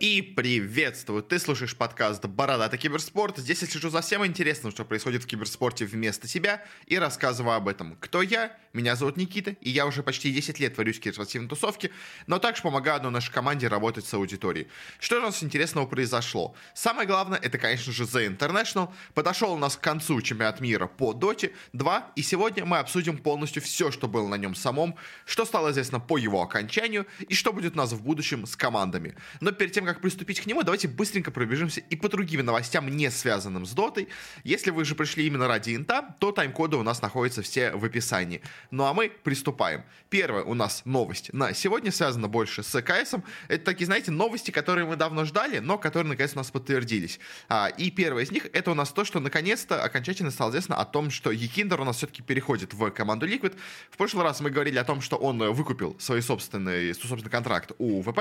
И приветствую! Ты слушаешь подкаст «Бородатый киберспорт». Здесь я слежу за всем интересным, что происходит в киберспорте вместо себя, и рассказываю об этом. Кто я? Меня зовут Никита, и я уже почти 10 лет творюсь в киберспортивной тусовке, но также помогаю одной нашей команде работать с аудиторией. Что же у нас интересного произошло? Самое главное, это, конечно же, The International. Подошел у нас к концу чемпионат мира по Доте 2, и сегодня мы обсудим полностью все, что было на нем самом, что стало известно по его окончанию, и что будет у нас в будущем с командами. Но перед тем, как приступить к нему, давайте быстренько пробежимся и по другим новостям, не связанным с дотой. Если вы же пришли именно ради инта, то тайм-коды у нас находятся все в описании. Ну а мы приступаем. Первая у нас новость на сегодня связана больше с КС. Это такие, знаете, новости, которые мы давно ждали, но которые наконец у нас подтвердились. А, и первая из них это у нас то, что наконец-то окончательно стало известно о том, что Екиндер у нас все-таки переходит в команду Liquid. В прошлый раз мы говорили о том, что он выкупил свой собственный, собственный контракт у ВП.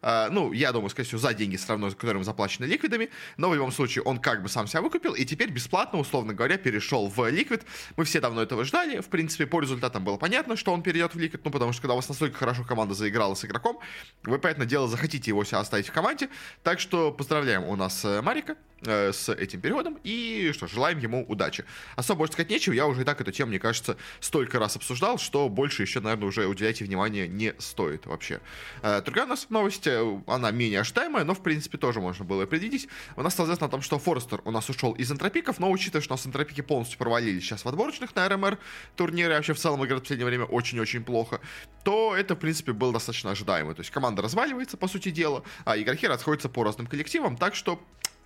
А, ну, я думаю, скорее всего, за деньги, все равно, которым заплачены ликвидами, но в любом случае он как бы сам себя выкупил, и теперь бесплатно, условно говоря, перешел в ликвид. Мы все давно этого ждали, в принципе, по результатам было понятно, что он перейдет в ликвид, ну, потому что когда у вас настолько хорошо команда заиграла с игроком, вы, понятное дело, захотите его себя оставить в команде, так что поздравляем у нас э, Марика, Э, с этим переводом. И что, желаем ему удачи. Особо больше сказать нечего, я уже и так эту тему, мне кажется, столько раз обсуждал, что больше еще, наверное, уже уделять ей внимания не стоит вообще. Э, другая у нас новость, она менее ожидаемая, но, в принципе, тоже можно было предвидеть. У нас стало известно о том, что Форестер у нас ушел из энтропиков, но учитывая, что у нас энтропики полностью провалились сейчас в отборочных на РМР турнире, вообще в целом играют в последнее время очень-очень плохо, то это, в принципе, было достаточно ожидаемо. То есть команда разваливается, по сути дела, а игроки расходятся по разным коллективам, так что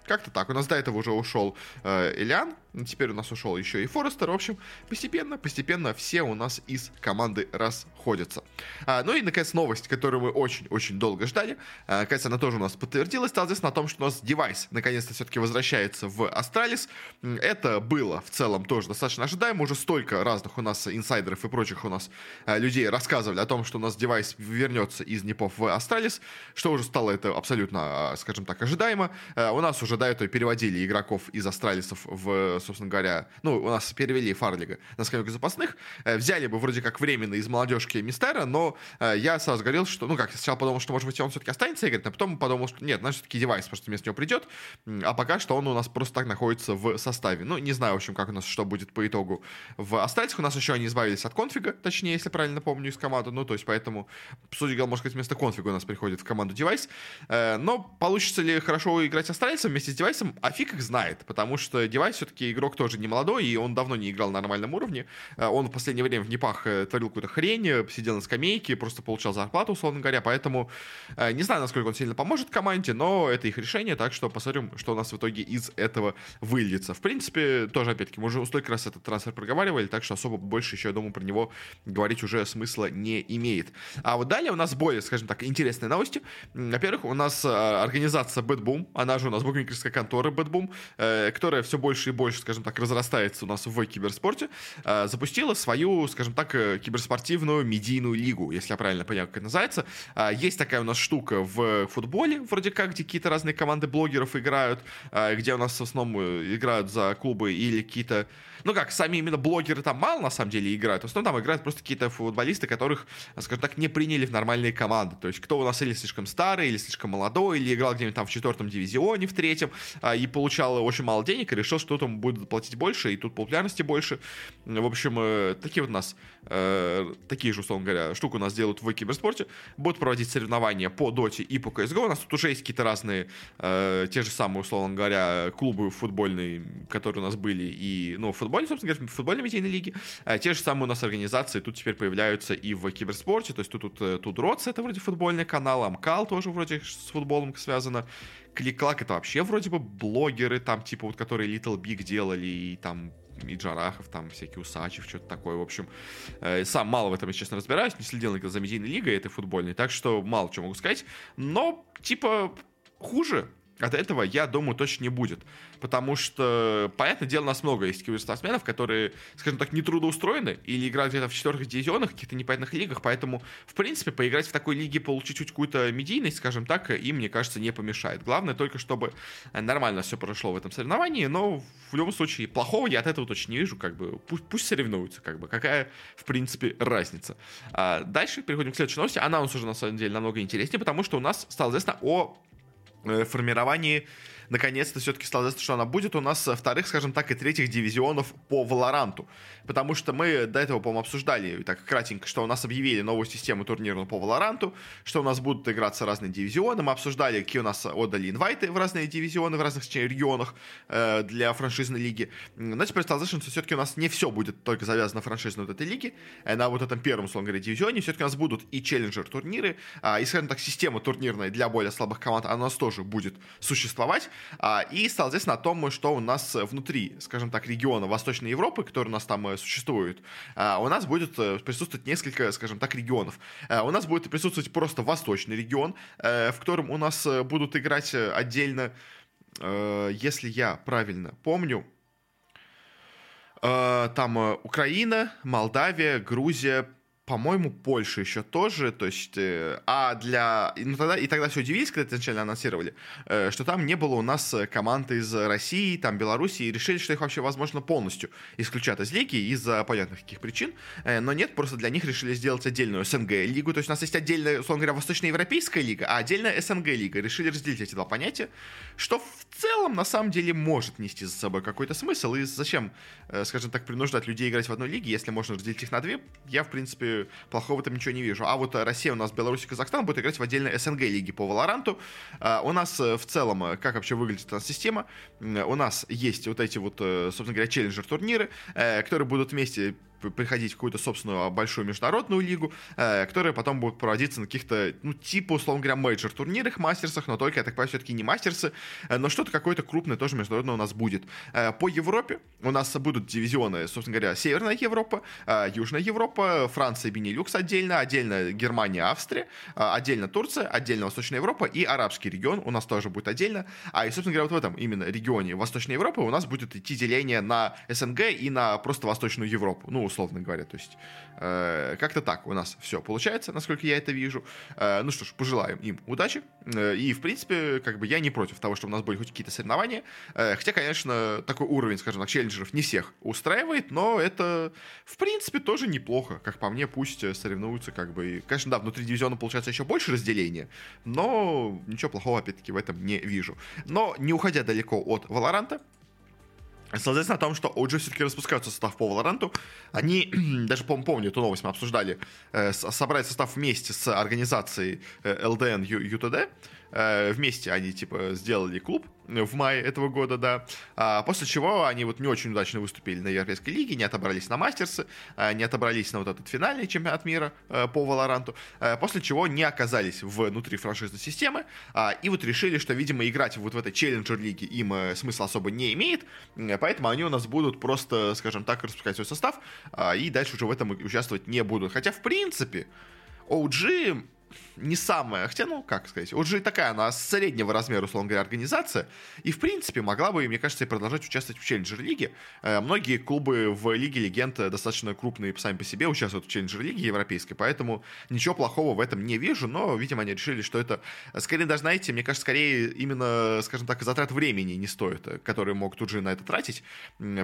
как-то так. У нас до этого уже ушел э, Ильян, теперь у нас ушел еще и Форестер. В общем, постепенно, постепенно все у нас из команды расходятся. А, ну и, наконец, новость, которую мы очень-очень долго ждали. А, наконец, она тоже у нас подтвердилась. Стало известно о том, что у нас device наконец-то все-таки возвращается в Astralis. Это было в целом тоже достаточно ожидаемо. Уже столько разных у нас инсайдеров и прочих у нас а, людей рассказывали о том, что у нас device вернется из NIP ов в Astralis, что уже стало это абсолютно, а, скажем так, ожидаемо. А, у нас уже до этого переводили игроков из Астралисов в собственно говоря, ну, у нас перевели Фарлига на скамейку запасных, э, взяли бы вроде как временно из молодежки Мистера, но э, я сразу говорил, что, ну, как, сначала подумал, что, может быть, он все-таки останется играть, а потом подумал, что нет, значит, все-таки девайс просто вместо него придет, а пока что он у нас просто так находится в составе. Ну, не знаю, в общем, как у нас что будет по итогу в Астралисах. У нас еще они избавились от конфига, точнее, если правильно помню, из команды, ну, то есть, поэтому, дела, может сказать, вместо конфига у нас приходит в команду девайс, э, но получится ли хорошо играть Астралисом вместе с девайсом, а фиг их знает, потому что девайс все-таки игрок тоже не молодой, и он давно не играл на нормальном уровне. Э, он в последнее время в Непах э, творил какую-то хрень, э, сидел на скамейке, просто получал зарплату, условно говоря, поэтому не знаю, насколько он сильно поможет команде, но это их решение, так что посмотрим, что у нас в итоге из этого выльется. В принципе, тоже, опять-таки, мы уже столько раз этот трансфер проговаривали, так что особо больше еще, я думаю, про него говорить уже смысла не имеет. А вот далее у нас более, скажем так, интересные новости. Во-первых, у нас организация Bad Boom, она же у нас букмекерская контора Boom, которая все больше и больше, скажем так, разрастается у нас в киберспорте, э, запустила свою, скажем так, э, киберспортивную медийную лигу, если я правильно понял, как это называется. Э, есть такая у нас штука в футболе, вроде как, где какие-то разные команды блогеров играют, где у нас в основном играют за клубы или какие-то ну как, сами именно блогеры там мало на самом деле играют. В основном там играют просто какие-то футболисты, которых, скажем так, не приняли в нормальные команды. То есть кто у нас или слишком старый, или слишком молодой, или играл где-нибудь там в четвертом дивизионе, в третьем, а, и получал очень мало денег, и решил, что ему будет платить больше, и тут популярности больше. В общем, э, такие вот у нас, э, такие же, условно говоря, штуки у нас делают в киберспорте. Будут проводить соревнования по Доте и по CSGO. У нас тут уже есть какие-то разные, э, те же самые, условно говоря, клубы футбольные, которые у нас были, и, ну, футбол футболе, собственно говоря, в футбольной медийной лиге. А те же самые у нас организации тут теперь появляются и в киберспорте. То есть тут, тут, э, тут Ротс, это вроде футбольный канал, Амкал тоже вроде с футболом связано. Кликлак это вообще вроде бы блогеры, там типа вот которые Little Big делали, и там и Джарахов, там всякие Усачев, что-то такое. В общем, э, сам мало в этом, если честно, разбираюсь, не следил за медийной лигой этой футбольной, так что мало чего могу сказать. Но, типа, хуже от этого, я думаю, точно не будет. Потому что, понятное дело, у нас много есть киберспортсменов, которые, скажем так, не трудоустроены или играют где-то в четвертых дивизионах, каких-то непонятных лигах, поэтому, в принципе, поиграть в такой лиге, получить чуть какую-то медийность, скажем так, им, мне кажется, не помешает. Главное только, чтобы нормально все прошло в этом соревновании, но в любом случае плохого я от этого точно не вижу, как бы пусть, пусть соревнуются, как бы какая, в принципе, разница. А дальше переходим к следующей новости. Она у нас уже, на самом деле, намного интереснее, потому что у нас стало известно о формировании наконец-то все-таки известно, что она будет у нас вторых, скажем так, и третьих дивизионов по Валоранту. Потому что мы до этого, по-моему, обсуждали так кратенько, что у нас объявили новую систему турнира по Валоранту, что у нас будут играться разные дивизионы. Мы обсуждали, какие у нас отдали инвайты в разные дивизионы, в разных регионах э, для франшизной лиги. Но теперь стало что все-таки у нас не все будет только завязано франшизной вот этой лиге. Э, на вот этом первом, условно говоря, дивизионе все-таки у нас будут и челленджер турниры, э, и, скажем так, система турнирная для более слабых команд, она у нас тоже будет существовать. А, и известно о том, что у нас внутри, скажем так, региона Восточной Европы, который у нас там э, существует, а, у нас будет э, присутствовать несколько, скажем так, регионов. У нас будет присутствовать просто Восточный регион, в котором у нас будут играть отдельно, если я правильно помню, там Украина, Молдавия, Грузия, по-моему, Польша еще тоже, то есть, э, а для, ну тогда, и тогда все удивились, когда это изначально анонсировали, э, что там не было у нас команд из России, там, Белоруссии, и решили, что их вообще, возможно, полностью исключат из лиги из-за понятных каких причин, э, но нет, просто для них решили сделать отдельную СНГ-лигу, то есть у нас есть отдельная, условно говоря, Восточноевропейская лига, а отдельная СНГ-лига, решили разделить эти два понятия, что в целом, на самом деле, может нести за собой какой-то смысл, и зачем, скажем так, принуждать людей играть в одной лиге, если можно разделить их на две, я, в принципе, плохого там ничего не вижу. А вот Россия у нас, Беларусь и Казахстан будут играть в отдельной СНГ лиге по Валоранту. А, у нас э, в целом, э, как вообще выглядит эта система, у нас есть вот эти вот, э, собственно говоря, челленджер-турниры, которые будут вместе приходить в какую-то собственную а, большую международную лигу, э, которая потом будет проводиться на каких-то, ну, типа, условно говоря, мейджор-турнирах, мастерсах, но только, я так понимаю, все-таки не мастерсы, э, но что-то какое-то крупное тоже международное у нас будет. Э, по Европе у нас будут дивизионы, собственно говоря, Северная Европа, э, Южная Европа, Франция, Бенилюкс отдельно, отдельно Германия, Австрия, э, отдельно Турция, отдельно Восточная Европа и арабский регион у нас тоже будет отдельно. А и, собственно говоря, вот в этом именно регионе Восточной Европы у нас будет идти деление на СНГ и на просто Восточную Европу. Ну, условно говоря. То есть э, как-то так у нас все получается, насколько я это вижу. Э, ну что ж, пожелаем им удачи. Э, и, в принципе, как бы я не против того, чтобы у нас были хоть какие-то соревнования. Э, хотя, конечно, такой уровень, скажем так, челленджеров не всех устраивает, но это, в принципе, тоже неплохо. Как по мне, пусть соревнуются, как бы. Конечно, да, внутри дивизиона получается еще больше разделения, но ничего плохого, опять-таки, в этом не вижу. Но не уходя далеко от Валоранта, Соответственно, о том, что OG все-таки распускают состав по Valorant, они, даже помню, помню эту новость, мы обсуждали, э, собрать состав вместе с организацией э, LDN UTD, вместе они, типа, сделали клуб, в мае этого года, да. А, после чего они вот не очень удачно выступили на Европейской лиге, не отобрались на Мастерсы, а, не отобрались на вот этот финальный чемпионат мира а, по Валоранту, после чего не оказались внутри франшизной системы, а, и вот решили, что, видимо, играть вот в этой челленджер-лиге им смысла особо не имеет, поэтому они у нас будут просто, скажем так, распускать свой состав, а, и дальше уже в этом участвовать не будут. Хотя, в принципе, OG не самая, хотя, ну, как сказать, уже такая она среднего размера, условно говоря, организация, и, в принципе, могла бы, мне кажется, и продолжать участвовать в Челленджер-лиге. Э, многие клубы в Лиге Легенд достаточно крупные сами по себе участвуют в Челленджер-лиге европейской, поэтому ничего плохого в этом не вижу, но, видимо, они решили, что это, скорее, даже, знаете, мне кажется, скорее именно, скажем так, затрат времени не стоит, э, которые могут тут же на это тратить,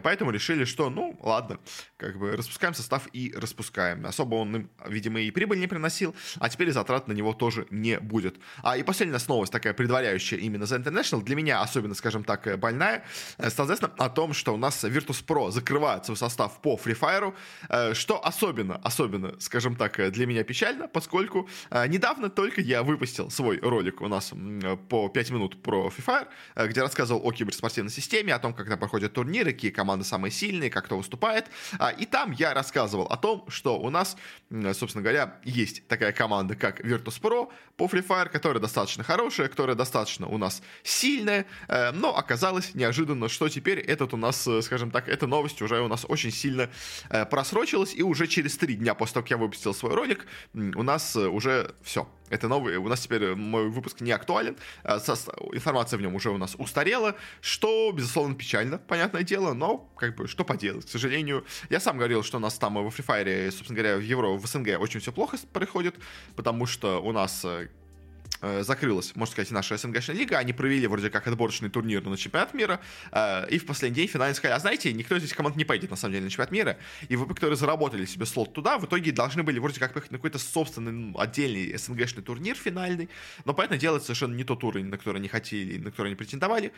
поэтому решили, что, ну, ладно, как бы распускаем состав и распускаем. Особо он им, видимо, и прибыль не приносил, а теперь и затрат на него тоже не будет. А и последняя новость, такая предваряющая именно за International, для меня особенно, скажем так, э, больная, э, известно о том, что у нас Virtus Pro закрывает свой состав по Free Fire, э, что особенно, особенно, скажем так, для меня печально, поскольку недавно только я выпустил свой ролик у нас по 5 минут про Free Fire, где рассказывал о киберспортивной системе, о том, как там проходят турниры, какие команды самые сильные, как кто выступает. И там я рассказывал о том, что у нас, собственно говоря, есть такая команда, как Virtus Pro по Free Fire, которая достаточно хорошая, которая достаточно у нас сильная, э, но оказалось неожиданно, что теперь этот у нас, э, скажем так, эта новость уже у нас очень сильно э, просрочилась, и уже через три дня после того, как я выпустил свой ролик, у нас уже все, это новый, у нас теперь мой выпуск не актуален, информация в нем уже у нас устарела, что, безусловно, печально, понятное дело, но, как бы, что поделать, к сожалению. Я сам говорил, что у нас там в Free Fire, собственно говоря, в Евро, в СНГ очень все плохо происходит, потому что у нас э, э, закрылась, можно сказать, наша СНГшная лига. Они провели вроде как отборочный турнир на чемпионат мира. Э, и в последний день финально сказали, а знаете, никто из этих команд не пойдет, на самом деле, на чемпионат мира. И вы, которые заработали себе слот туда, в итоге должны были вроде как поехать на какой-то собственный отдельный СНГшный турнир финальный. Но, поэтому делать совершенно не тот уровень, на который они хотели, на который они претендовали.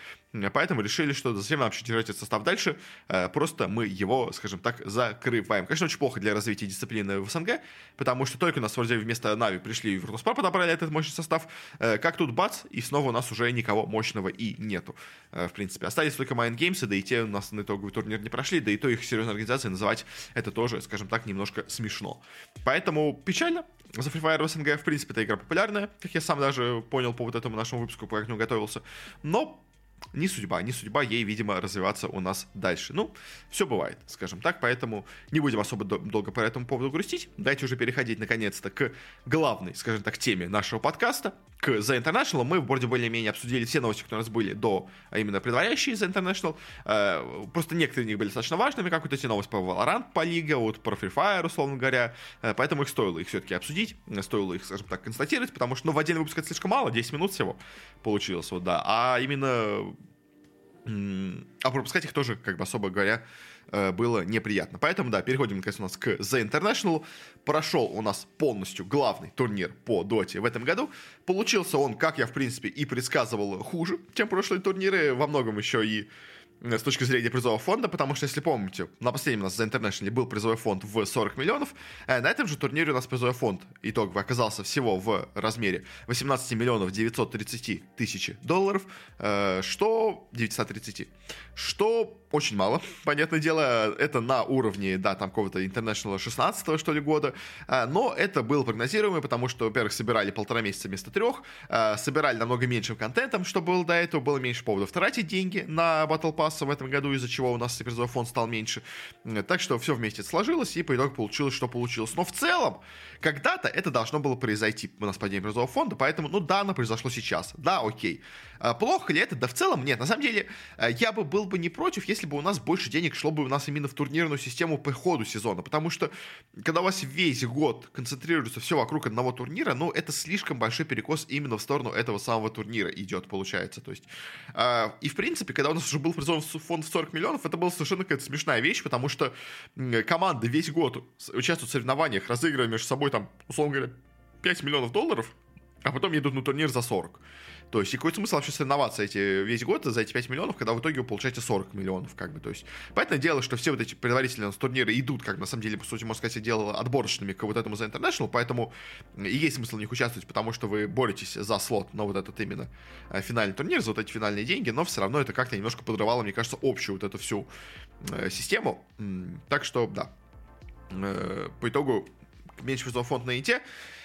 Поэтому решили, что зачем нам вообще держать этот состав дальше. Э, просто мы его, скажем так, закрываем. Конечно, очень плохо для развития дисциплины в СНГ, потому что только у нас вроде вместо Нави пришли в Virtus.pro подобрали этот мощный состав. Э, как тут бац, и снова у нас уже никого мощного и нету. Э, в принципе, остались только Mind Games, да и те у нас на итоговый турнир не прошли, да и то их серьезной организацией называть это тоже, скажем так, немножко смешно. Поэтому печально. За Free Fire в СНГ, в принципе, эта игра популярная, как я сам даже понял по вот этому нашему выпуску, пока к нему готовился. Но не судьба, не судьба ей, видимо, развиваться у нас дальше. Ну, все бывает, скажем так, поэтому не будем особо долго по этому поводу грустить. Давайте уже переходить, наконец-то, к главной, скажем так, теме нашего подкаста, к The International. Мы вроде более-менее обсудили все новости, которые у нас были до, а именно предваряющие The International. Э, просто некоторые из них были достаточно важными, как вот эти новости по Valorant, по Лиге, вот про Free Fire, условно говоря. Э, поэтому их стоило их все-таки обсудить, стоило их, скажем так, констатировать, потому что, ну, в отдельный выпуск это слишком мало, 10 минут всего получилось, вот, да. А именно а пропускать их тоже, как бы особо говоря, э, было неприятно. Поэтому, да, переходим, наконец, у нас к The International. Прошел у нас полностью главный турнир по доте в этом году. Получился он, как я, в принципе, и предсказывал, хуже, чем прошлые турниры. Во многом еще и с точки зрения призового фонда, потому что, если помните, на последнем у нас за International был призовой фонд в 40 миллионов, а на этом же турнире у нас призовой фонд итоговый оказался всего в размере 18 миллионов 930 тысяч долларов, э, что 930, что очень мало, понятное дело, это на уровне, да, там какого-то International 16 что ли года, но это было прогнозируемо, потому что, во-первых, собирали полтора месяца вместо трех, собирали намного меньшим контентом, что было до этого, было меньше поводов тратить деньги на Battle Pass, запаса в этом году, из-за чего у нас призовой фонд стал меньше. Так что все вместе сложилось, и по итогу получилось, что получилось. Но в целом, когда-то это должно было произойти у нас падение призового фонда, поэтому, ну да, оно произошло сейчас. Да, окей. А плохо ли это? Да в целом нет. На самом деле, э, я бы был бы не против, если бы у нас больше денег шло бы у нас именно в турнирную систему по ходу сезона. Потому что, когда у вас весь год концентрируется все вокруг одного турнира, ну, это слишком большой перекос именно в сторону этого самого турнира идет, получается. То есть, э, и в принципе, когда у нас уже был призовой фонд в 40 миллионов, это была совершенно какая-то смешная вещь, потому что команды весь год участвуют в соревнованиях, разыгрывая между собой там, условно говоря, 5 миллионов долларов, а потом едут на турнир за 40. То есть, и какой смысл вообще соревноваться эти, весь год за эти 5 миллионов, когда в итоге вы получаете 40 миллионов, как бы, то есть. Понятное дело, что все вот эти предварительные турниры идут, как на самом деле, по сути, можно сказать, дело отборочными к вот этому за International, поэтому и есть смысл в них участвовать, потому что вы боретесь за слот на вот этот именно э, финальный турнир, за вот эти финальные деньги, но все равно это как-то немножко подрывало, мне кажется, общую вот эту всю э, систему. Так что, да, э, по итогу меньше призовой фонд на ИТ,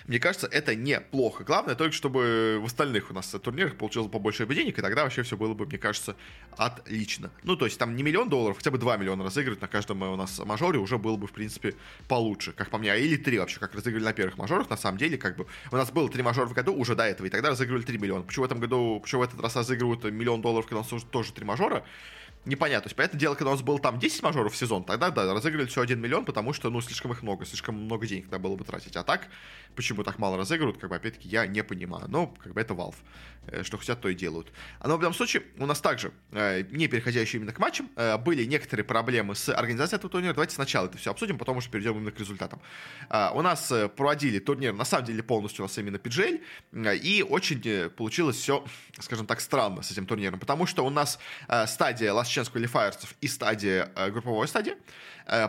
мне кажется, это неплохо. Главное только, чтобы в остальных у нас турнирах получилось побольше денег, и тогда вообще все было бы, мне кажется, отлично. Ну, то есть там не миллион долларов, хотя бы 2 миллиона разыгрывать на каждом у нас мажоре уже было бы, в принципе, получше, как по мне. А или 3 вообще, как разыгрывали на первых мажорах, на самом деле, как бы у нас было 3 мажора в году уже до этого, и тогда разыгрывали 3 миллиона. Почему в этом году, почему в этот раз разыгрывают миллион долларов, когда у нас тоже 3 мажора? Непонятно. То есть, понятное дело, когда у нас было там 10 мажоров в сезон, тогда, да, разыгрывали все 1 миллион, потому что, ну, слишком их много, слишком много денег надо было бы тратить. А так, почему так мало разыгрывают, как бы, опять-таки, я не понимаю. Но, как бы, это Valve. Э, что хотят, то и делают. А но в данном случае у нас также, э, не переходящие именно к матчам, э, были некоторые проблемы с организацией этого турнира. Давайте сначала это все обсудим, потом уже перейдем именно к результатам. У нас проводили турнир, на самом деле, полностью у нас именно PGL, и очень получилось все, скажем так, странно с этим турниром, потому что у нас стадия Last Chance Qualifiers и стадия, групповой стадия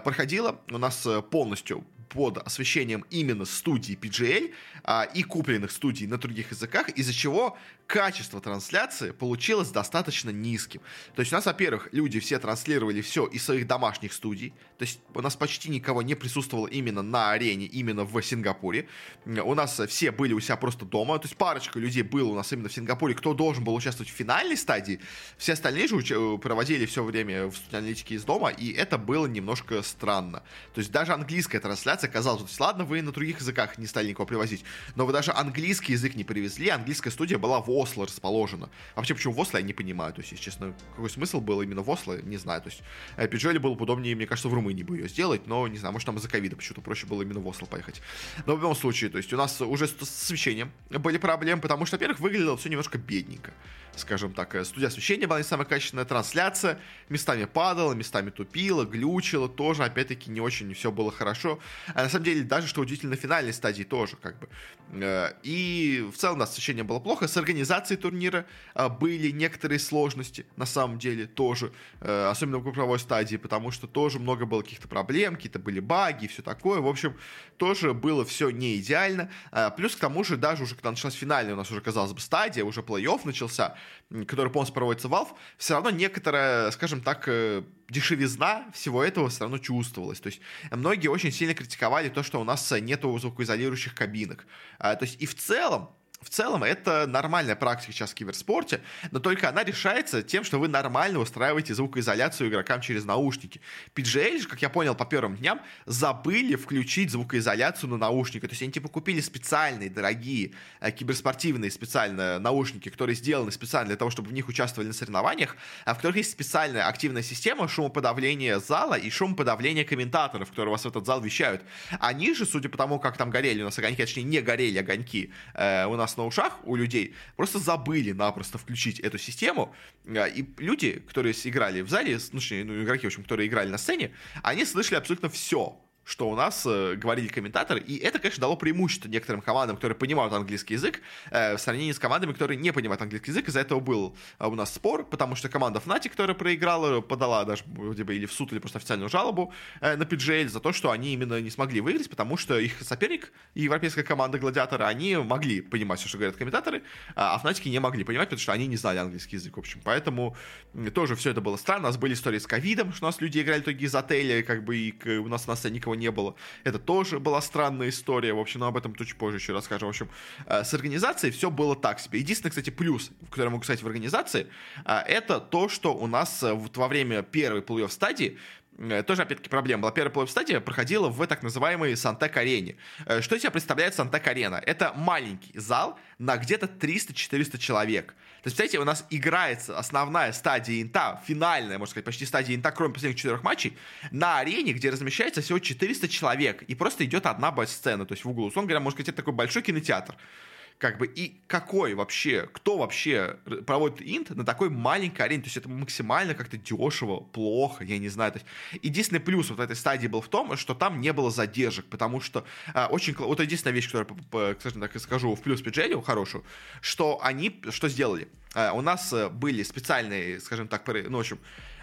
проходила у нас полностью под освещением именно студии PGL а, и купленных студий на других языках, из-за чего качество трансляции получилось достаточно низким. То есть у нас, во-первых, люди все транслировали все из своих домашних студий, то есть у нас почти никого не присутствовало именно на арене, именно в Сингапуре. У нас все были у себя просто дома, то есть парочка людей было у нас именно в Сингапуре, кто должен был участвовать в финальной стадии, все остальные же уч- проводили все время в студии аналитики из дома, и это было немножко странно. То есть даже английская трансляция казалось, то ладно, вы на других языках не стали никого привозить, но вы даже английский язык не привезли, английская студия была в Осло расположена. Вообще, почему в Осло, я не понимаю, то есть, если честно, какой смысл был именно в Осло, не знаю, то есть, э, Пиджоли было бы удобнее, мне кажется, в Румынии бы ее сделать, но, не знаю, может, там из-за ковида почему-то проще было именно в Осло поехать. Но в любом случае, то есть, у нас уже с освещением были проблемы, потому что, во-первых, выглядело все немножко бедненько скажем так, э, студия освещения была не самая качественная, трансляция местами падала, местами тупила, глючила, тоже, опять-таки, не очень все было хорошо. А на самом деле, даже, что удивительно, на финальной стадии тоже, как бы. Э, и в целом, да, освещение было плохо, с организацией турнира э, были некоторые сложности, на самом деле, тоже, особенно в групповой стадии, потому что тоже много было каких-то проблем, какие-то были баги и все такое, в общем, тоже было все не идеально, плюс к тому же, даже уже когда началась финальная у нас уже, казалось бы, стадия, уже плей-офф начался, который полностью проводится Valve, все равно некоторая, скажем так, э, дешевизна всего этого все равно чувствовалась. То есть многие очень сильно критиковали то, что у нас нету звукоизолирующих кабинок. А, то есть и в целом в целом это нормальная практика сейчас в киберспорте, но только она решается тем, что вы нормально устраиваете звукоизоляцию игрокам через наушники. PGL же, как я понял по первым дням, забыли включить звукоизоляцию на наушники. То есть они типа купили специальные, дорогие, э, киберспортивные специальные наушники, которые сделаны специально для того, чтобы в них участвовали на соревнованиях, а в которых есть специальная активная система шумоподавления зала и шумоподавления комментаторов, которые вас в этот зал вещают. Они же, судя по тому, как там горели у нас огоньки, точнее не горели огоньки, э, у нас на ушах у людей, просто забыли напросто включить эту систему, а, и люди, которые играли в зале, ну, ну игроки, в общем, которые играли на сцене, они слышали абсолютно все, что у нас э, говорили комментаторы, и это, конечно, дало преимущество некоторым командам, которые понимают английский язык, э, в сравнении с командами, которые не понимают английский язык, из-за этого был э, у нас спор, потому что команда Fnatic, которая проиграла, подала даже бы или в суд, или просто официальную жалобу э, на PGL за то, что они именно не смогли выиграть, потому что их соперник, европейская команда Гладиатора, они могли понимать все, что говорят комментаторы, а, а Fnatic не могли понимать, потому что они не знали английский язык, в общем, поэтому тоже все это было странно, у нас были истории с ковидом, что у нас люди играли только из отеля, как бы и у нас на сцене никого не было. Это тоже была странная история. В общем, но об этом чуть позже еще расскажем. В общем, э, с организацией все было так себе. Единственный, кстати, плюс, который я могу сказать в организации, э, это то, что у нас э, вот во время первой плей-офф стадии тоже, опять-таки, проблема была. Первая плей стадия проходила в так называемой Сантек-арене. Что из себя представляет Сантек-арена? Это маленький зал на где-то 300-400 человек. То есть, представляете, у нас играется основная стадия инта, финальная, можно сказать, почти стадия инта, кроме последних четырех матчей, на арене, где размещается всего 400 человек, и просто идет одна бой-сцена, то есть в углу. Условно говоря, можно сказать, это такой большой кинотеатр. Как бы, и какой вообще, кто вообще проводит инт на такой маленькой арене? То есть это максимально как-то дешево, плохо, я не знаю. То есть единственный плюс вот этой стадии был в том, что там не было задержек, потому что а, очень... Вот единственная вещь, которую, скажем так, скажу в плюс Пиджелю хорошую, что они что сделали? А, у нас э, были специальные, скажем так, ну, в общем,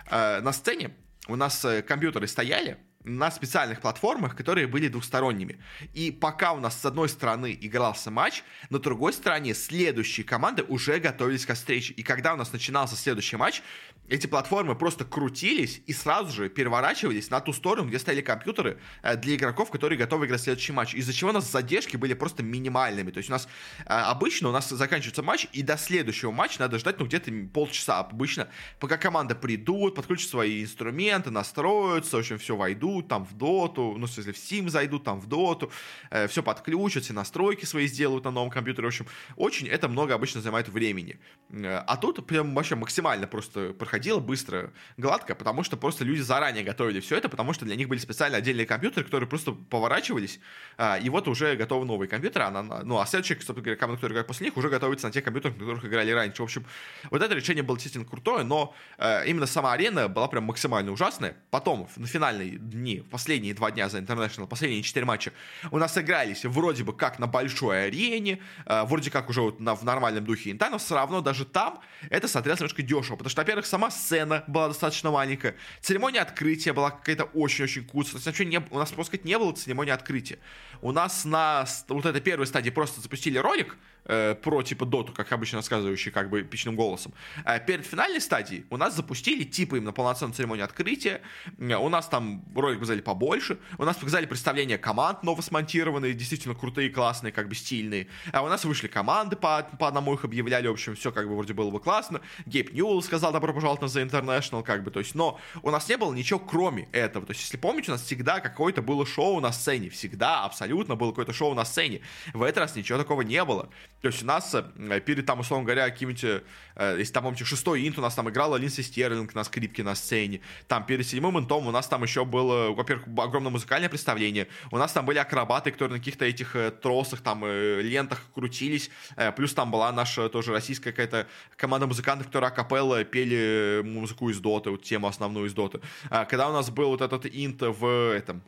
а, на сцене у нас э, компьютеры стояли, на специальных платформах, которые были двухсторонними. И пока у нас с одной стороны игрался матч, на другой стороне следующие команды уже готовились к встрече. И когда у нас начинался следующий матч, эти платформы просто крутились и сразу же переворачивались на ту сторону, где стояли компьютеры э, для игроков, которые готовы играть следующий матч. Из-за чего у нас задержки были просто минимальными. То есть у нас э, обычно у нас заканчивается матч, и до следующего матча надо ждать ну где-то полчаса обычно, пока команда придут, подключат свои инструменты, настроятся, в общем, все войдут там в доту, ну, если в Steam зайдут, там в доту, э, все подключат, все настройки свои сделают на новом компьютере. В общем, очень это много обычно занимает времени. А тут прям вообще максимально просто проходило быстро, гладко, потому что просто люди заранее готовили все это, потому что для них были специально отдельные компьютеры, которые просто поворачивались, а, и вот уже готовы новые компьютеры, а, ну, а следующие, собственно говоря, команды, которые играют после них, уже готовятся на тех компьютерах, на которых играли раньше. В общем, вот это решение было действительно крутое, но э, именно сама арена была прям максимально ужасная. Потом, на финальные дни, последние два дня за International, последние четыре матча, у нас игрались вроде бы как на большой арене, э, вроде как уже вот на, в нормальном духе инта, но все равно даже там это смотрелось немножко дешево, потому что, во-первых, сама сцена была достаточно маленькая, церемония открытия была какая-то очень-очень куцая, есть не, у нас, просто сказать, не было церемонии открытия. У нас на вот этой первой стадии просто запустили ролик, э, про типа доту, как обычно рассказывающий как бы эпичным голосом. Э, перед финальной стадией у нас запустили типа именно полноценную церемонию открытия. Э, у нас там ролик показали побольше. У нас показали представление команд новосмонтированные, действительно крутые, классные, как бы стильные. А у нас вышли команды, по, по одному их объявляли. В общем, все как бы вроде было бы классно. Гейб Ньюэлл сказал добро пожаловать на The International, как бы, то есть, но у нас не было ничего кроме этого. То есть, если помните, у нас всегда какое-то было шоу на сцене. Всегда, абсолютно было какое-то шоу на сцене. В этот раз ничего такого не было. Есть у нас э, перед там, условно говоря, каким-нибудь, э, если там, помните, шестой инт у нас там играла Линдси Стерлинг на скрипке на сцене. Там перед седьмым интом у нас там еще было, во-первых, огромное музыкальное представление. У нас там были акробаты, которые на каких-то этих э, тросах, там, лентах крутились. Плюс там была наша тоже российская какая-то команда музыкантов, которые акапелла пели музыку из Доты, вот тему основную из Доты. Когда у нас был вот этот инт в этом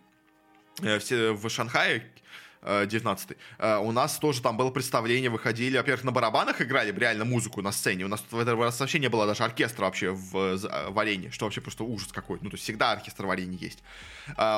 в Шанхае, 19 э, э, у нас тоже там было представление, выходили, во-первых, на барабанах играли реально музыку на сцене. У нас в этом раз вообще не было даже оркестра вообще в, э, в арене, что вообще просто ужас какой-то. Ну, то есть всегда оркестр в арене есть.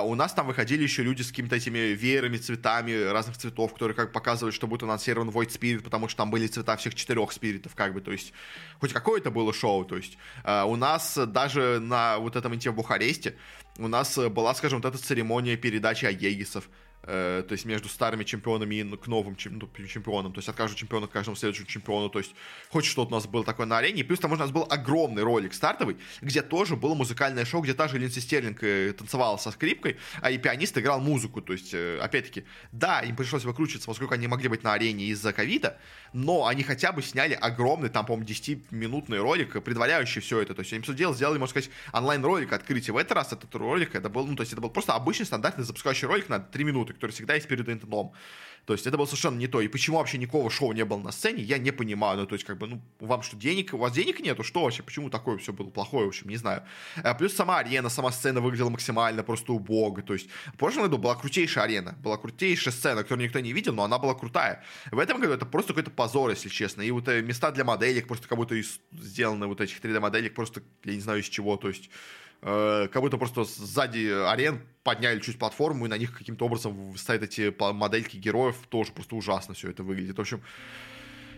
У нас там выходили еще люди с какими-то этими веерами, цветами разных цветов, которые как показывают, что будет анонсирован Void Spirit, потому что там были цвета всех четырех спиритов, как бы, то есть хоть какое-то было шоу, то есть у нас даже на вот этом инте в Бухаресте у нас была, скажем, вот эта церемония передачи Аегисов, Э, то есть между старыми чемпионами и к новым ну, чемпионам, то есть от каждого чемпиона к каждому следующему чемпиону, то есть хоть что-то у нас было такое на арене, и плюс там у нас был огромный ролик стартовый, где тоже было музыкальное шоу, где та же Линдси Стерлинг э, танцевала со скрипкой, а и пианист играл музыку, то есть, э, опять-таки, да, им пришлось выкручиваться, поскольку они могли быть на арене из-за ковида, но они хотя бы сняли огромный, там, по-моему, 10-минутный ролик, предваряющий все это, то есть они все делали, сделали, можно сказать, онлайн-ролик открытия. В этот раз этот ролик, это был, ну, то есть это был просто обычный стандартный запускающий ролик на 3 минуты, который всегда есть перед интендом. То есть это было совершенно не то. И почему вообще никакого шоу не было на сцене, я не понимаю. Ну, то есть, как бы, ну, вам что, денег, у вас денег нету? Что вообще? Почему такое все было плохое, в общем, не знаю. А, плюс сама арена, сама сцена выглядела максимально просто убого. То есть, в прошлом году была крутейшая арена, была крутейшая сцена, которую никто не видел, но она была крутая. В этом году это просто какой-то позор, если честно. И вот э, места для моделек просто как будто сделаны вот этих 3D-моделек просто, я не знаю из чего, то есть э, как будто просто сзади арен подняли чуть платформу, и на них каким-то образом стоят эти модельки героев, тоже просто ужасно все это выглядит. В общем,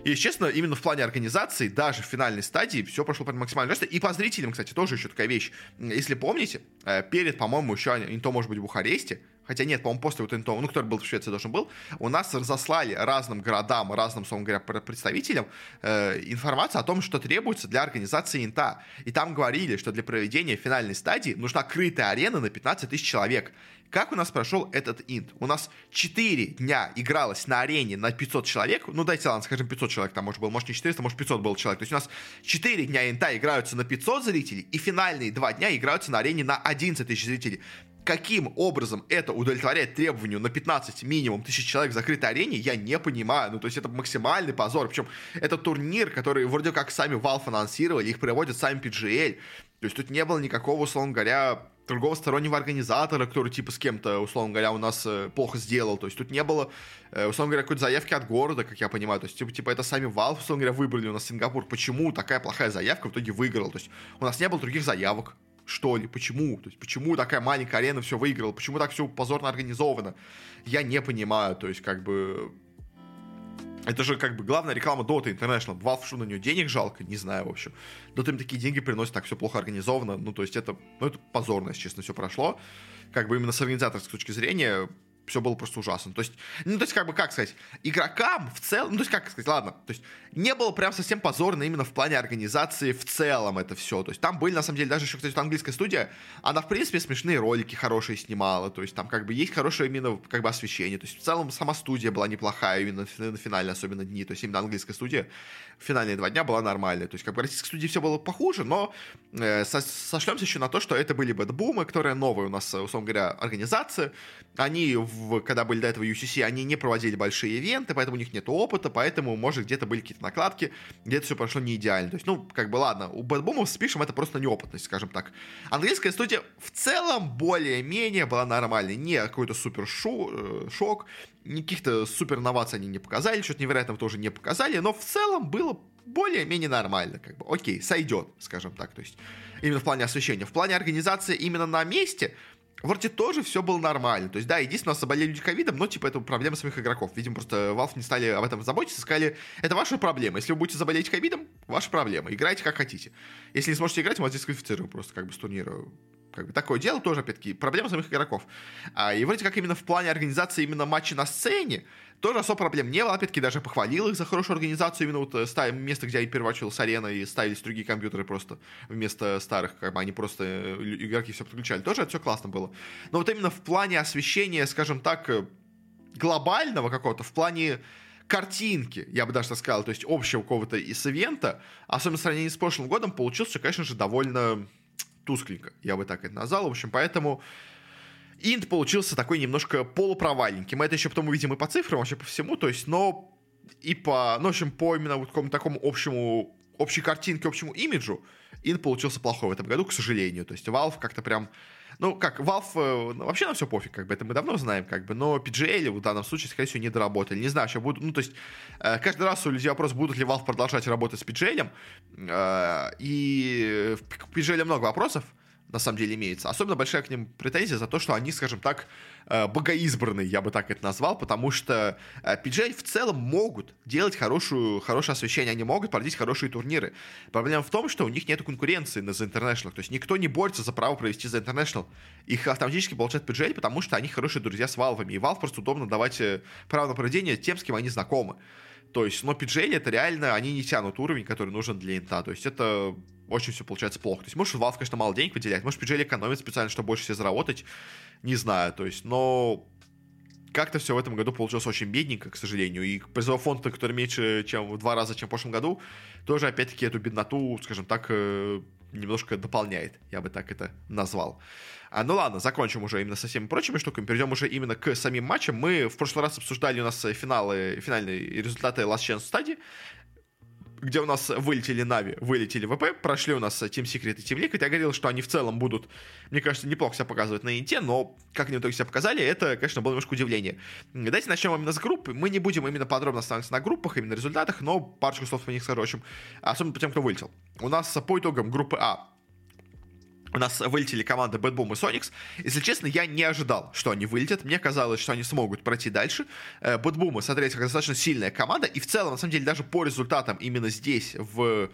и, честно, именно в плане организации, даже в финальной стадии, все прошло под максимально жестко. И по зрителям, кстати, тоже еще такая вещь. Если помните, э, перед, по-моему, еще Инто, может быть, в Бухаресте, хотя нет, по-моему, после вот Инто, ну, который был в Швеции, должен был, у нас разослали разным городам, разным, условно говоря, представителям э, информацию о том, что требуется для организации Инта. И там говорили, что для проведения финальной стадии нужна крытая арена на 15 тысяч человек. Как у нас прошел этот инт? У нас 4 дня игралось на арене на 500 человек. Ну, дайте, ладно, скажем, 500 человек там, может, было. Может, не 400, может, 500 был человек. То есть у нас 4 дня инта играются на 500 зрителей, и финальные 2 дня играются на арене на 11 тысяч зрителей каким образом это удовлетворяет требованию на 15 минимум тысяч человек в закрытой арене, я не понимаю. Ну, то есть это максимальный позор. Причем это турнир, который вроде как сами Valve анонсировали, их проводят сами PGL. То есть тут не было никакого, условно говоря, другого стороннего организатора, который типа с кем-то, условно говоря, у нас э, плохо сделал. То есть тут не было, э, условно говоря, какой-то заявки от города, как я понимаю. То есть типа, типа это сами Valve, условно говоря, выбрали у нас Сингапур. Почему такая плохая заявка в итоге выиграла? То есть у нас не было других заявок что ли? Почему? То есть, почему такая маленькая арена все выиграла? Почему так все позорно организовано? Я не понимаю. То есть, как бы... Это же как бы главная реклама Dota International. Valve, на нее денег жалко? Не знаю, в общем. Dota им такие деньги приносят, так все плохо организовано. Ну, то есть это, ну, это позорно, если честно, все прошло. Как бы именно с организаторской точки зрения все было просто ужасно. То есть, ну, то есть, как бы, как сказать, игрокам в целом, ну, то есть, как сказать, ладно, то есть, не было прям совсем позорно именно в плане организации в целом это все. То есть, там были, на самом деле, даже еще, кстати, английская студия, она, в принципе, смешные ролики хорошие снимала, то есть, там, как бы, есть хорошее именно, как бы, освещение. То есть, в целом, сама студия была неплохая именно на финале, особенно дни. То есть, именно английская студия финальные два дня была нормальная. То есть, как бы, российской студии все было похуже, но э, со сошлемся еще на то, что это были бэтбумы, которые новые у нас, условно говоря, организации. Они в в, когда были до этого UCC, они не проводили большие ивенты, поэтому у них нет опыта, поэтому, может, где-то были какие-то накладки, где-то все прошло не идеально. То есть, ну, как бы, ладно, у BetBoom ов с Пишем это просто неопытность, скажем так. Английская студия в целом более-менее была нормальной. Не какой-то супер шу, э, шок, никаких-то супер новаций они не показали, что-то невероятного тоже не показали, но в целом было более-менее нормально, как бы, окей, сойдет, скажем так, то есть именно в плане освещения. В плане организации именно на месте вроде тоже все было нормально. То есть, да, единственное, у нас заболели люди ковидом, но, типа, это проблема самих игроков. Видимо, просто Valve не стали об этом заботиться, сказали, это ваша проблема. Если вы будете заболеть ковидом, ваша проблема. Играйте как хотите. Если не сможете играть, мы вас дисквалифицируем просто как бы с турнира. Как бы такое дело тоже, опять-таки, проблема самих игроков. А, и вроде как именно в плане организации именно матча на сцене, тоже особо проблем не было. Опять-таки даже похвалил их за хорошую организацию. Именно вот э, ставим место, где они переворачивал с арены и ставились другие компьютеры просто вместо старых, как бы они просто э, игроки все подключали. Тоже это все классно было. Но вот именно в плане освещения, скажем так, э, глобального какого-то, в плане картинки, я бы даже так сказал, то есть общего какого-то из ивента, особенно в сравнении с прошлым годом, получился, конечно же, довольно тускленько, я бы так это назвал. В общем, поэтому Инт получился такой немножко полупровальненький. Мы это еще потом увидим и по цифрам, вообще по всему. То есть, но и по, ну, в общем, по именно вот какому-то такому общему, общей картинке, общему имиджу, Инт получился плохой в этом году, к сожалению. То есть, Valve как-то прям ну, как, Valve э, ну, вообще на все пофиг, как бы, это мы давно знаем, как бы, но PGL в данном случае, скорее всего, не доработали. Не знаю, что будут, ну, то есть, э, каждый раз у людей вопрос, будут ли Valve продолжать работать с PGL, э, и к PGL много вопросов, на самом деле имеется. Особенно большая к ним претензия за то, что они, скажем так, э, богоизбранные, я бы так это назвал, потому что PGA э, в целом могут делать хорошую, хорошее освещение, они могут проводить хорошие турниры. Проблема в том, что у них нет конкуренции на The International, то есть никто не борется за право провести The International. Их автоматически получает PGA, потому что они хорошие друзья с Valve, и Valve просто удобно давать э, право на проведение тем, с кем они знакомы. То есть, но PGL это реально, они не тянут уровень, который нужен для инта. То есть это очень все получается плохо. То есть, может, Valve, конечно, мало денег выделяет, может, PGL экономит специально, чтобы больше себе заработать, не знаю, то есть, но как-то все в этом году получилось очень бедненько, к сожалению, и призовой фонд, который меньше, чем в два раза, чем в прошлом году, тоже, опять-таки, эту бедноту, скажем так, э, немножко дополняет, я бы так это назвал. А, ну ладно, закончим уже именно со всеми прочими штуками, перейдем уже именно к самим матчам. Мы в прошлый раз обсуждали у нас финалы, финальные результаты Last Chance Study где у нас вылетели Нави, вылетели ВП, прошли у нас Team Secret и Team Liquid. Я говорил, что они в целом будут, мне кажется, неплохо себя показывать на Инте, но как они в итоге себя показали, это, конечно, было немножко удивление. Давайте начнем именно с группы. Мы не будем именно подробно останавливаться на группах, именно результатах, но парочку слов по них скажу, в общем, особенно по тем, кто вылетел. У нас по итогам группы А у нас вылетели команды Bad Boom и Sonics. Если честно, я не ожидал, что они вылетят. Мне казалось, что они смогут пройти дальше. Э, Bad Boom, смотрите, как достаточно сильная команда. И в целом, на самом деле, даже по результатам именно здесь, в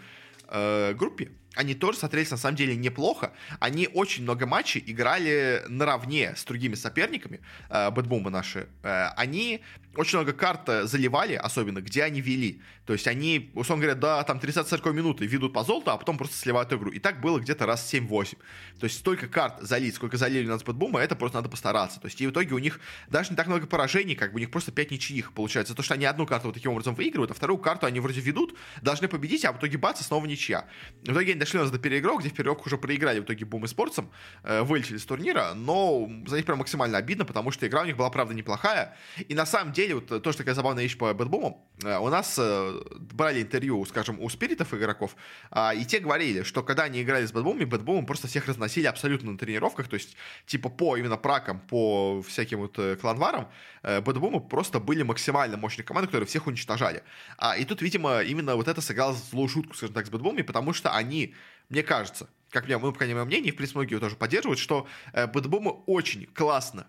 э, группе, они тоже смотрелись на самом деле неплохо. Они очень много матчей играли наравне с другими соперниками, э, Бэтбумы наши. Э, они очень много карт э, заливали, особенно, где они вели. То есть они, условно говоря, до там 30-40 минуты ведут по золоту, а потом просто сливают игру. И так было где-то раз 7-8. То есть столько карт залить, сколько залили у нас BetBoom а, это просто надо постараться. То есть и в итоге у них даже не так много поражений, как бы у них просто 5 ничьих получается. То, что они одну карту вот таким образом выигрывают, а вторую карту они вроде ведут, должны победить, а в итоге бац, снова ничья. В итоге они дошли у нас до переигрок, где в переигрок уже проиграли в итоге Boom Esports ом, э, вылетели с турнира, но за них прям максимально обидно, потому что игра у них была, правда, неплохая. И на самом деле, вот тоже такая забавная вещь по BetBoom у, э, у нас э, брали интервью, скажем, у Spirit ов игроков, э, и те говорили, что когда они играли с BetBoom ом, BetBoom ом просто всех разносили абсолютно на тренировках, то есть, типа, по именно prac ам, по всяким вот э, clan war ам, э, BetBoom ы просто были максимально мощной командой, которые всех уничтожали. А, и тут, видимо, именно вот это сыграло злую шутку, скажем так, с BetBoom ами, потому что они мне кажется, как мне, ну, по крайней мере, мнение, в принципе, многие тоже поддерживают, что э, BetBoom ы очень классно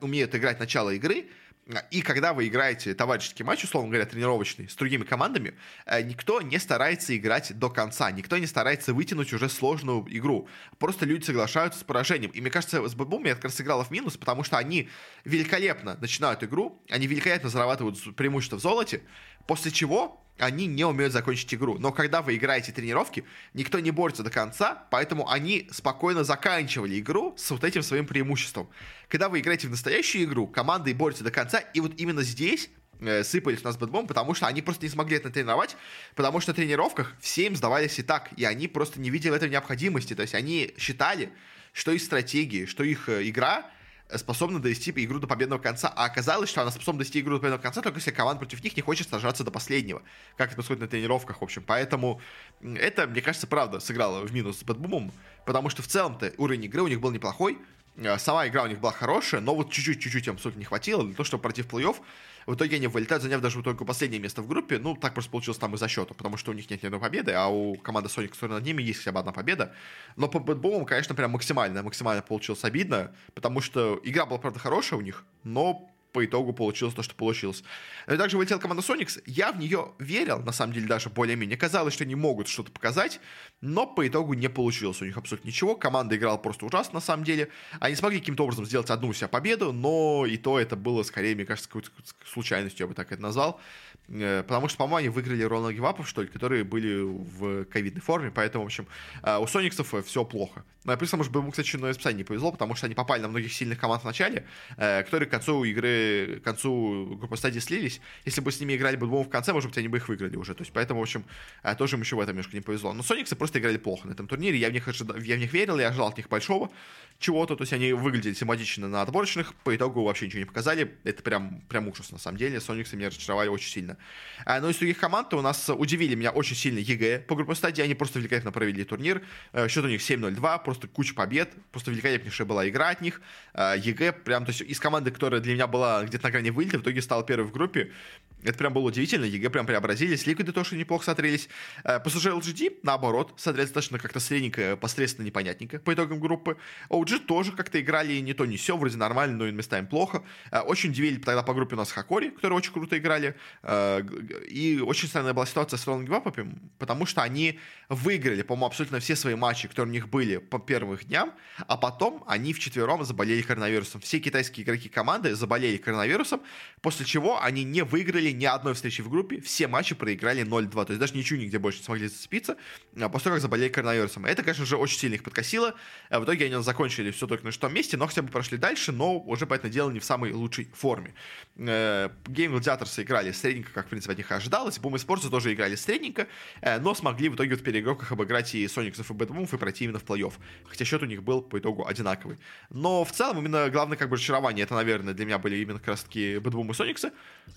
умеют играть начало игры, и когда вы играете товарищеский матч, условно говоря, тренировочный, с другими командами, э, никто не старается играть до конца, никто не старается вытянуть уже сложную игру. Просто люди соглашаются с поражением. И мне кажется, с BetBoom я как раз сыграла в минус, потому что они великолепно начинают игру, они великолепно зарабатывают преимущество в золоте, после чего они не умеют закончить игру. Но когда вы играете тренировки, никто не борется до конца, поэтому они спокойно заканчивали игру с вот этим своим преимуществом. Когда вы играете в настоящую игру, команды борются до конца, и вот именно здесь э, сыпались у нас BetBoom, потому что они просто не смогли это тренировать, потому что на тренировках все им сдавались и так, и они просто не видели в этом необходимости. То есть они считали, что их стратегии, что их э, игра способна довести игру до победного конца, а оказалось, что она способна довести игру до победного конца, только если команда против них не хочет сражаться до последнего, как это происходит на тренировках, в общем. Поэтому это, мне кажется, правда сыграло в минус с BetBoom ом, потому что в целом-то уровень игры у них был неплохой, Э, сама игра у них была хорошая, но вот чуть-чуть, чуть-чуть им абсолютно не хватило для того, чтобы пройти в плей-офф. В итоге они вылетают, заняв даже только последнее место в группе. Ну, так просто получилось там из-за счета, потому что у них нет ни одной победы, а у команды Sonic, которая над ними, есть хотя бы одна победа. Но по бэтболам, конечно, прям максимально, максимально получилось обидно, потому что игра была, правда, хорошая у них, но по итогу получилось то, что получилось. И также вылетела команда Соникс. Я в нее верил, на самом деле, даже более-менее. Казалось, что они могут что-то показать, но по итогу не получилось у них абсолютно ничего. Команда играла просто ужасно, на самом деле. Они смогли каким-то образом сделать одну у себя победу, но и то это было, скорее, мне кажется, какой-то случайностью, я бы так это назвал. Э, потому что, по-моему, они выиграли ровно гивапов, что ли, которые были в ковидной форме, поэтому, в общем, э, у Сониксов э, все плохо. Ну, плюс, может быть, кстати, на расписание не повезло, потому что они попали на многих сильных команд в начале, которые к концу игры, к концу группы стадии слились. Если бы с ними играли бы двум в конце, может быть, они бы их выиграли уже. То есть, поэтому, в общем, тоже им еще в этом немножко не повезло. Но Сониксы просто играли плохо на этом турнире. Я в них, ожидал, я в них верил, я ожидал от них большого чего-то. То есть, они выглядели симпатично на отборочных, по итогу вообще ничего не показали. Это прям, прям ужас, на самом деле. Soniqs ы меня разочаровали очень сильно. Но из других команд у нас удивили меня очень сильно EG по группе стадии. Они просто великолепно провели турнир. Э, счет у них 7-0-2, просто куча побед. Просто великолепнейшая была игра от них. Э, EG прям, то есть из команды, которая для меня была где-то на грани вылета, в итоге стал первой в группе. Это прям было удивительно. EG прям преобразились. Liquid ы тоже неплохо смотрелись. PSG.LGD, наоборот, смотрелись достаточно как-то средненько, посредственно, непонятненько по итогам группы. OG тоже как-то играли не то, не все, вроде нормально, но и местами плохо. Э, очень удивили тогда по группе у нас Хакори, которые очень круто играли. И очень странная была ситуация с Rolling Вапами, потому что они выиграли, по-моему, абсолютно все свои матчи, которые у них были по первых дням, а потом они вчетвером заболели коронавирусом. Все китайские игроки команды заболели коронавирусом, после чего они не выиграли ни одной встречи в группе, все матчи проиграли 0-2, то есть даже ничего нигде больше не смогли зацепиться, а после того, как заболели коронавирусом. Это, конечно же, очень сильно их подкосило. В итоге они закончили все только на шестом месте, но хотя бы прошли дальше, но уже, понятное дело, не в самой лучшей форме. Э, Gaimin Gladiators играли средненько, как, в принципе, от них и ожидалось. Boom Esports тоже играли средненько, э, но смогли в итоге в переигровках обыграть и Soniqs ов, и BetBoom ов, и пройти именно в плей-офф. Хотя счет у них был по итогу одинаковый. Но в целом именно главное как бы разочарование, это, наверное, для меня были именно как раз таки BetBoom и Soniqs ы.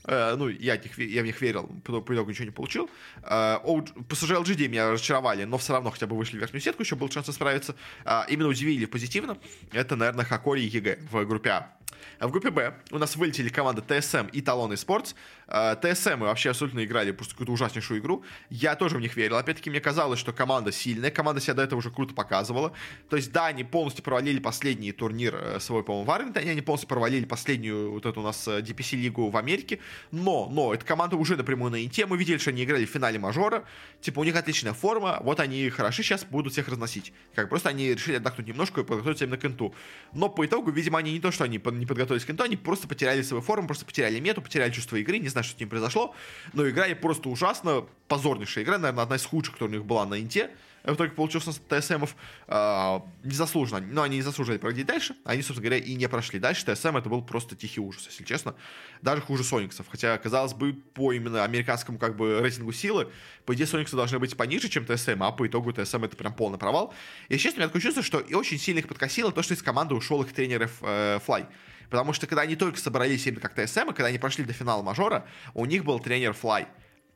Э, ну, я, них, я в них верил, по, итогу ничего не получил. Э, PSG LGD меня разочаровали, но все равно хотя бы вышли в верхнюю сетку, еще был шанс справиться. Э, именно удивили позитивно. Это, наверное, Hokori и EG в группе А. В группе Б у нас вылетели команды TSM и Talon Esports. TSM вообще абсолютно играли просто какую-то ужаснейшую игру. Я тоже в них верил. Опять-таки, мне казалось, что команда сильная. Команда себя до этого уже круто показывала. То есть, да, они полностью провалили последний турнир э, свой, по-моему, в Арлингтоне. Они полностью провалили последнюю вот эту у нас DPC-лигу э, в Америке. Но, но, эта команда уже напрямую на инте. Мы видели, что они играли в финале мажора. Типа, у них отличная форма. Вот они хороши сейчас, будут всех разносить. Как просто они решили отдохнуть немножко и подготовиться именно к инту. Но по итогу, видимо, они не то, что они не подготовились к инту, они просто потеряли свою форму, просто потеряли мету, потеряли чувство игры, не знаю, что с ним произошло, но играли просто ужасно, позорнейшая игра, наверное, одна из худших, которая у них была на инте, в итоге получился ТСМов э, незаслуженно, но они не заслужили пройти дальше, они, собственно говоря, и не прошли дальше. ТСМ это был просто тихий ужас, если честно, даже хуже Сониксов, хотя, казалось бы, по именно американскому как бы рейтингу силы, по идее, Сониксы должны быть пониже, чем TSM, а по итогу TSM это прям полный провал. И, честно, у меня такое чувство, что и очень сильно их подкосило то, что из команды ушел их тренер э, Флай. Потому что когда они только собрались именно как TSM, и когда они прошли до финала мажора, у них был тренер Флай.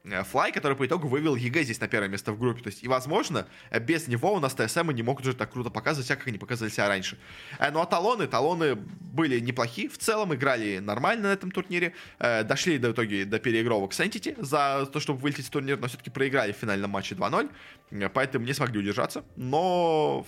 Флай, который по итогу вывел EG здесь на первое место в группе. То есть, и, возможно, без него у нас TSM не могут уже так круто показывать себя, как они показывали себя раньше. Э, ну, а талоны, талоны были неплохие. В целом играли нормально на этом турнире. Э, дошли до итоге до переигровок с Entity за то, чтобы вылететь в турнир, но все-таки проиграли в финальном матче 2-0. Э, поэтому не смогли удержаться. Но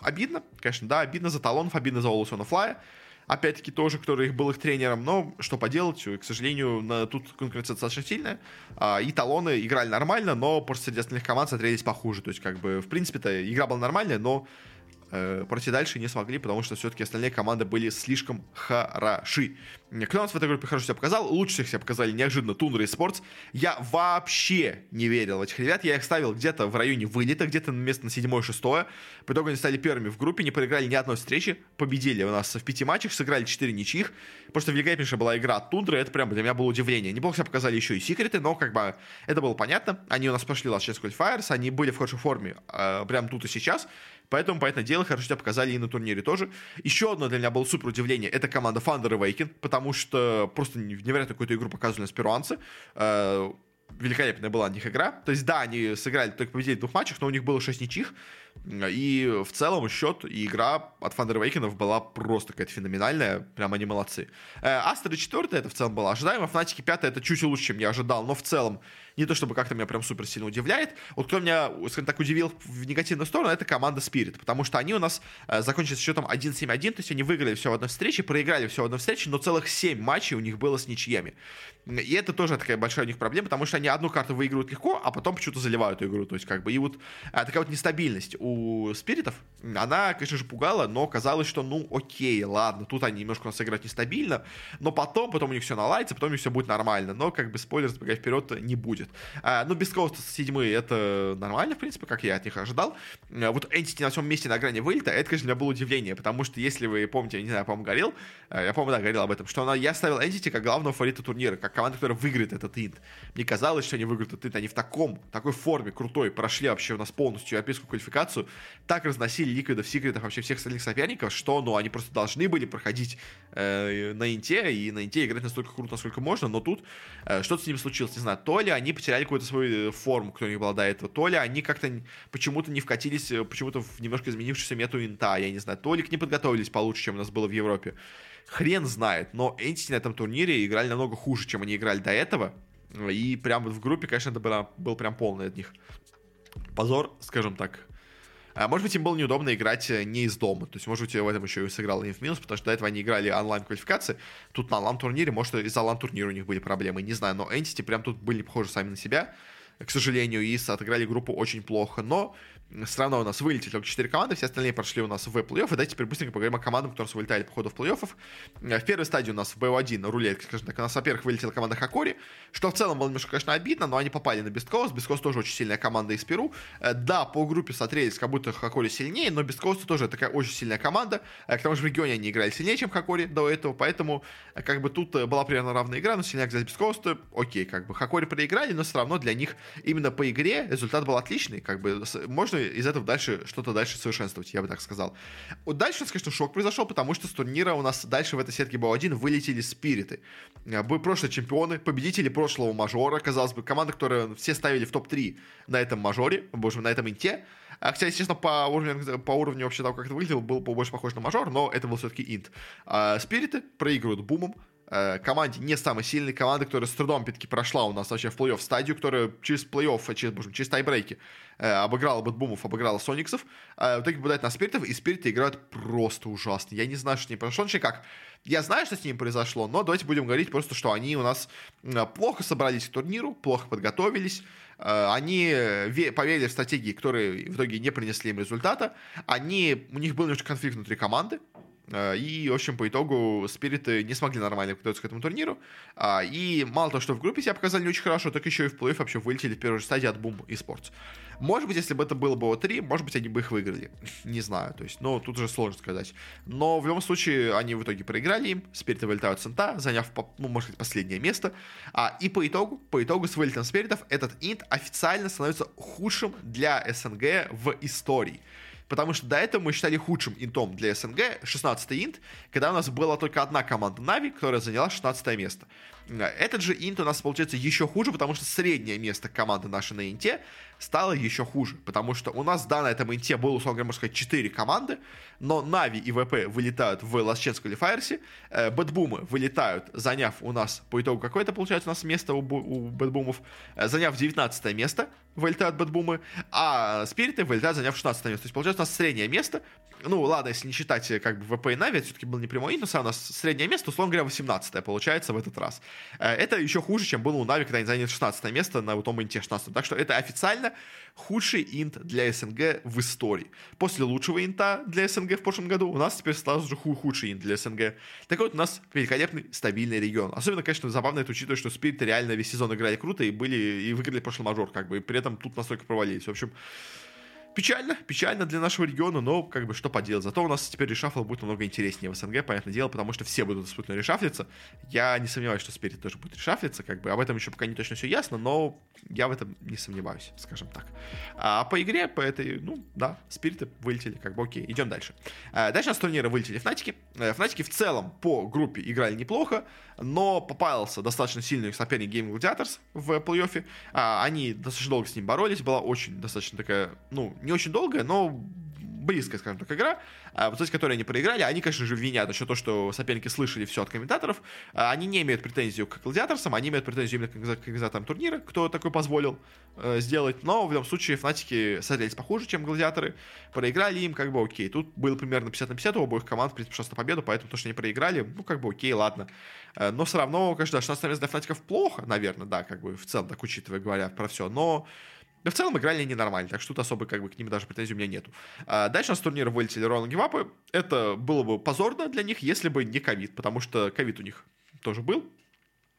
обидно, конечно, да, обидно за талонов, обидно за Олусона Флая опять-таки тоже, который был их тренером, но что поделать, к сожалению, на, тут конкуренция достаточно сильная, а, и талоны играли нормально, но просто среди остальных команд смотрелись похуже, то есть как бы в принципе-то игра была нормальная, но э, пройти дальше не смогли, потому что все-таки остальные команды были слишком хороши. Кто у нас в этой группе хорошо себя показал? Лучше всех себя показали неожиданно Тундра и Спортс. Я вообще не верил в этих ребят. Я их ставил где-то в районе вылета, где-то на место на седьмое-шестое. По итогу они стали первыми в группе, не проиграли ни одной встречи. Победили у нас в пяти матчах, сыграли четыре ничьих. Просто великолепнейшая была игра от Тундры. Это прям для меня было удивление. Неплохо себя показали еще и секреты, но как бы это было понятно. Они у нас прошли Last Chance Qualifiers, они были в хорошей форме э, прям тут и сейчас. Поэтому, понятное дело, хорошо себя показали и на турнире тоже. Еще одно для меня было супер удивление. Это команда Thunder Awaken, потому что просто невероятно какую-то игру показывали с перуанцы. Э, великолепная была у них игра. То есть, да, они сыграли, только победили в двух матчах, но у них было 6 ничьих. И в целом счет и игра от Фандервейкенов была просто какая-то феноменальная. Прям они молодцы. Астра 4 это в целом было ожидаемо. Фнатики 5 это чуть лучше, чем я ожидал. Но в целом не то чтобы как-то меня прям супер сильно удивляет. Вот кто меня, скажем так, удивил в негативную сторону, это команда Spirit, потому что они у нас э, закончили счетом 1-7-1, то есть они выиграли все в одной встрече, проиграли все в одной встрече, но целых 7 матчей у них было с ничьями. И это тоже такая большая у них проблема, потому что они одну карту выигрывают легко, а потом почему-то заливают эту игру. То есть, как бы, и вот а, такая вот нестабильность у спиритов, она, конечно же, пугала, но казалось, что, ну, окей, ладно, тут они немножко у нас играют нестабильно, но потом, потом у них все наладится, потом у них все будет нормально. Но, как бы, спойлер, забегая вперед, не будет. А, ну, без Коуста седьмые, это нормально, в принципе, как я от них ожидал. А, вот Entity на всем месте на грани вылета, это, конечно, для меня было удивление, потому что, если вы помните, не знаю, по-моему, говорил, а, я, по-моему, да, говорил об этом, что она, я ставил Entity как главного фаворита турнира, как команда, которая выиграет этот инт. Мне казалось, что они выиграют этот инт. Они в таком, такой форме крутой прошли вообще у нас полностью европейскую квалификацию, так разносили ликвидов, секретов, вообще всех остальных соперников, что, ну, они просто должны были проходить э, на инте, и на инте играть настолько круто, насколько можно, но тут э, что-то с ними случилось, не знаю, то ли они потеряли какую-то свою э, форму, кто у них была до этого, то ли они как-то почему-то не вкатились, э, почему-то в немножко изменившуюся мету инта, я не знаю, то ли к ним подготовились получше, чем у нас было в Европе хрен знает, но Entity на этом турнире играли намного хуже, чем они играли до этого. И прям в группе, конечно, это было, был прям полный от них позор, скажем так. А может быть, им было неудобно играть э, не из дома. То есть, может быть, в этом еще и сыграл им в минус, потому что до этого они играли онлайн-квалификации. Тут на онлайн-турнире, может, из-за онлайн-турнира у них были проблемы, не знаю. Но Entity прям тут были похожи сами на себя, к сожалению, и отыграли группу очень плохо. Но все равно у нас вылетели только 4 команды, все остальные прошли у нас в плей-офф. И давайте теперь быстренько поговорим о командах, которые вылетали по ходу в плей-оффов. Э, в первой стадии у нас в BO1 рулетка, скажем так, у нас, во-первых, вылетела команда Хакори, что в целом было немножко, конечно, обидно, но они попали на Бесткост. Бесткост тоже очень сильная команда из Перу. Э, да, по группе смотрелись, как будто Хакори сильнее, но Бесткост тоже такая очень сильная команда. Э, к тому же в регионе они играли сильнее, чем Хакори до этого, поэтому как бы тут была примерно равная игра, но сильнее взять Бесткост, окей, как бы Хакори проиграли, но все равно для них именно по игре результат был отличный, как бы можно из этого дальше что-то дальше совершенствовать, я бы так сказал. Вот дальше у нас, конечно, шок произошел, потому что с турнира у нас дальше в этой сетке был один вылетели спириты. Э, были прошлые чемпионы, победители прошлого мажора, казалось бы, команда, которую все ставили в топ-3 на этом мажоре, боже, на этом инте. А, хотя, естественно, по уровню, по уровню вообще того, как это выглядело, был больше похож на мажор, но это был все-таки инт. А спириты проигрывают бумом, Э, команде не самой сильной команды, которая с трудом все-таки прошла у нас вообще в плей-офф стадию, которая через плей-офф, через, боже, через тайбрейки э, обыграла Бэтбумов, обыграла Сониксов. Э, в итоге попадает на Спиритов, и Спириты играют просто ужасно. Я не знаю, что с ними произошло. Вообще как? Я знаю, что с ними произошло, но давайте будем говорить просто, что они у нас э, плохо собрались к турниру, плохо подготовились, э, они поверили в стратегии, которые в итоге не принесли им результата. Они, у них был немножко конфликт внутри команды, Э, и, в общем, по итогу спириты не смогли нормально подготовиться к этому турниру. А, и мало того, что в группе себя показали не очень хорошо, так еще и в плей-офф вообще вылетели в первой же стадии от Boom Esports. Может быть, если бы это было бы О3, может быть, они бы их выиграли. Не знаю, то есть, ну, тут уже сложно сказать. Но в любом случае, они в итоге проиграли им, спириты вылетают с инта, заняв, ну, может быть, последнее место. А, и по итогу, по итогу с вылетом спиритов этот инт официально становится худшим для СНГ в истории. Потому что до этого мы считали худшим интом для СНГ 16-й инт, когда у нас была только одна команда Нави, которая заняла 16 место. Этот же инт у нас получается еще хуже, потому что среднее место команды нашей на инте стало еще хуже, потому что у нас, да, на этом инте было, условно говоря, можно сказать, 4 команды, но Нави и ВП вылетают в Chance Qualifiers, э, Бэтбумы вылетают, заняв у нас, по итогу какое-то получается у нас место у, у Бэтбумов, э, заняв 19 место, вылетают Бэтбумы, а Спириты вылетают, заняв 16 место. То есть, получается, у нас среднее место, ну, ладно, если не считать э, как бы ВП и Нави, это все-таки был не прямой но у нас среднее место, условно говоря, 18 получается в этот раз. Э, это еще хуже, чем было у Нави, когда они заняли 16 место на том инте 16. Так что это официально худший инт для СНГ в истории. После лучшего инта для СНГ в прошлом году у нас теперь сразу же худший инт для СНГ. Так вот, у нас великолепный, стабильный регион. Особенно, конечно, забавно это учитывая, что Спириты реально весь сезон играли круто и были и выиграли прошлый мажор, как бы, и при этом тут настолько провалились. В общем, Печально, печально для нашего региона, но как бы что поделать. Зато у нас теперь решафл будет намного интереснее в СНГ, понятное дело, потому что все будут абсолютно решафлиться. Я не сомневаюсь, что Спирит тоже будет решафлиться, как бы об этом еще пока не точно все ясно, но я в этом не сомневаюсь, скажем так. А по игре, по этой, ну, да, Спириты вылетели, как бы окей, идем дальше. А, дальше нас турнира вылетели Фнатики. Э, Фнатики в целом по группе играли неплохо, но попался достаточно сильный соперник Game Gladiators в плей-оффе. А, они достаточно долго с ним боролись, была очень достаточно такая, ну, Не очень долгая, но близкая, скажем так, игра, а, в итоге которой они проиграли. Они, конечно же, винят еще то, что соперники слышали все от комментаторов. А, они не имеют претензию к гладиаторсам, они имеют претензию именно к организаторам турнира, кто такой позволил э, сделать. Но в любом случае Фнатики смотрелись похуже, чем гладиаторы. Проиграли им, как бы окей. Тут было примерно 50 на 50 у обоих команд, в принципе, на победу, поэтому то, что они проиграли, ну, как бы окей, ладно. Э, но все равно, конечно, 16 место для Фнатиков плохо, наверное, да, как бы в целом, так учитывая, говоря про все. Но но в целом играли они нормально, так что тут особо как бы к ним даже претензий у меня нету. А дальше у нас с турнира вылетели Ролан Гивапы. Это было бы позорно для них, если бы не ковид, потому что ковид у них тоже был,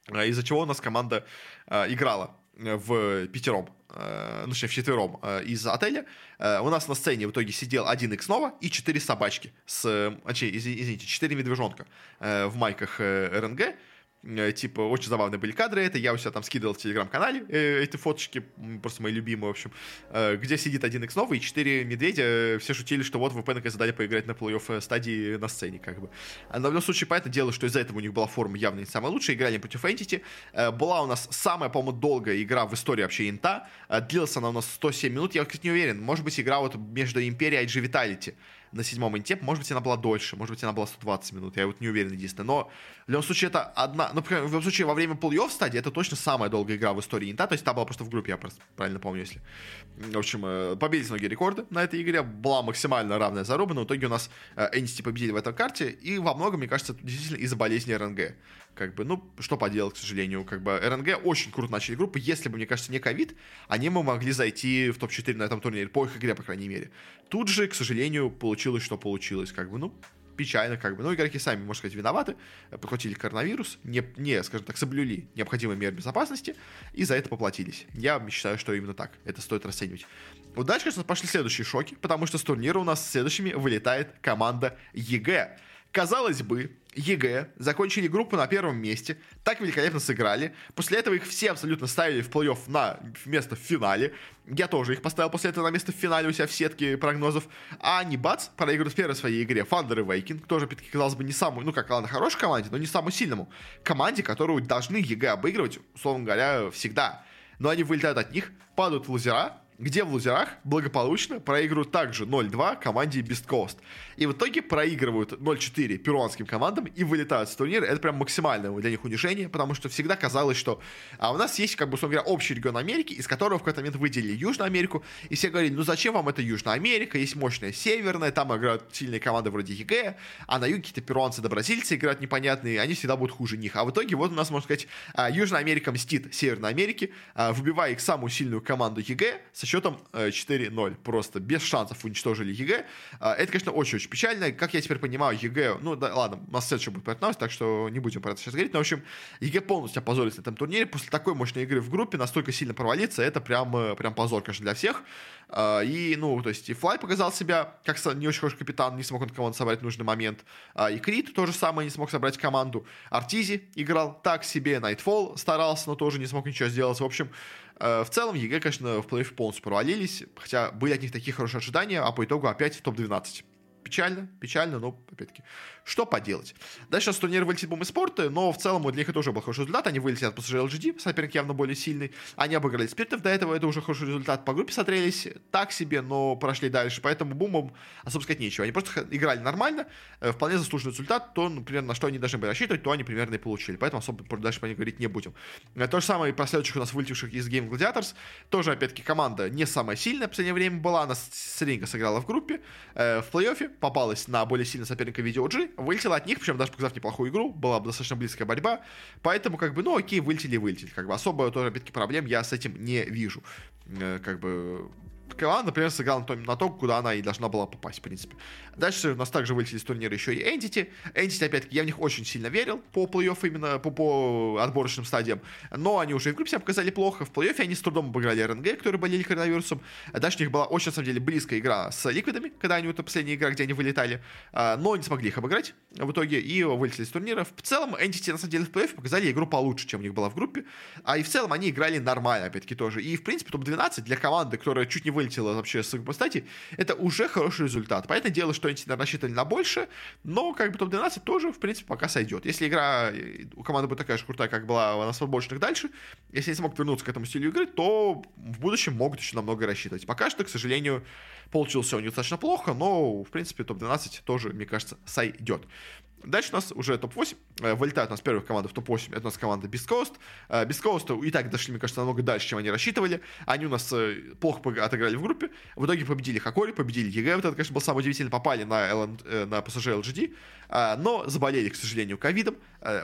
а, из-за чего у нас команда а, играла в пятером, ну, точнее, в четвером из отеля. У нас на сцене в итоге сидел один X Nova и четыре собачки с, извините, четыре медвежонка в майках РНГ. Э, типа, очень забавные были кадры это, я у себя там скидывал в телеграм-канале э, эти фоточки, просто мои любимые, в общем, э, где сидит один X новый и четыре медведя, э, все шутили, что вот VP наконец задали поиграть на плей-офф э, стадии на сцене, как бы. А на любом случае, понятное дело, что из-за этого у них была форма явно не самая лучшая, играли против Entity, э, была у нас самая, по-моему, долгая игра в истории вообще Инта, э, длилась она у нас 107 минут, я, кстати, не уверен, может быть, игра вот между Империей и IG Vitality, на седьмом инте, может быть, она была дольше, может быть, она была 120 минут, я вот не уверен, единственное. Но в любом случае это одна, ну, в любом случае, во время плей-офф стадии это точно самая долгая игра в истории инта, то есть та была просто в группе, я просто правильно помню, если. В общем, э, победили многие рекорды на этой игре, была максимально равная заруба, но в итоге у нас Энсти победили в этой карте, и во многом, мне кажется, действительно из-за болезни РНГ. Как бы, ну, что поделать, к сожалению, как бы РНГ очень круто начали группу. Если бы, мне кажется, не ковид, они бы могли зайти в топ-4 на этом турнире, по их игре, по крайней мере. Тут же, к сожалению, получилось, что получилось. Как бы, ну, печально, как бы. Ну, игроки сами, можно сказать, виноваты, подхватили коронавирус, не, не, скажем так, соблюли необходимые меры безопасности и за это поплатились. Я считаю, что именно так. Это стоит расценивать. Вот дальше, конечно, пошли следующие шоки, потому что с турнира у нас следующими вылетает команда EG. Казалось бы, EG закончили группу на первом месте, так великолепно сыграли. После этого их все абсолютно ставили в плей-офф на место в финале. Я тоже их поставил после этого на место в финале у себя в сетке прогнозов. А они, бац, проигрывают в первой своей игре Thunder Awaken. Тоже, опять-таки, казалось бы, не самую, ну, как, ладно, хорошей команде, но не самому сильному. Команде, которую должны EG обыгрывать, условно говоря, всегда. Но они вылетают от них, падают в лузера, где в лузерах благополучно проигрывают также 0-2 команде Beast Coast. И в итоге проигрывают 0-4 перуанским командам и вылетают с турнира. Это прям максимальное для них унижение, потому что всегда казалось, что а у нас есть, как бы, условно говоря, общий регион Америки, из которого в какой-то момент выделили Южную Америку, и все говорили, ну зачем вам это Южная Америка, есть мощная Северная, там играют сильные команды вроде EG, а на юге какие-то перуанцы да бразильцы играют непонятные, они всегда будут хуже них. А в итоге вот у нас, можно сказать, а, Южная Америка мстит Северной Америке, а, выбивая их самую сильную команду EG со счетом 4-0. Э, Просто без шансов уничтожили EG. Это, конечно, очень-очень печально. Как я теперь понимаю, EG, ну да, ладно, у нас следующий будет про так что не будем про это сейчас говорить. Но, в общем, EG полностью опозорились на этом турнире. После такой мощной игры в группе настолько сильно провалиться, это прям, э, прям позор, конечно, для всех. А, и, ну, то есть и Флай показал себя как не очень хороший капитан, не смог он команду собрать в нужный момент. А, и Крит то же самое не смог собрать команду. Артизи играл так себе, Найтфол старался, но тоже не смог ничего сделать. В общем, э, в целом EG, конечно, в плей-офф полностью провалились, хотя были от них такие хорошие ожидания, а по итогу опять в топ-12. Печально, печально, но, опять-таки, что поделать. Дальше с турнира вылетит Boom Esports, но в целом для них это уже был хороший результат. Они вылетели от PSG LGD, соперник явно более сильный. Они обыграли Спиритов, до этого это уже хороший результат. По группе смотрелись так себе, но прошли дальше. Поэтому Бумом особо сказать нечего. Они просто играли нормально, э, вполне заслуженный результат. То, например, на что они должны были рассчитывать, то они примерно и получили. Поэтому особо дальше по ним говорить не будем. Э, то же самое и про следующих у нас вылетевших из Game Gladiators. Тоже, опять-таки, команда не самая сильная в последнее время была. Она средненько сыграла в группе. Э, в плей-оффе попалась на более сильный соперника Video G. Вылетела от них, причем даже показав неплохую игру, была достаточно близкая борьба, поэтому, как бы, ну, окей, вылетели, вылетели, как бы, особо тоже, опять-таки, проблем я с этим не вижу, э, как бы, команда, например, сыграла на то, на то, куда она и должна была попасть, в принципе. Дальше у нас также вылетели из турнира еще и Entity. Entity, опять-таки, я в них очень сильно верил по плей-офф именно, по, по отборочным стадиям. Но они уже и в группе себя показали плохо. В плей-оффе они с трудом обыграли РНГ, которые болели коронавирусом. Дальше у них была очень, на самом деле, близкая игра с Ликвидами, когда они, это последняя игра, где они вылетали. А, но не смогли их обыграть в итоге и вылетели из турнира. В целом, Entity, на самом деле, в плей-оффе показали игру получше, чем у них была в группе. А и в целом они играли нормально, опять-таки, тоже. И, в принципе, топ-12 для команды, которая чуть не вылетела вообще с стати, это уже хороший результат. Понятное дело, что они рассчитывали на больше, но как бы топ-12 тоже, в принципе, пока сойдет. Если игра у команды будет такая же крутая, как была на свободных дальше, если они смогут вернуться к этому стилю игры, то в будущем могут еще намного рассчитывать. Пока что, к сожалению, получилось все достаточно плохо, но, в принципе, топ-12 тоже, мне кажется, сойдет. Дальше у нас уже топ-8. Э, вылетают у нас первых команда в топ-8. Это у нас команда Beast Coast. Э, Beast Coast и так дошли, мне кажется, намного дальше, чем они рассчитывали. Они у нас э, плохо отыграли в группе. В итоге победили Hokori, победили EG. Вот это, конечно, было самое удивительное. Попали на, LN, на PSG LGD. Но заболели, к сожалению, ковидом.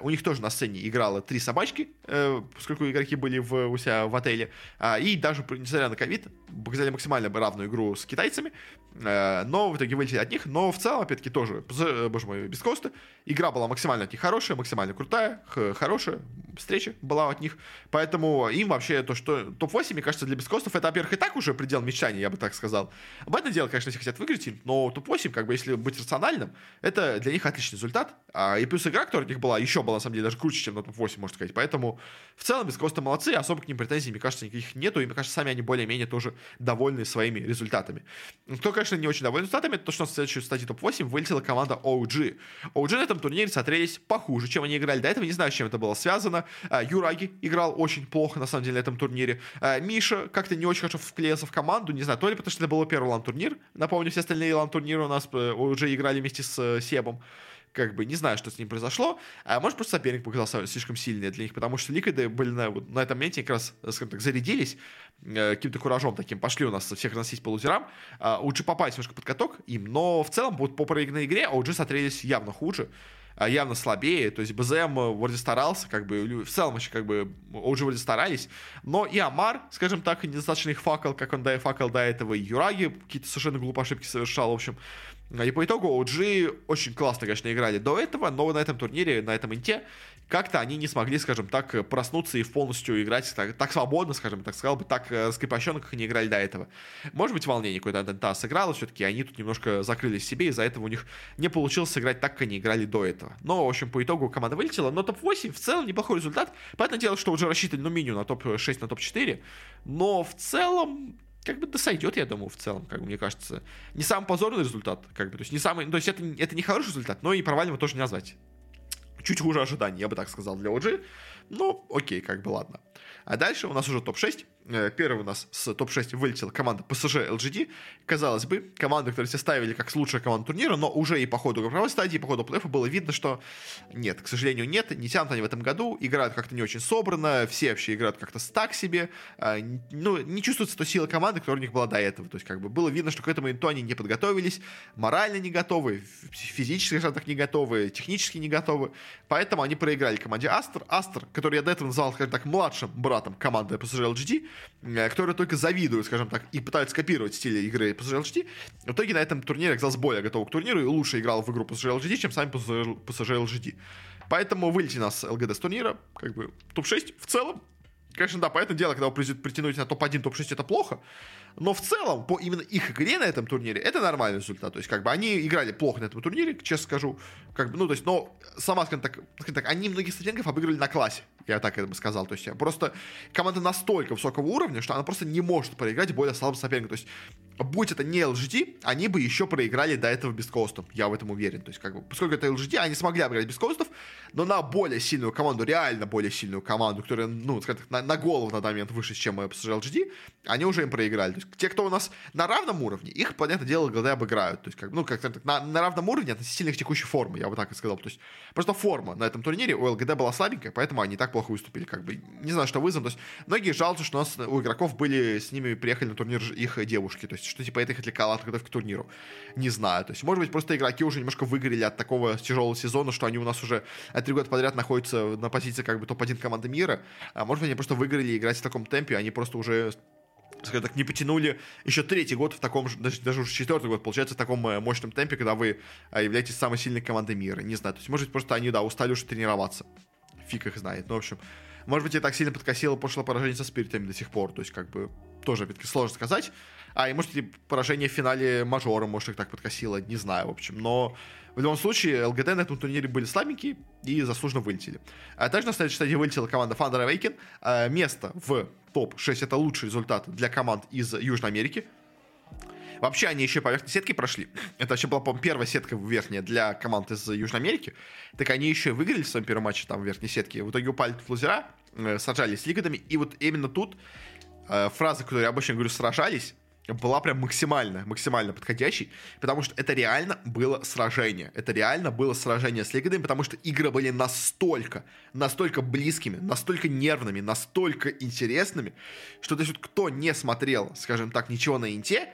У них тоже на сцене играло три собачки, поскольку игроки были в, у себя в отеле. И даже, несмотря на ковид, показали максимально равную игру с китайцами. Но в итоге вылетели от них. Но в целом, опять-таки, тоже, боже мой, без коста. Игра была максимально от них хорошая, максимально крутая, хорошая встреча была от них. Поэтому им вообще то, что топ-8, мне кажется, для бескостов это, во-первых, и так уже предел мечтаний, я бы так сказал. Об этом дело, конечно, если хотят выиграть, но топ-8, как бы, если быть рациональным, это для них отличный результат. А, и плюс игра, которая у них была, еще была, на самом деле, даже круче, чем на топ-8, можно сказать. Поэтому в целом бескосты молодцы, особо к ним претензий, мне кажется, никаких нету. И мне кажется, сами они более-менее тоже довольны своими результатами. Кто, конечно, не очень доволен результатами, это то, что на следующей стадии топ-8 вылетела команда OG. OG на этом турнире смотрелись похуже, чем они играли до этого. Не знаю, с чем это было связано. А, Юраги играл очень плохо, на самом деле, на этом турнире. А, Миша как-то не очень хорошо вклеился в команду. Не знаю, то ли потому, что это был первый лан-турнир. Напомню, все остальные лан-турниры у нас э, уже играли вместе с э, Себом как бы не знаю, что с ним произошло, а может просто соперник показался слишком сильный для них, потому что Ликвиды были на, на этом моменте как раз, скажем так, зарядились э, каким-то куражом таким, пошли у нас всех разносить по лузерам, э, лучше попасть немножко под каток им, но в целом вот по проигранной игре OG смотрелись явно хуже, а, явно слабее, то есть БЗМ э, вроде старался, как бы, в целом еще как бы уже вроде старались, но и Амар, скажем так, недостаточно их факел, как он да, факел до этого, и Юраги какие-то совершенно глупые ошибки совершал, в общем, и по итогу OG очень классно, конечно, играли до этого, но на этом турнире, на этом инте, как-то они не смогли, скажем так, проснуться и полностью играть так, так свободно, скажем так, сказал бы, так э, скрипощенно, как они играли до этого. Может быть, волнение какое-то Антента сыграло, все-таки они тут немножко закрылись себе, из-за этого у них не получилось сыграть так, как они играли до этого. Но, в общем, по итогу команда вылетела, но топ-8 в целом неплохой результат. Понятное дело, что уже рассчитывали, ну, минимум на топ-6, на топ-4, но в целом как бы да сойдет, я думаю, в целом, как бы, мне кажется. Не самый позорный результат, как бы, то есть не самый, то есть это, это не хороший результат, но и провального тоже не назвать чуть хуже ожиданий, я бы так сказал, для OG. Ну, окей, как бы ладно. А дальше у нас уже топ-6. Э, первый у нас с топ-6 вылетела команда PSG LGD. Казалось бы, команда, которую все ставили как лучшая команда турнира, но уже и по ходу групповой стадии, по ходу плей было видно, что нет, к сожалению, нет, не тянут они в этом году, играют как-то не очень собрано, все вообще играют как-то так себе, а, ну, не чувствуется то сила команды, которая у них была до этого, то есть как бы было видно, что к этому инту они не подготовились, морально не готовы, физически, скажем так, не готовы, технически не готовы, поэтому они проиграли команде Астер, Астер, который я до этого называл, скажем так, младшим братом команды PSG LGD, которые только завидуют, скажем так, и пытаются копировать стиль игры PSG LGD. В итоге на этом турнире оказался более готов к турниру и лучше играл в игру PSG LGD, чем сами PSG LGD. Поэтому вылети нас ЛГД с турнира, как бы топ-6 в целом. Конечно, да, поэтому дело, когда вы притянуть на топ-1, топ-6, это плохо. Но в целом, по именно их игре на этом турнире, это нормальный результат. То есть, как бы, они играли плохо на этом турнире, честно скажу. Как бы, ну, то есть, но сама, скажем так, скажем так они многих студентов обыгрывали на классе. Я так это бы сказал. То есть, просто команда настолько высокого уровня, что она просто не может проиграть более слабым соперником. То есть, будь это не LGD, они бы еще проиграли до этого без костов. Я в этом уверен. То есть, как бы, поскольку это LGD, они смогли обыграть без костов, но на более сильную команду, реально более сильную команду, которая, ну, скажем так, на, на голову на данный момент выше, чем PSG LGD, они уже им проиграли. То есть, те, кто у нас на равном уровне, их, понятное дело, ГД обыграют. То есть, как, ну, как то на, на равном уровне относительно их текущей формы, я бы так и сказал. То есть, просто форма на этом турнире у ЛГД была слабенькая, поэтому они так плохо выступили. Как бы, не знаю, что вызвано. То есть, многие жалуются, что у нас у игроков были с ними, приехали на турнир их девушки. То есть, что, типа, это их отвлекало от подготовки к турниру. Не знаю. То есть, может быть, просто игроки уже немножко выгорели от такого тяжелого сезона, что они у нас уже три года подряд находятся на позиции как бы топ-1 команды мира. А может быть, они просто выиграли играть в таком темпе, они просто уже скажем так, не потянули еще третий год в таком же, даже, даже уже четвертый год, получается, в таком э, мощном темпе, когда вы э, являетесь самой сильной командой мира. Не знаю, то есть, может быть, просто они, да, устали уже тренироваться. Фиг их знает. Ну, в общем, может быть, я так сильно подкосило пошло поражение со спиритами до сих пор. То есть, как бы, тоже, опять-таки, сложно сказать. А, и, может, и поражение в финале мажора, может, их так подкосило, не знаю, в общем. Но в любом случае, ЛГД на этом турнире были слабенькие и заслуженно вылетели. А также на следующей стадии вылетела команда Thunder Awaken. А, место в топ-6 это лучший результат для команд из Южной Америки. Вообще, они еще по верхней сетке прошли. Это вообще была, по первая сетка верхняя для команд из Южной Америки. Так они еще и выиграли в своем первом матче там в верхней сетке. В итоге упали в лузера, э, сражались с лигадами. И вот именно тут э, фраза, которую я обычно говорю, сражались, была прям максимально, максимально подходящей, потому что это реально было сражение. Это реально было сражение с Лигадами, потому что игры были настолько, настолько близкими, настолько нервными, настолько интересными, что то есть вот кто не смотрел, скажем так, ничего на Инте,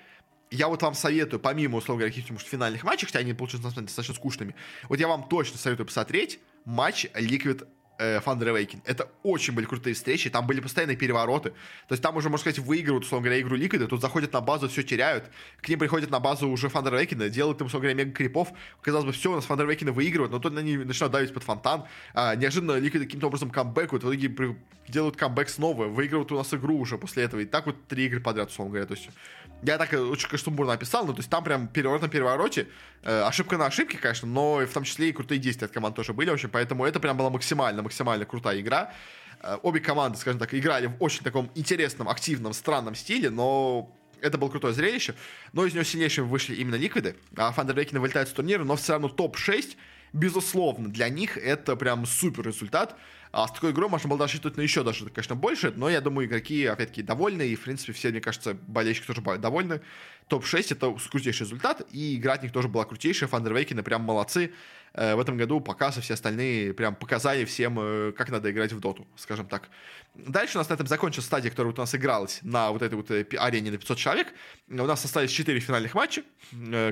я вот вам советую, помимо, условно говоря, каких-нибудь финальных матчей, хотя они получились достаточно скучными, вот я вам точно советую посмотреть матч Liquid Thunder Awakening. Это очень были крутые встречи, там были постоянные перевороты. То есть там уже, можно сказать, выигрывают, условно говоря, игру Ликвида, тут заходят на базу, все теряют. К ним приходят на базу уже Thunder Awakening, делают им, условно говоря, мега крипов. Казалось бы, все, у нас Thunder Awakening выигрывают, но тут они начинают давить под фонтан. А, неожиданно Ликвид каким-то образом камбэкают, в итоге делают камбэк снова, выигрывают у нас игру уже после этого. И так вот три игры подряд, условно говоря. То есть я так очень, конечно, сумбурно описал, но то есть там прям переворот на перевороте, э, ошибка на ошибке, конечно, но в том числе и крутые действия от команд тоже были, в общем, поэтому это прям была максимально, максимально крутая игра. Э, обе команды, скажем так, играли в очень таком интересном, активном, странном стиле, но это было крутое зрелище, но из него сильнейшими вышли именно ликвиды, а Фандербекины вылетают с турнира, но все равно топ-6, безусловно, для них это прям супер результат, а с такой игрой можно было рассчитывать на еще даже, конечно, больше, но я думаю, игроки, опять-таки, довольны, и, в принципе, все, мне кажется, болельщики тоже довольны. Топ-6 — это крутейший результат, и игра от них тоже была крутейшая, Фандервейкины прям молодцы. Э, в этом году показ и все остальные прям показали всем, э, как надо играть в доту, скажем так. Дальше у нас на этом закончилась стадия, которая вот у нас игралась на вот этой вот э, арене на 500 человек. У нас остались 4 финальных матча,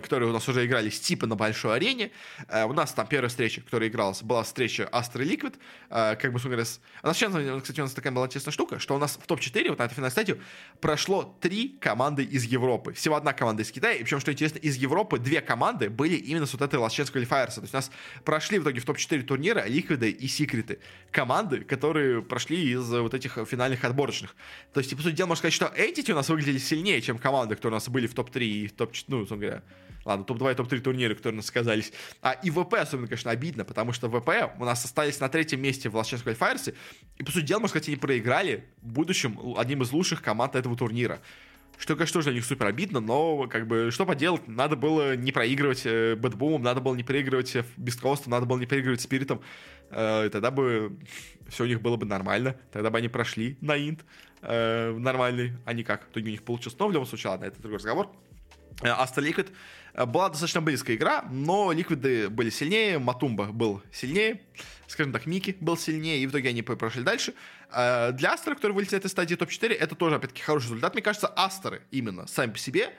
которые у нас уже игрались типа на большой арене. У нас там первая встреча, которая игралась, была встреча Astra Liquid. Как бы, у нас сейчас, кстати, у нас такая была интересная штука, что у нас в топ-4, вот на этой финальной стадии, прошло три команды из Европы. Всего одна команда из Китая, и причем, что интересно, из Европы две команды были именно с вот этой Last Chance Qualifiers. То есть у нас прошли в итоге в топ-4 турнира Ликвиды и Секреты. Команды, которые прошли из вот этих финальных отборочных. То есть, по сути дела, можно сказать, что Entity у нас выглядели сильнее, чем команды, которые у нас были в топ-3 и в топ-4, ну, собственно говоря, Ладно, топ-2 и топ-3 турниры, которые у нас сказались. А и ВП особенно, конечно, обидно, потому что ВП у нас остались на третьем месте в Qualifiers, и, по сути дела, можно сказать, они проиграли в будущем одним из лучших команд этого турнира. Что, конечно, тоже для них супер обидно, но, как бы, что поделать, надо было не проигрывать э, Бэтбумом, надо было не проигрывать Beast Coast ом, надо было не проигрывать Спиритом, э, тогда бы все у них было бы нормально, тогда бы они прошли на инт э, нормальный, а не как. В итоге у них получилось, но в любом случае, ладно, это другой разговор. Аста э, была достаточно близкая игра, но Ликвиды были сильнее, Матумба был сильнее, скажем так, Мики был сильнее, и в итоге они прошли дальше. Э, для Астера, который вылетел этой стадии топ-4, это тоже, опять-таки, хороший результат. Мне кажется, Астеры именно сами по себе,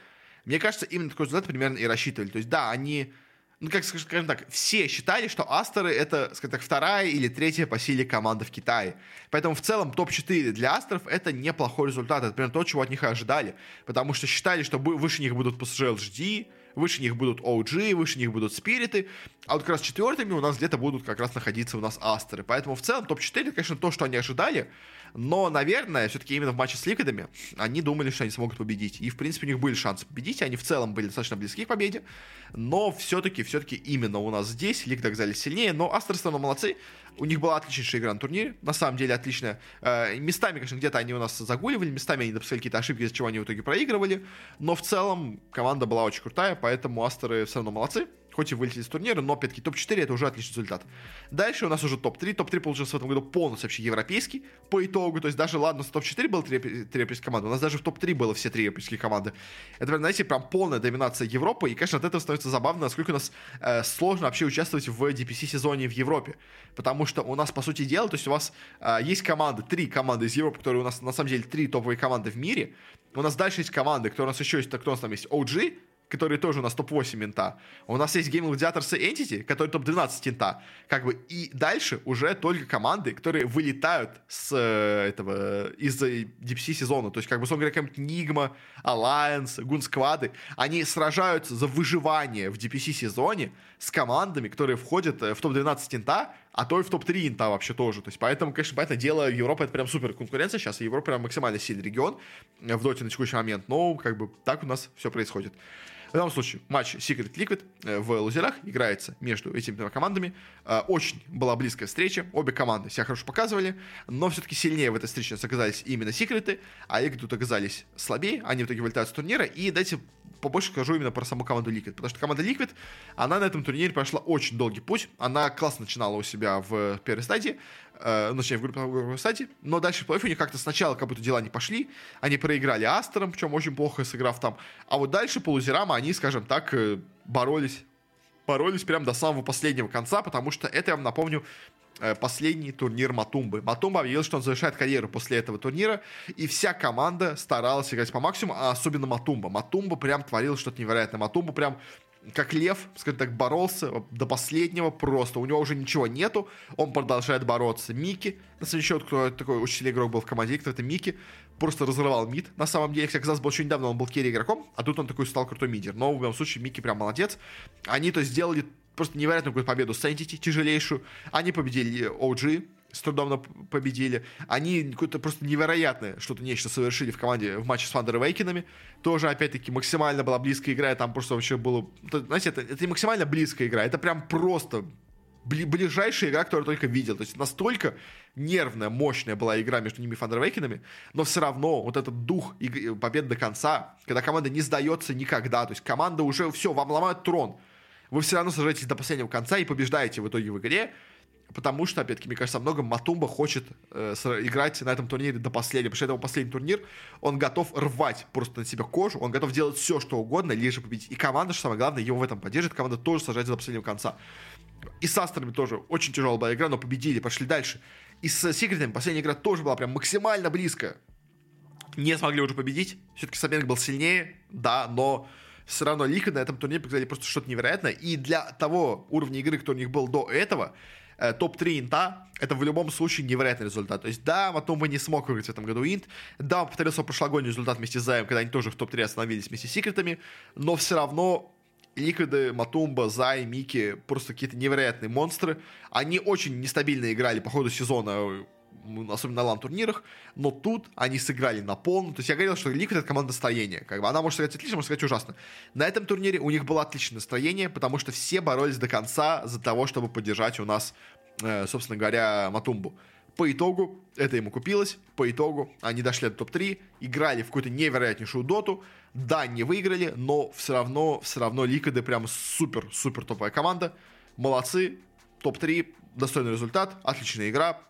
мне кажется, именно такой результат примерно и рассчитывали. То есть, да, они ну, как скажем так, все считали, что Астеры это, скажем так, вторая или третья по силе команда в Китае. Поэтому в целом топ-4 для Астеров это неплохой результат. Это примерно то, чего от них ожидали. Потому что считали, что выше них будут PSG LGD, выше них будут OG, выше них будут Спириты, а вот как раз четвертыми у нас где-то будут как раз находиться у нас Астеры. Поэтому в целом топ-4, конечно, то, что они ожидали, но, наверное, все-таки именно в матче с Ликвидами они думали, что они смогут победить. И, в принципе, у них были шансы победить, они в целом были достаточно близки к победе, но все-таки, все-таки именно у нас здесь Ликвиды оказались сильнее, но Астеры все равно молодцы, у них была отличнейшая игра на турнире, на самом деле отличная. Э, местами, конечно, где-то они у нас загуливали, местами они допускали какие-то ошибки, из-за чего они в итоге проигрывали, но в целом команда была очень крутая, поэтому Астеры все равно молодцы хоть и вылетели из турнира, но, опять-таки, топ-4 это уже отличный результат. Дальше у нас уже топ-3. Топ-3 получился в этом году полностью вообще европейский по итогу. То есть даже, ладно, с топ-4 было 3, 3 европейские команды, у нас даже в топ-3 было все три европейские команды. Это, знаете, прям полная доминация Европы. И, конечно, от этого становится забавно, насколько у нас э, сложно вообще участвовать в DPC-сезоне в Европе. Потому что у нас, по сути дела, то есть у вас э, есть команды, три команды из Европы, которые у нас, на самом деле, три топовые команды в мире. У нас дальше есть команды, которые у нас еще есть, кто у нас там есть, OG, которые тоже у нас топ-8 инта. У нас есть Game Gladiators и Entity, которые топ-12 инта. Как бы, и дальше уже только команды, которые вылетают с э, этого, из DPC сезона. То есть, как бы, условно говоря, какая-нибудь Nigma, Alliance, Гунсквады, они сражаются за выживание в DPC сезоне с командами, которые входят э, в топ-12 инта, а то и в топ-3 инта вообще тоже. То есть, поэтому, конечно, понятное дело, Европа это прям супер конкуренция сейчас, и Европа прям максимально сильный регион э, в доте на текущий момент. Но, как бы, так у нас все происходит. Любом случае, матч Secret Liquid э, в лузерах играется между этими двумя командами. Э, очень была близкая встреча. Обе команды себя хорошо показывали, но все-таки сильнее в этой встрече оказались именно секреты, а Liquid тут оказались слабее. Они в итоге вылетают с турнира. И дайте побольше скажу именно про саму команду Liquid. Потому что команда Liquid, она на этом турнире прошла очень долгий путь. Она классно начинала у себя в первой стадии, э, ну, точнее, в групповой стадии, но дальше в плей у них как-то сначала как будто дела не пошли. Они проиграли Астером, причем очень плохо сыграв там. А вот дальше по лузерам они, скажем так, э, боролись боролись прям до самого последнего конца, потому что это, я вам напомню, Э, последний турнир Матумбы. Матумба объявил, что он завершает карьеру после этого турнира, и вся команда старалась играть по максимуму, а особенно Матумба. Матумба прям творил что-то невероятное. Матумба прям как лев, скажем так, боролся до последнего просто. У него уже ничего нету, он продолжает бороться. Мики, на самом деле, кто такой сильный игрок был в команде, кто это Мики, просто разрывал мид. На самом деле, как казалось бы, очень недавно он был керри игроком, а тут он такой стал крутой мидер. Но в любом случае, Мики прям молодец. Они то сделали просто невероятную какую-то победу с тяжелейшую. Они победили OG, с трудом победили. Они какое-то просто невероятное что-то нечто совершили в команде в матче с Вандер Вейкинами. Тоже, опять-таки, максимально была близкая игра, там просто вообще было... Знаете, это, это не максимально близкая игра, это прям просто ближайшая игра, которую я только видел. То есть настолько нервная, мощная была игра между ними и Фандервейкинами, но все равно вот этот дух игры, победы до конца, когда команда не сдается никогда, то есть команда уже все, вам ломают трон, вы все равно сражаетесь до последнего конца и побеждаете в итоге в игре, потому что, опять-таки, мне кажется, много Матумба хочет э, играть на этом турнире до последнего, потому что это его последний турнир, он готов рвать просто на себя кожу, он готов делать все, что угодно, лишь бы победить. И команда, что самое главное, его в этом поддержит, команда тоже сражается до последнего конца. И с Астрами тоже очень тяжелая была игра, но победили, пошли дальше. И с Секретами последняя игра тоже была прям максимально близкая. Не смогли уже победить, все-таки соперник был сильнее, да, но все равно Лика на этом турнире показали просто что-то невероятное. И для того уровня игры, который у них был до этого, э, топ-3 инта, это в любом случае невероятный результат. То есть, да, Матумба не смог выиграть в этом году инт, да, он повторил прошлогодний результат вместе с Заем, когда они тоже в топ-3 остановились вместе с секретами, но все равно Ликвиды, Матумба, Зай, Мики просто какие-то невероятные монстры. Они очень нестабильно играли по ходу сезона особенно на лан-турнирах, но тут они сыграли на полную. То есть я говорил, что Liquid это команда настроения. Как бы она может сыграть отлично, может сыграть ужасно. На этом турнире у них было отличное настроение, потому что все боролись до конца за того, чтобы поддержать у нас, э, собственно говоря, Матумбу. По итогу это ему купилось, по итогу они дошли до топ-3, играли в какую-то невероятнейшую доту, да, не выиграли, но все равно, все равно Ликвиды прям супер-супер топовая команда, молодцы, топ-3, достойный результат, отличная игра,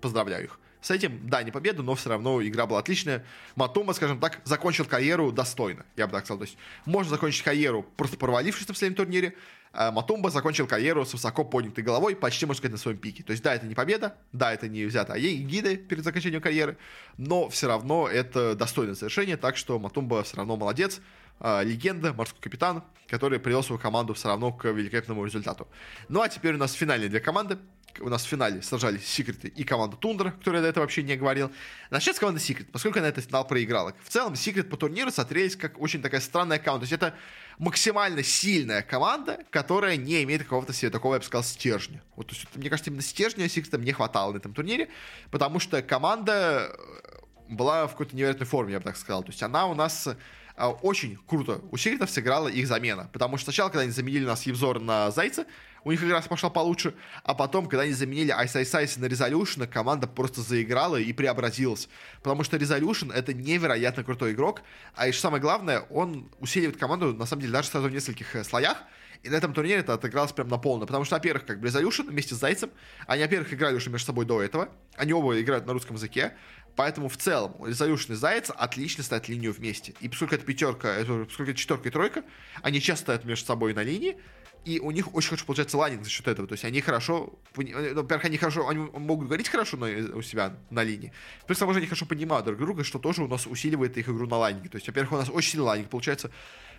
поздравляю их. С этим, да, не победа, но все равно игра была отличная. Матума, скажем так, закончил карьеру достойно, я бы так сказал. То есть можно закончить карьеру, просто провалившись на последнем турнире. А Матумба закончил карьеру с высоко поднятой головой, почти, можно сказать, на своем пике. То есть, да, это не победа, да, это не взято ей гиды перед закончанием карьеры, но все равно это достойное завершение, так что Матумба все равно молодец. А, легенда, морской капитан, который привел свою команду все равно к великолепному результату. Ну а теперь у нас финальные две команды у нас в финале сражались Секреты и команда Тундра, которая до этого вообще не говорил. Начнет с команды Секрет, поскольку она этот финал проиграла. В целом, Секрет по турниру смотрелись как очень такая странная команда. То есть это максимально сильная команда, которая не имеет какого-то себе такого, я бы сказал, стержня. Вот, то есть, мне кажется, именно стержня Секретам не хватало на этом турнире, потому что команда э, была в какой-то невероятной форме, я бы так сказал. То есть она у нас э, очень круто у Секретов сыграла их замена. Потому что сначала, когда они заменили нас Евзор на Зайца, у них игра пошла получше, а потом, когда они заменили Ice Ice Ice на Resolution, команда просто заиграла и преобразилась, потому что Resolution это невероятно крутой игрок, а еще самое главное, он усиливает команду, на самом деле, даже сразу в нескольких э, слоях, и на этом турнире это отыгралось прям на полную. Потому что, во-первых, как бы Resolution вместе с Зайцем, они, во-первых, играли уже между собой до этого. Они оба играют на русском языке. Поэтому в целом Resolution и Заяц отлично ставят линию вместе. И поскольку это пятерка, это, поскольку это четверка и тройка, они часто стоят между собой на линии и у них очень хорошо получается laning за счет этого. То есть они хорошо, э, во-первых, они хорошо, они могут говорить хорошо на, у себя на линии. Плюс к же они хорошо понимают друг друга, что тоже у нас усиливает их игру на лайнинге. То есть, во-первых, у нас очень сильный laning получается.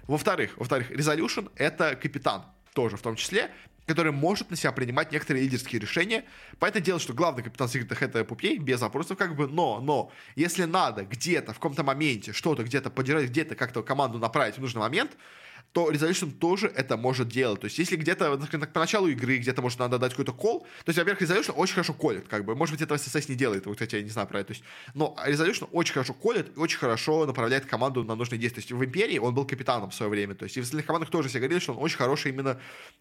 Во-вторых, во-вторых, Resolution — это капитан тоже в том числе, который может на себя принимать некоторые лидерские решения. Поэтому дело, что главный капитан секретных это Пупей, без вопросов, как бы, но, но, если надо где-то, в каком-то моменте, что-то где-то поддержать, где-то как-то команду направить в нужный момент, то Resolution тоже это может делать. То есть, если где-то, так, по началу игры где-то, может, надо дать какой-то кол, то есть, во-первых, Resolution очень хорошо колет, как бы. Может быть, этого SSS не делает, вот, кстати, я не знаю про это. То есть, но Resolution очень хорошо колет и очень хорошо направляет команду на нужные действия. То есть, в Империи он был капитаном в свое время. То есть, и в остальных командах тоже все говорили, что он очень хороший именно,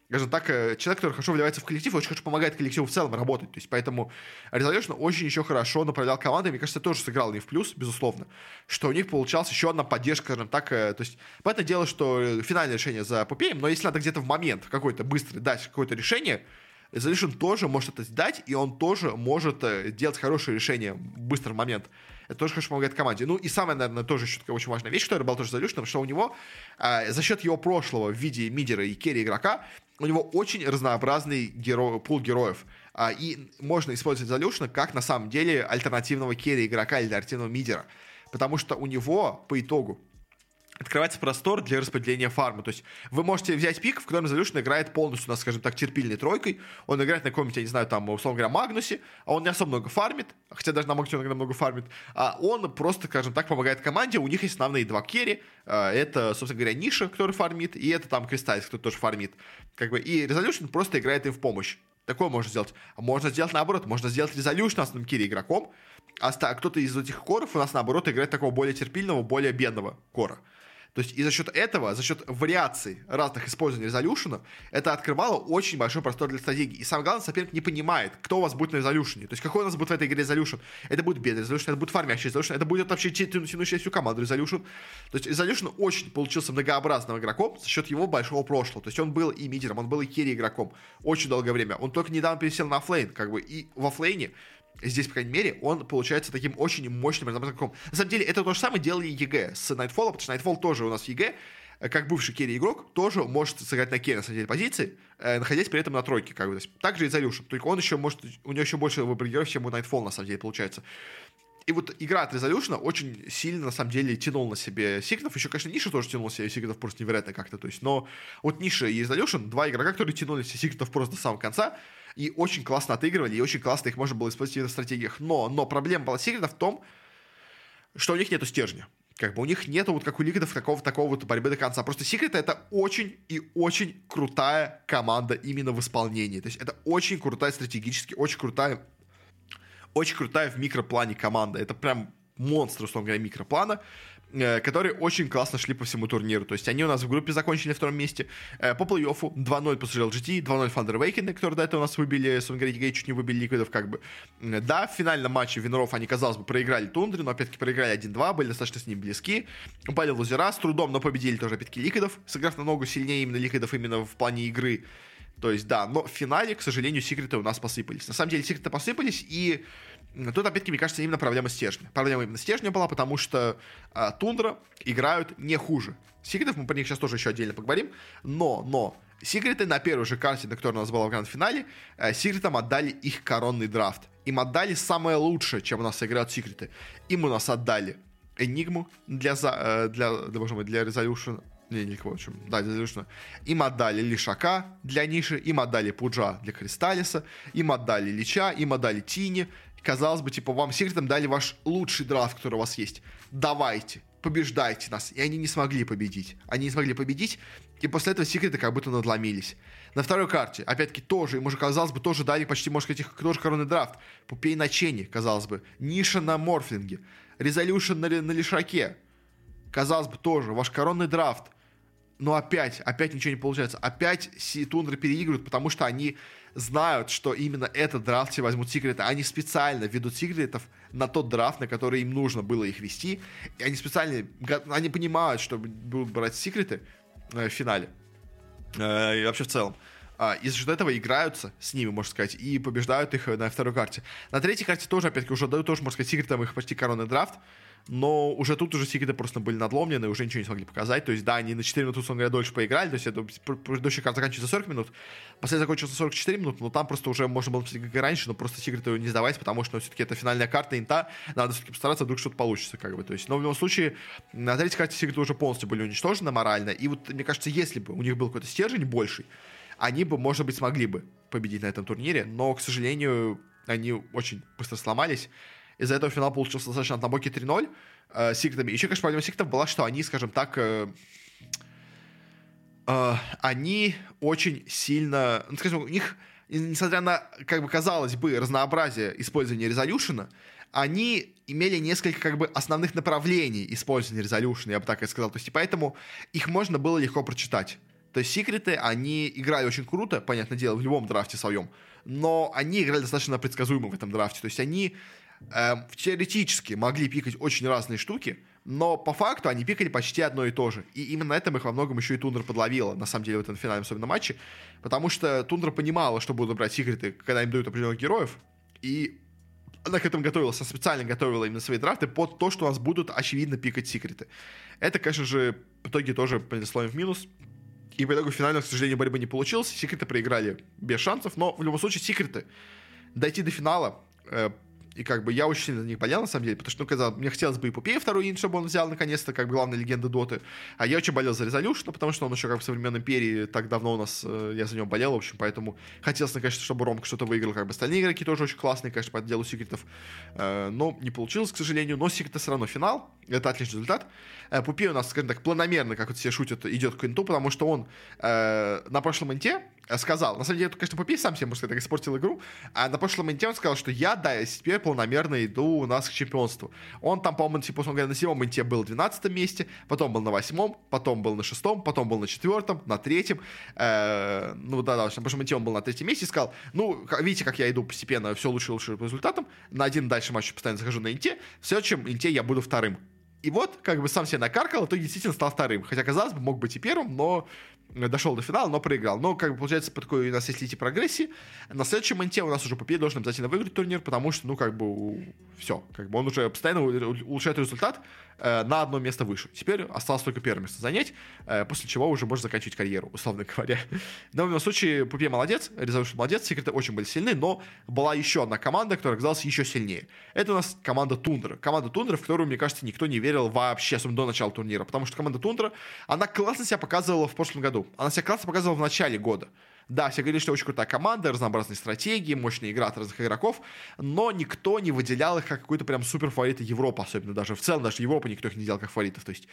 скажем так, э, человек, который хорошо вливается в коллектив, очень хорошо помогает коллективу в целом работать. То есть, поэтому Resolution очень еще хорошо направлял команды. Мне кажется, тоже сыграл не в плюс, безусловно, что у них получалась еще одна поддержка, скажем так. Э, то есть, понятное дело, что финальное решение за Попеем, но если надо где-то в момент какой-то быстрый дать какое-то решение, Resolution тоже может это дать, и он тоже может э, делать хорошее решение в быстрый момент. Это тоже хорошо помогает команде. Ну и самая, наверное, тоже еще такая очень важная вещь, которая была тоже Resolution, что у него э, за счет его прошлого в виде мидера и керри игрока, у него очень разнообразный геро... пул героев. А, и можно использовать Resolution как на самом деле альтернативного керри игрока или альтернативного мидера. Потому что у него по итогу открывается простор для распределения фармы. То есть вы можете взять пик, в котором Resolution играет полностью, у нас, скажем так, терпильной тройкой. Он играет на каком-нибудь, я не знаю, там, условно говоря, Магнусе, а он не особо много фармит, хотя даже на Магнусе он иногда много фармит, а он просто, скажем так, помогает команде. У них есть основные два керри. А, это, собственно говоря, Ниша, который фармит, и это там Кристаллис, который тоже фармит. Как бы, и Resolution просто играет им в помощь. Такое можно сделать. А можно сделать наоборот. Можно сделать Resolution основным кире игроком, а кто-то из этих коров у нас, наоборот, играет такого более терпильного, более бедного кора. То есть и за счет этого, за счет вариаций разных использований резолюшена, это открывало очень большой простор для стратегии. И самое главное, соперник не понимает, кто у вас будет на резолюшене. То есть какой у нас будет в этой игре резолюшн. Это будет бедный резолюшн, это будет фармящий резолюшн, это будет вообще тянущий всю команду резолюшн. То есть резолюшн очень получился многообразным игроком за счет его большого прошлого. То есть он был и мидером, он был и carry игроком очень долгое время. Он только недавно пересел на offlane, как бы, и в оффлейне здесь, по крайней мере, он получается таким очень мощным игроком. На самом деле, это то же самое делали EG с Nightfall, потому что Nightfall тоже у нас в EG, э, как бывший carry игрок, тоже может сыграть на carry, на самом деле, позиции, э, находясь при этом на тройке, как бы. То есть, также и Resolution, только он еще может, у него еще больше выбор героев, чем у Nightfall, на самом деле, получается. И вот игра от Resolution очень сильно, на самом деле, тянул на себе секретов. Еще, конечно, Ниша тоже тянул на себе секретов просто невероятно как-то. То есть, но вот Ниша и Resolution, два игрока, которые тянули себе секретов просто до самого конца, и очень классно отыгрывали, и очень классно их можно было использовать в стратегиях. Но, но проблема была Сигрида в том, что у них нету стержня. Как бы у них нету вот как у Ликвидов такого, такого вот борьбы до конца. Просто Секрет это очень и очень крутая команда именно в исполнении. То есть это очень крутая стратегически, очень крутая, очень крутая в микроплане команда. Это прям монстр, условно говоря, микроплана. Э, которые очень классно шли по всему турниру. То есть они у нас в группе закончили на втором месте. Э, по плей-оффу 2-0 после LGT, 2-0 Thunder Awakening, которые до этого у нас выбили, Сунгрейт Гей чуть не выбили Ликвидов, как бы. Да, в финальном матче Виноров они, казалось бы, проиграли Тундре, но опять-таки проиграли 1-2, были достаточно с ним близки. Упали лузера, с трудом, но победили тоже опять-таки Ликвидов, сыграв на ногу сильнее именно Ликвидов именно в плане игры. То есть, да, но в финале, к сожалению, секреты у нас посыпались. На самом деле, секреты посыпались, и Тут, опять-таки, мне кажется, именно проблема стержня. Проблема именно стержня была, потому что а, Тундра играют не хуже. Секретов мы про них сейчас тоже еще отдельно поговорим. Но, но, Секреты на первой же карте, на которой у нас была в гранд-финале, э, Секретам отдали их коронный драфт. Им отдали самое лучшее, чем у нас играют Секреты. Им у нас отдали Энигму для, за, для, для, боже мой, для Resolution не, никого, в общем, да, Resolution. Им отдали Лишака для Ниши, им отдали Пуджа для Кристаллиса, им отдали Лича, им отдали Тини, казалось бы, типа, вам секретом дали ваш лучший драфт, который у вас есть. Давайте, побеждайте нас. И они не смогли победить. Они не смогли победить, и после этого секреты как будто надломились. На второй карте, опять-таки, тоже, им уже, казалось бы, тоже дали почти, может сказать, тоже коронный драфт. Пупей на Чене, казалось бы. Ниша на Морфлинге. Резолюшн на, на Лишаке. Казалось бы, тоже. Ваш коронный драфт. Но опять, опять ничего не получается. Опять Тундры переигрывают, потому что они знают, что именно этот драфт все возьмут секреты. Они специально ведут секретов на тот драфт, на который им нужно было их вести. И они специально, они понимают, что будут брать секреты э, в финале. Э, и вообще в целом. А, и за счет этого играются с ними, можно сказать, и побеждают их на второй карте. На третьей карте тоже, опять-таки, уже дают тоже, можно сказать, секретам их почти коронный драфт но уже тут уже секреты просто были надломлены, уже ничего не смогли показать. То есть, да, они на 4 минуты, условно говоря, дольше поиграли, то есть это предыдущий карт заканчивается 40 минут, последний закончился 44 минут, но там просто уже можно было как и раньше, но просто секреты не сдавать, потому что все-таки это финальная карта инта, надо все-таки постараться, вдруг что-то получится, как бы, то есть, но в любом случае, на третьей карте секреты уже полностью были уничтожены морально, и вот, мне кажется, если бы у них был какой-то стержень больший, они бы, может быть, смогли бы победить на этом турнире, но, к сожалению, они очень быстро сломались, из-за этого финал получился достаточно однобокий 3-0 э, Сиктами. Еще, конечно, проблема Сиктов была, что они, скажем так, э, э, они очень сильно, ну, скажем, у них, несмотря на, как бы казалось бы, разнообразие использования резолюшена, они имели несколько как бы основных направлений использования резолюшена, я бы так и сказал. То есть, и поэтому их можно было легко прочитать. То есть секреты, они играли очень круто, понятное дело, в любом драфте своем, но они играли достаточно предсказуемо в этом драфте. То есть они э, теоретически могли пикать очень разные штуки, но по факту они пикали почти одно и то же. И именно этом их во многом еще и Тундра подловила, на самом деле, в этом финальном особенно матче, потому что Тундра понимала, что будут брать секреты, когда им дают определенных героев, и она к этому готовилась, она специально готовила именно свои драфты под то, что у нас будут очевидно пикать секреты. Это, конечно же, в итоге тоже принесло им в минус, и по итогу финального, к сожалению, борьбы не получилось. Секреты проиграли без шансов, но в любом случае секреты дойти до финала э, и как бы я очень сильно за них болел, на самом деле, потому что, ну, когда мне хотелось бы и Пупея второй инт, чтобы он взял, наконец-то, как главная легенда Доты. А я очень болел за Резолюшн, потому что он еще как в современной империи так давно у нас, э, я за него болел, в общем, поэтому хотелось, конечно, чтобы Ромка что-то выиграл, как бы остальные игроки тоже очень классные, конечно, по делу секретов. Э, но не получилось, к сожалению, но секреты все равно финал, это отличный результат. Э, Пупей у нас, скажем так, планомерно, как вот все шутят, идет к инту, потому что он э, на прошлом инте сказал, на самом деле, это, конечно, Пупей сам себе, может сказать, так испортил игру, а на прошлом инте он сказал, что я, да, теперь планомерно иду у нас к чемпионству. Он там, по-моему, типа, он говорит, на седьмом инте был в 12 месте, потом был на восьмом, потом был на шестом, потом был на четвертом, на третьем, э, ну да, да, на прошлом инте он был на третьем месте и сказал, ну, видите, как я иду постепенно все лучше и лучше по результатам, на один дальше матч постоянно захожу на инте, в следующем инте я буду вторым. И вот, как бы сам себя накаркал, а то действительно стал вторым. Хотя, казалось бы, мог быть и первым, но дошел до финала, но проиграл. Но, как бы, получается, по такой у нас есть лите прогрессии. На следующем монте у нас уже Попей должен обязательно выиграть турнир, потому что, ну, как бы, все. Как бы он уже постоянно улучшает результат на одно место выше. Теперь осталось только первое место занять, э, после чего уже можно заканчивать карьеру, условно говоря. Но в любом случае, Попей молодец, Резолюшн молодец, секреты очень были сильны, но была еще одна команда, которая оказалась еще сильнее. Это у нас команда Тундра. Команда Тундра, в которую, мне кажется, никто не верил вообще, особенно до начала турнира, потому что команда Тундра, она классно себя показывала в прошлом году. Она себя классно показывала в начале года. Да, все говорили, что очень крутая команда, разнообразные стратегии, мощная игра от разных игроков, но никто не выделял их как какой-то прям супер фавориты Европы, особенно даже в целом, даже Европа никто их не делал как фаворитов. То есть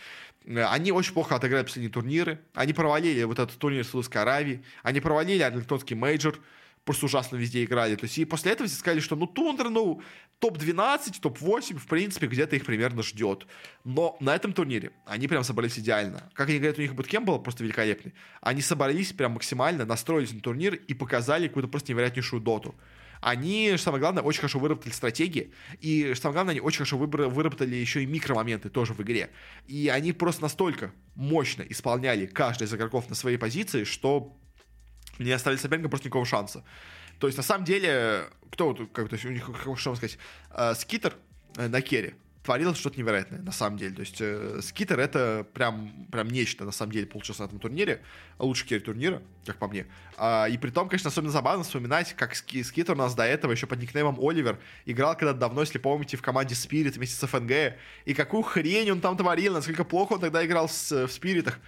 э, они очень плохо отыграли последние турниры, они провалили вот этот турнир с Саудовской Аравии, они провалили Арлингтонский major, просто ужасно везде играли. То есть и после этого все сказали, что ну Тундра, ну топ-12, топ-8, в принципе, где-то их примерно ждет. Но на этом турнире они прям собрались идеально. Как они говорят, у них буткем был просто великолепный. Они собрались прям максимально, настроились на турнир и показали какую-то просто невероятнейшую доту. Они, самое главное, очень хорошо выработали стратегии, и, что самое главное, они очень хорошо выработали еще и микромоменты тоже в игре. И они просто настолько мощно исполняли каждый из игроков на своей позиции, что не оставили соперника просто никакого шанса. То есть, на самом деле, кто вот, как, то есть, у них, как, что вам сказать, э, скитер э, на керри творил что-то невероятное, на самом деле. То есть, э, скитер это прям, прям нечто, на самом деле, получилось на этом турнире. Лучший керри турнира, как по мне. А, и при том, конечно, особенно забавно вспоминать, как ски, скитер у нас до этого еще под никнеймом Оливер играл когда-то давно, если помните, в команде Spirit вместе с ФНГ. И какую хрень он там творил, насколько плохо он тогда играл с, в Спиритах.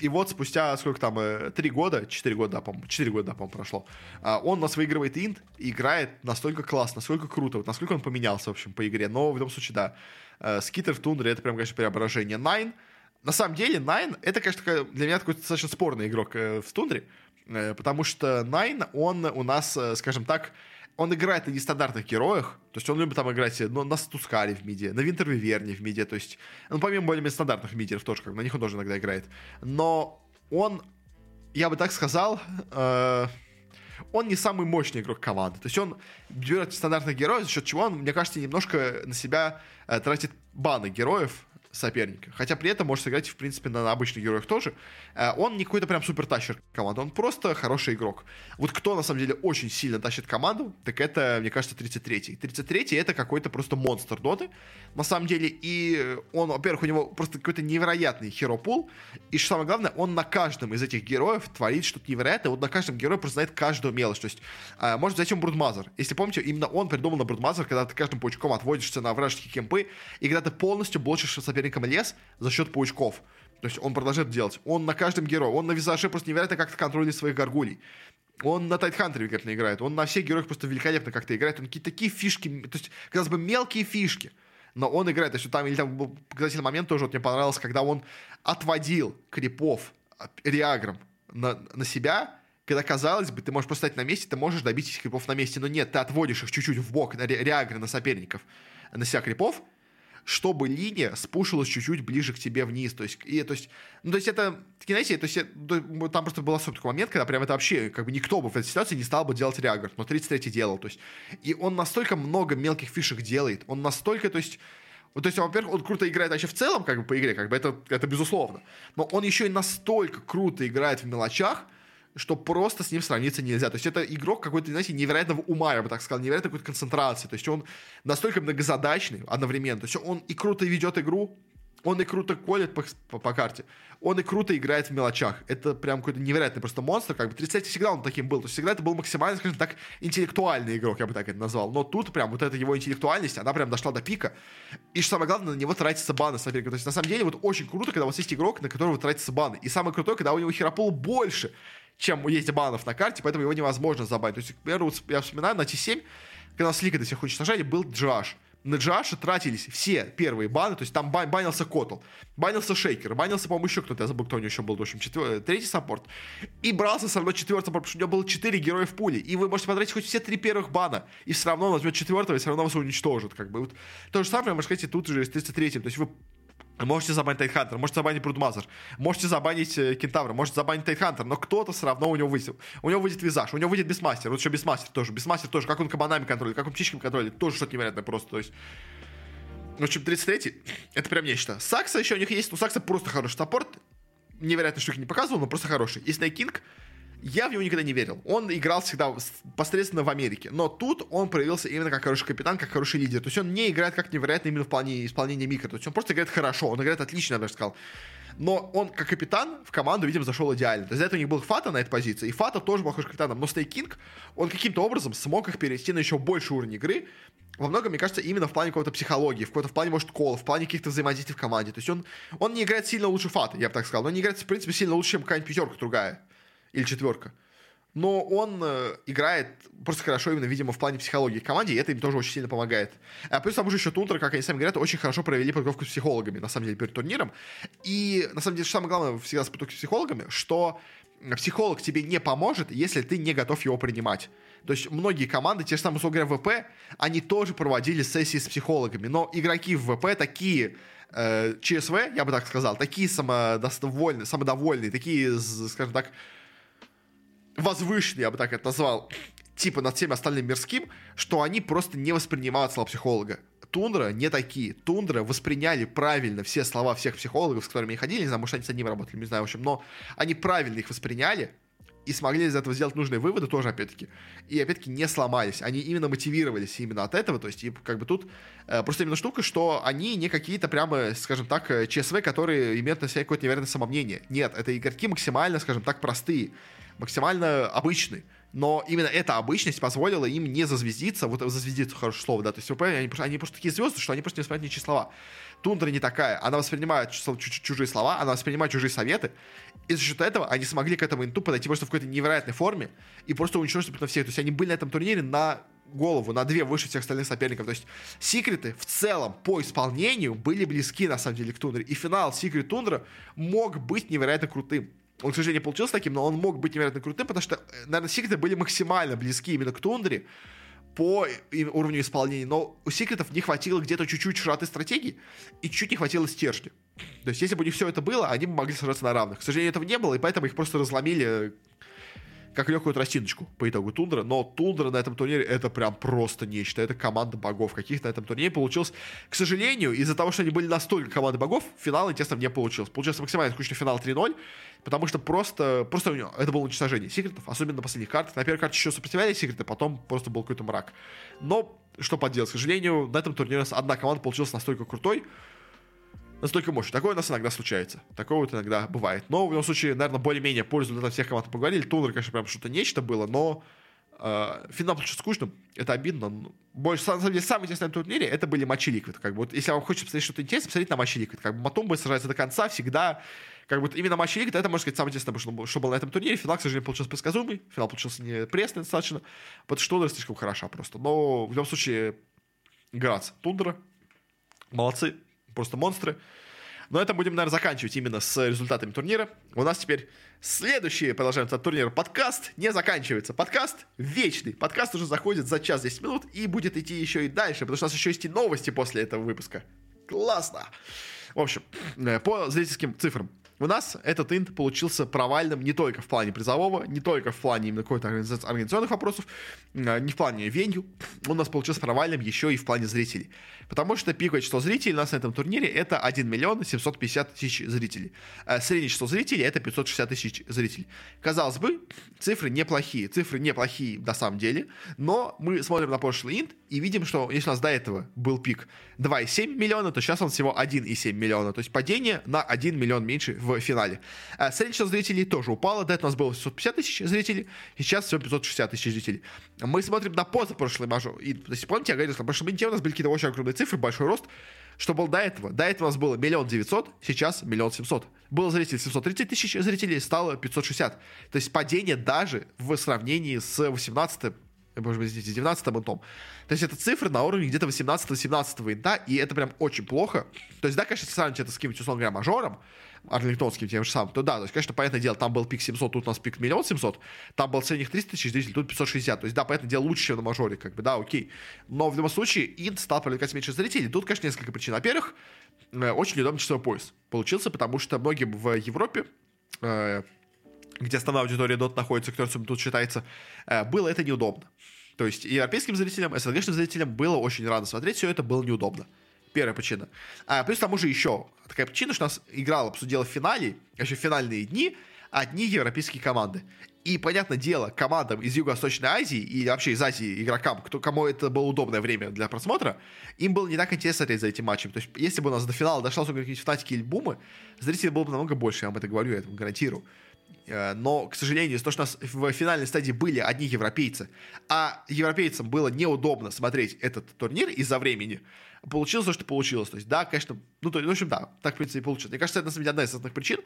И вот спустя, сколько там, э, три года, четыре года, по-моему, четыре года, по-моему, прошло, а, он нас выигрывает инт играет настолько классно, настолько круто, вот насколько он поменялся, в общем, по игре. Но в любом случае, да, э, Скитер в Тундре — это прям, конечно, преображение. Найн, на самом деле, Найн — это, конечно, для меня такой достаточно спорный игрок э, в Тундре, потому что Найн, он у нас, скажем так, он играет на нестандартных героях, то есть он любит там играть ну, на Стускаре в миде, на Винтервиверне в миде, то есть, ну, помимо более стандартных мидеров тоже, как на них он тоже иногда играет. Но он, я бы так сказал, э, он не самый мощный игрок команды. То есть он берет стандартных героев, за счет чего он, мне кажется, немножко на себя э, тратит баны героев, соперника. Хотя при этом может сыграть, в принципе, на обычных героях тоже. Э, он не какой-то прям супер тащер команды, он просто хороший игрок. Вот кто, на самом деле, очень сильно тащит команду, так это, мне кажется, 33-й. 33-й это какой-то просто монстр доты, на самом деле. И он, во-первых, у него просто какой-то невероятный hero pool. И что самое главное, он на каждом из этих героев творит что-то невероятное. Вот на каждом герое просто знает каждую мелочь. То есть, э, может он Брудмазер. Если помните, именно он придумал на Брудмазер, когда ты каждым паучком отводишься на вражеские кемпы, и когда ты полностью блочишь соперника соперником лес за счет паучков. То есть он продолжает делать. Он на каждом герое. Он на визаже просто невероятно как-то контролирует своих горгулей. Он на Тайтхантере великолепно играет. Он на всех героях просто великолепно как-то играет. Он какие-то такие фишки, то есть, казалось бы, мелкие фишки. Но он играет. То есть там, или там был показательный момент тоже, вот мне понравился, когда он отводил крипов реагром на, на себя, когда, казалось бы, ты можешь поставить на месте, ты можешь добить этих крипов на месте, но нет, ты отводишь их чуть-чуть в бок на реагры на соперников, на себя крипов, чтобы линия спушилась чуть-чуть ближе к тебе вниз. То есть, и, то есть, ну, то есть это, знаете, то есть, там просто был особый такой момент, когда прям это вообще, как бы никто бы в этой ситуации не стал бы делать реагр, но 33-й делал, то есть, и он настолько много мелких фишек делает, он настолько, то есть, ну, то есть, во-первых, он круто играет вообще в целом, как бы по игре, как бы это, это безусловно. Но он еще и настолько круто играет в мелочах, что просто с ним сравниться нельзя. То есть это игрок какой-то, знаете, невероятного ума, я бы так сказал, невероятной какой-то концентрации. То есть он настолько многозадачный одновременно. То есть он и круто ведет игру, он и круто колет по, по, по карте, он и круто играет в мелочах. Это прям какой-то невероятный просто монстр. Как бы 30 всегда он таким был. То есть всегда это был максимально, скажем так, интеллектуальный игрок, я бы так это назвал. Но тут прям вот эта его интеллектуальность, она прям дошла до пика. И что самое главное, на него тратится баны соперника. То есть на самом деле вот очень круто, когда у вас есть игрок, на которого тратятся баны. И самое крутое, когда у него hero pool больше, чем есть банов на карте, поэтому его невозможно забанить. То есть, к примеру, я вспоминаю, на TI7, когда нас Ликвиды всех уничтожали, был GH. На GH тратились все первые баны, то есть там бан, банился Котл, банился Шейкер, банился, по-моему, еще кто-то, я забыл, кто у него еще был, в общем, четвер... третий support. И брался со мной четвертый support, потому что у него было четыре героя в пуле. И вы можете потратить хоть все три первых бана, и все равно он возьмет четвертого, и все равно вас уничтожит. Как бы. Вот. То же самое, можно сказать, и тут же с 33-м. То есть вы Можете забанить Тайтхантер, можете забанить Брудмазер, можете забанить э, Кентавра, можете забанить Тайтхантер, но кто-то все равно у него выйдет. У него выйдет Визаж, у него выйдет Beastmaster, вот еще Beastmaster тоже. Beastmaster тоже, как он кабанами контролирует, как он птичками контролирует, тоже что-то невероятное просто. То есть, в общем, 33-й, это прям нечто. Сакса еще у них есть, ну Сакса просто хороший support, невероятно штуки не показывал, но просто хороший. И Sneyking, я в него никогда не верил. Он играл всегда посредственно в Америке. Но тут он проявился именно как хороший капитан, как хороший лидер. То есть он не играет как невероятно именно в плане исполнения микро. То есть он просто играет хорошо, он играет отлично, я даже сказал. Но он, как капитан, в команду, видимо, зашел идеально. То есть до этого у них был Фата на этой позиции, и Фата тоже был хорошим капитаном. Но Стей Кинг, он каким-то образом смог их перевести на еще больше уровень игры. Во многом, мне кажется, именно в плане какой-то психологии, в какой-то в плане, может, кола, в плане каких-то взаимодействий в команде. То есть он, он не играет сильно лучше Фата, я бы так сказал. Но он не играет, в принципе, сильно лучше, чем какая-нибудь пятерка другая. Или четверка но он э, играет просто хорошо именно, видимо, в плане психологии команде, и это им тоже очень сильно помогает. А плюс там уже еще Тунтер, как они сами говорят, очень хорошо провели подготовку с психологами, на самом деле, перед турниром. И, на самом деле, самое главное всегда с подготовкой с психологами, что психолог тебе не поможет, если ты не готов его принимать. То есть многие команды, те же самые, условно говоря, ВП, они тоже проводили сессии с психологами, но игроки в ВП такие э, ЧСВ, я бы так сказал, такие самодовольные, самодовольные, такие, скажем так, возвышенные, я бы так это назвал, типа над всем остальным мирским, что они просто не воспринимают слова психолога. Тундра не такие. Тундра восприняли правильно все слова всех психологов, с которыми они ходили, не знаю, может, они с одним работали, не знаю, в общем, но они правильно их восприняли, и смогли из этого сделать нужные выводы тоже, опять-таки. И, опять-таки, не сломались. Они именно мотивировались именно от этого. То есть, и, как бы тут э, просто именно штука, что они не какие-то прямо, скажем так, э, ЧСВ, которые имеют на себя какое-то невероятное самомнение. Нет, это игроки максимально, скажем так, простые максимально обычный. Но именно эта обычность позволила им не зазвездиться, вот зазвездиться хорошее слово, да, то есть ВП, они, они просто такие звезды, что они просто не воспринимают ничьи слова. Тундра не такая, она воспринимает чужие слова, она воспринимает чужие советы, и за счет этого они смогли к этому инту подойти просто в какой-то невероятной форме и просто уничтожить на всех. То есть они были на этом турнире на голову, на две выше всех остальных соперников. То есть секреты в целом по исполнению были близки, на самом деле, к Тундре. И финал Секрет Тундра мог быть невероятно крутым. Он, к сожалению, получился таким, но он мог быть невероятно крутым, потому что, наверное, секреты были максимально близки именно к Тундре по уровню исполнения, но у секретов не хватило где-то чуть-чуть широты стратегии и чуть не хватило стержня. То есть, если бы не все это было, они бы могли сражаться на равных. К сожалению, этого не было, и поэтому их просто разломили как легкую тростиночку по итогу Тундра, но Тундра на этом турнире это прям просто нечто, это команда богов каких на этом турнире получилось. К сожалению, из-за того, что они были настолько команды богов, финал, естественно, не получилось. Получился максимально скучный финал 3-0, потому что просто, просто у него, это было уничтожение секретов, особенно на последних картах. На первой карте еще сопротивлялись секреты, потом просто был какой-то мрак. Но что поделать, к сожалению, на этом турнире одна команда получилась настолько крутой, настолько мощный. Такое у нас иногда случается. Такое вот иногда бывает. Но в любом случае, наверное, более-менее пользу для всех команд поговорили. Тундра, конечно, прям что-то нечто было, но э, финал получился скучным. Это обидно. Больше, на самом деле, самый интересный на турнире это были матчи Ликвид. Как бы, вот, если вам хочется посмотреть что-то интересное, посмотрите на матчи Ликвид. Как бы Матум будет сражаться до конца всегда. Как бы именно матч Ликвид, это, можно сказать, самое интересное, что, что было на этом турнире. Финал, к сожалению, получился предсказуемый. Финал получился не пресный достаточно. Потому что Тундра слишком хороша просто. Но в любом случае, Грац, Тундра. Молодцы. Просто монстры. Но это будем, наверное, заканчивать именно с результатами турнира. У нас теперь следующий, продолжаем от турнира, подкаст не заканчивается. Подкаст вечный. Подкаст уже заходит за час 10 минут и будет идти еще и дальше, потому что у нас еще есть и новости после этого выпуска. Классно! В общем, э, по зрительским цифрам у нас этот инт получился провальным не только в плане призового, не только в плане именно какой-то организационных вопросов, а, не в плане венью, он у нас получился провальным еще и в плане зрителей. Потому что пиковое число зрителей у нас на этом турнире это 1 миллион 750 тысяч зрителей. А среднее число зрителей это 560 тысяч зрителей. Казалось бы, цифры неплохие, цифры неплохие на самом деле, но мы смотрим на прошлый инт и видим, что если у нас до этого был пик 2,7 миллиона, то сейчас он всего 1,7 миллиона. То есть падение на 1 миллион меньше в финале. А среднее число зрителей тоже упало. До этого у нас было 650 тысяч зрителей, сейчас всего 560 тысяч зрителей. Мы смотрим на позапрошлый мажор. И, то есть, помните, я говорил, что в прошлом у нас были какие-то очень огромные цифры, большой рост. Что было до этого? До этого у нас было миллион девятьсот, сейчас миллион семьсот. Было зрителей 730 тысяч зрителей, стало 560. То есть падение даже в сравнении с 18 может быть, извините, 19 интом. То есть это цифры на уровне где-то 18-17 инта, и это прям очень плохо. То есть, да, конечно, если сравнить это с каким-нибудь, условно говоря, мажором, арлингтонским тем же самым, то да, то есть, конечно, понятное дело, там был пик 700, тут у нас пик миллион 700, там был средних 300 тысяч зрителей, тут 560, то есть, да, понятное дело, лучше, чем на мажоре, как бы, да, окей. Но в любом случае, инт стал привлекать меньше зрителей. Тут, конечно, несколько причин. Во-первых, э, очень неудобный часовой пояс получился, потому что многим в Европе э, где основная аудитория DOT находится, кто тут считается, э, было это неудобно. То есть европейским зрителям, СНГшным зрителям было очень рано смотреть, все это было неудобно. Первая причина. А, плюс к тому же еще такая причина, что нас играл, обсудила в финале, еще финальные дни, одни европейские команды. И, понятное дело, командам из Юго-Восточной Азии и вообще из Азии игрокам, кто, кому это было удобное время для просмотра, им было не так интересно смотреть за этим матчем. То есть, если бы у нас до финала дошло какие-нибудь фнатики или бумы, зрителей было бы намного больше, я вам это говорю, я это гарантирую. Э, но, к сожалению, того, что у нас в финальной стадии были одни европейцы, а европейцам было неудобно смотреть этот турнир из-за времени, получилось то, что получилось. То есть, да, конечно, ну, то, в общем, да, так, в принципе, и получилось. Мне кажется, это, на самом деле, одна из основных причин.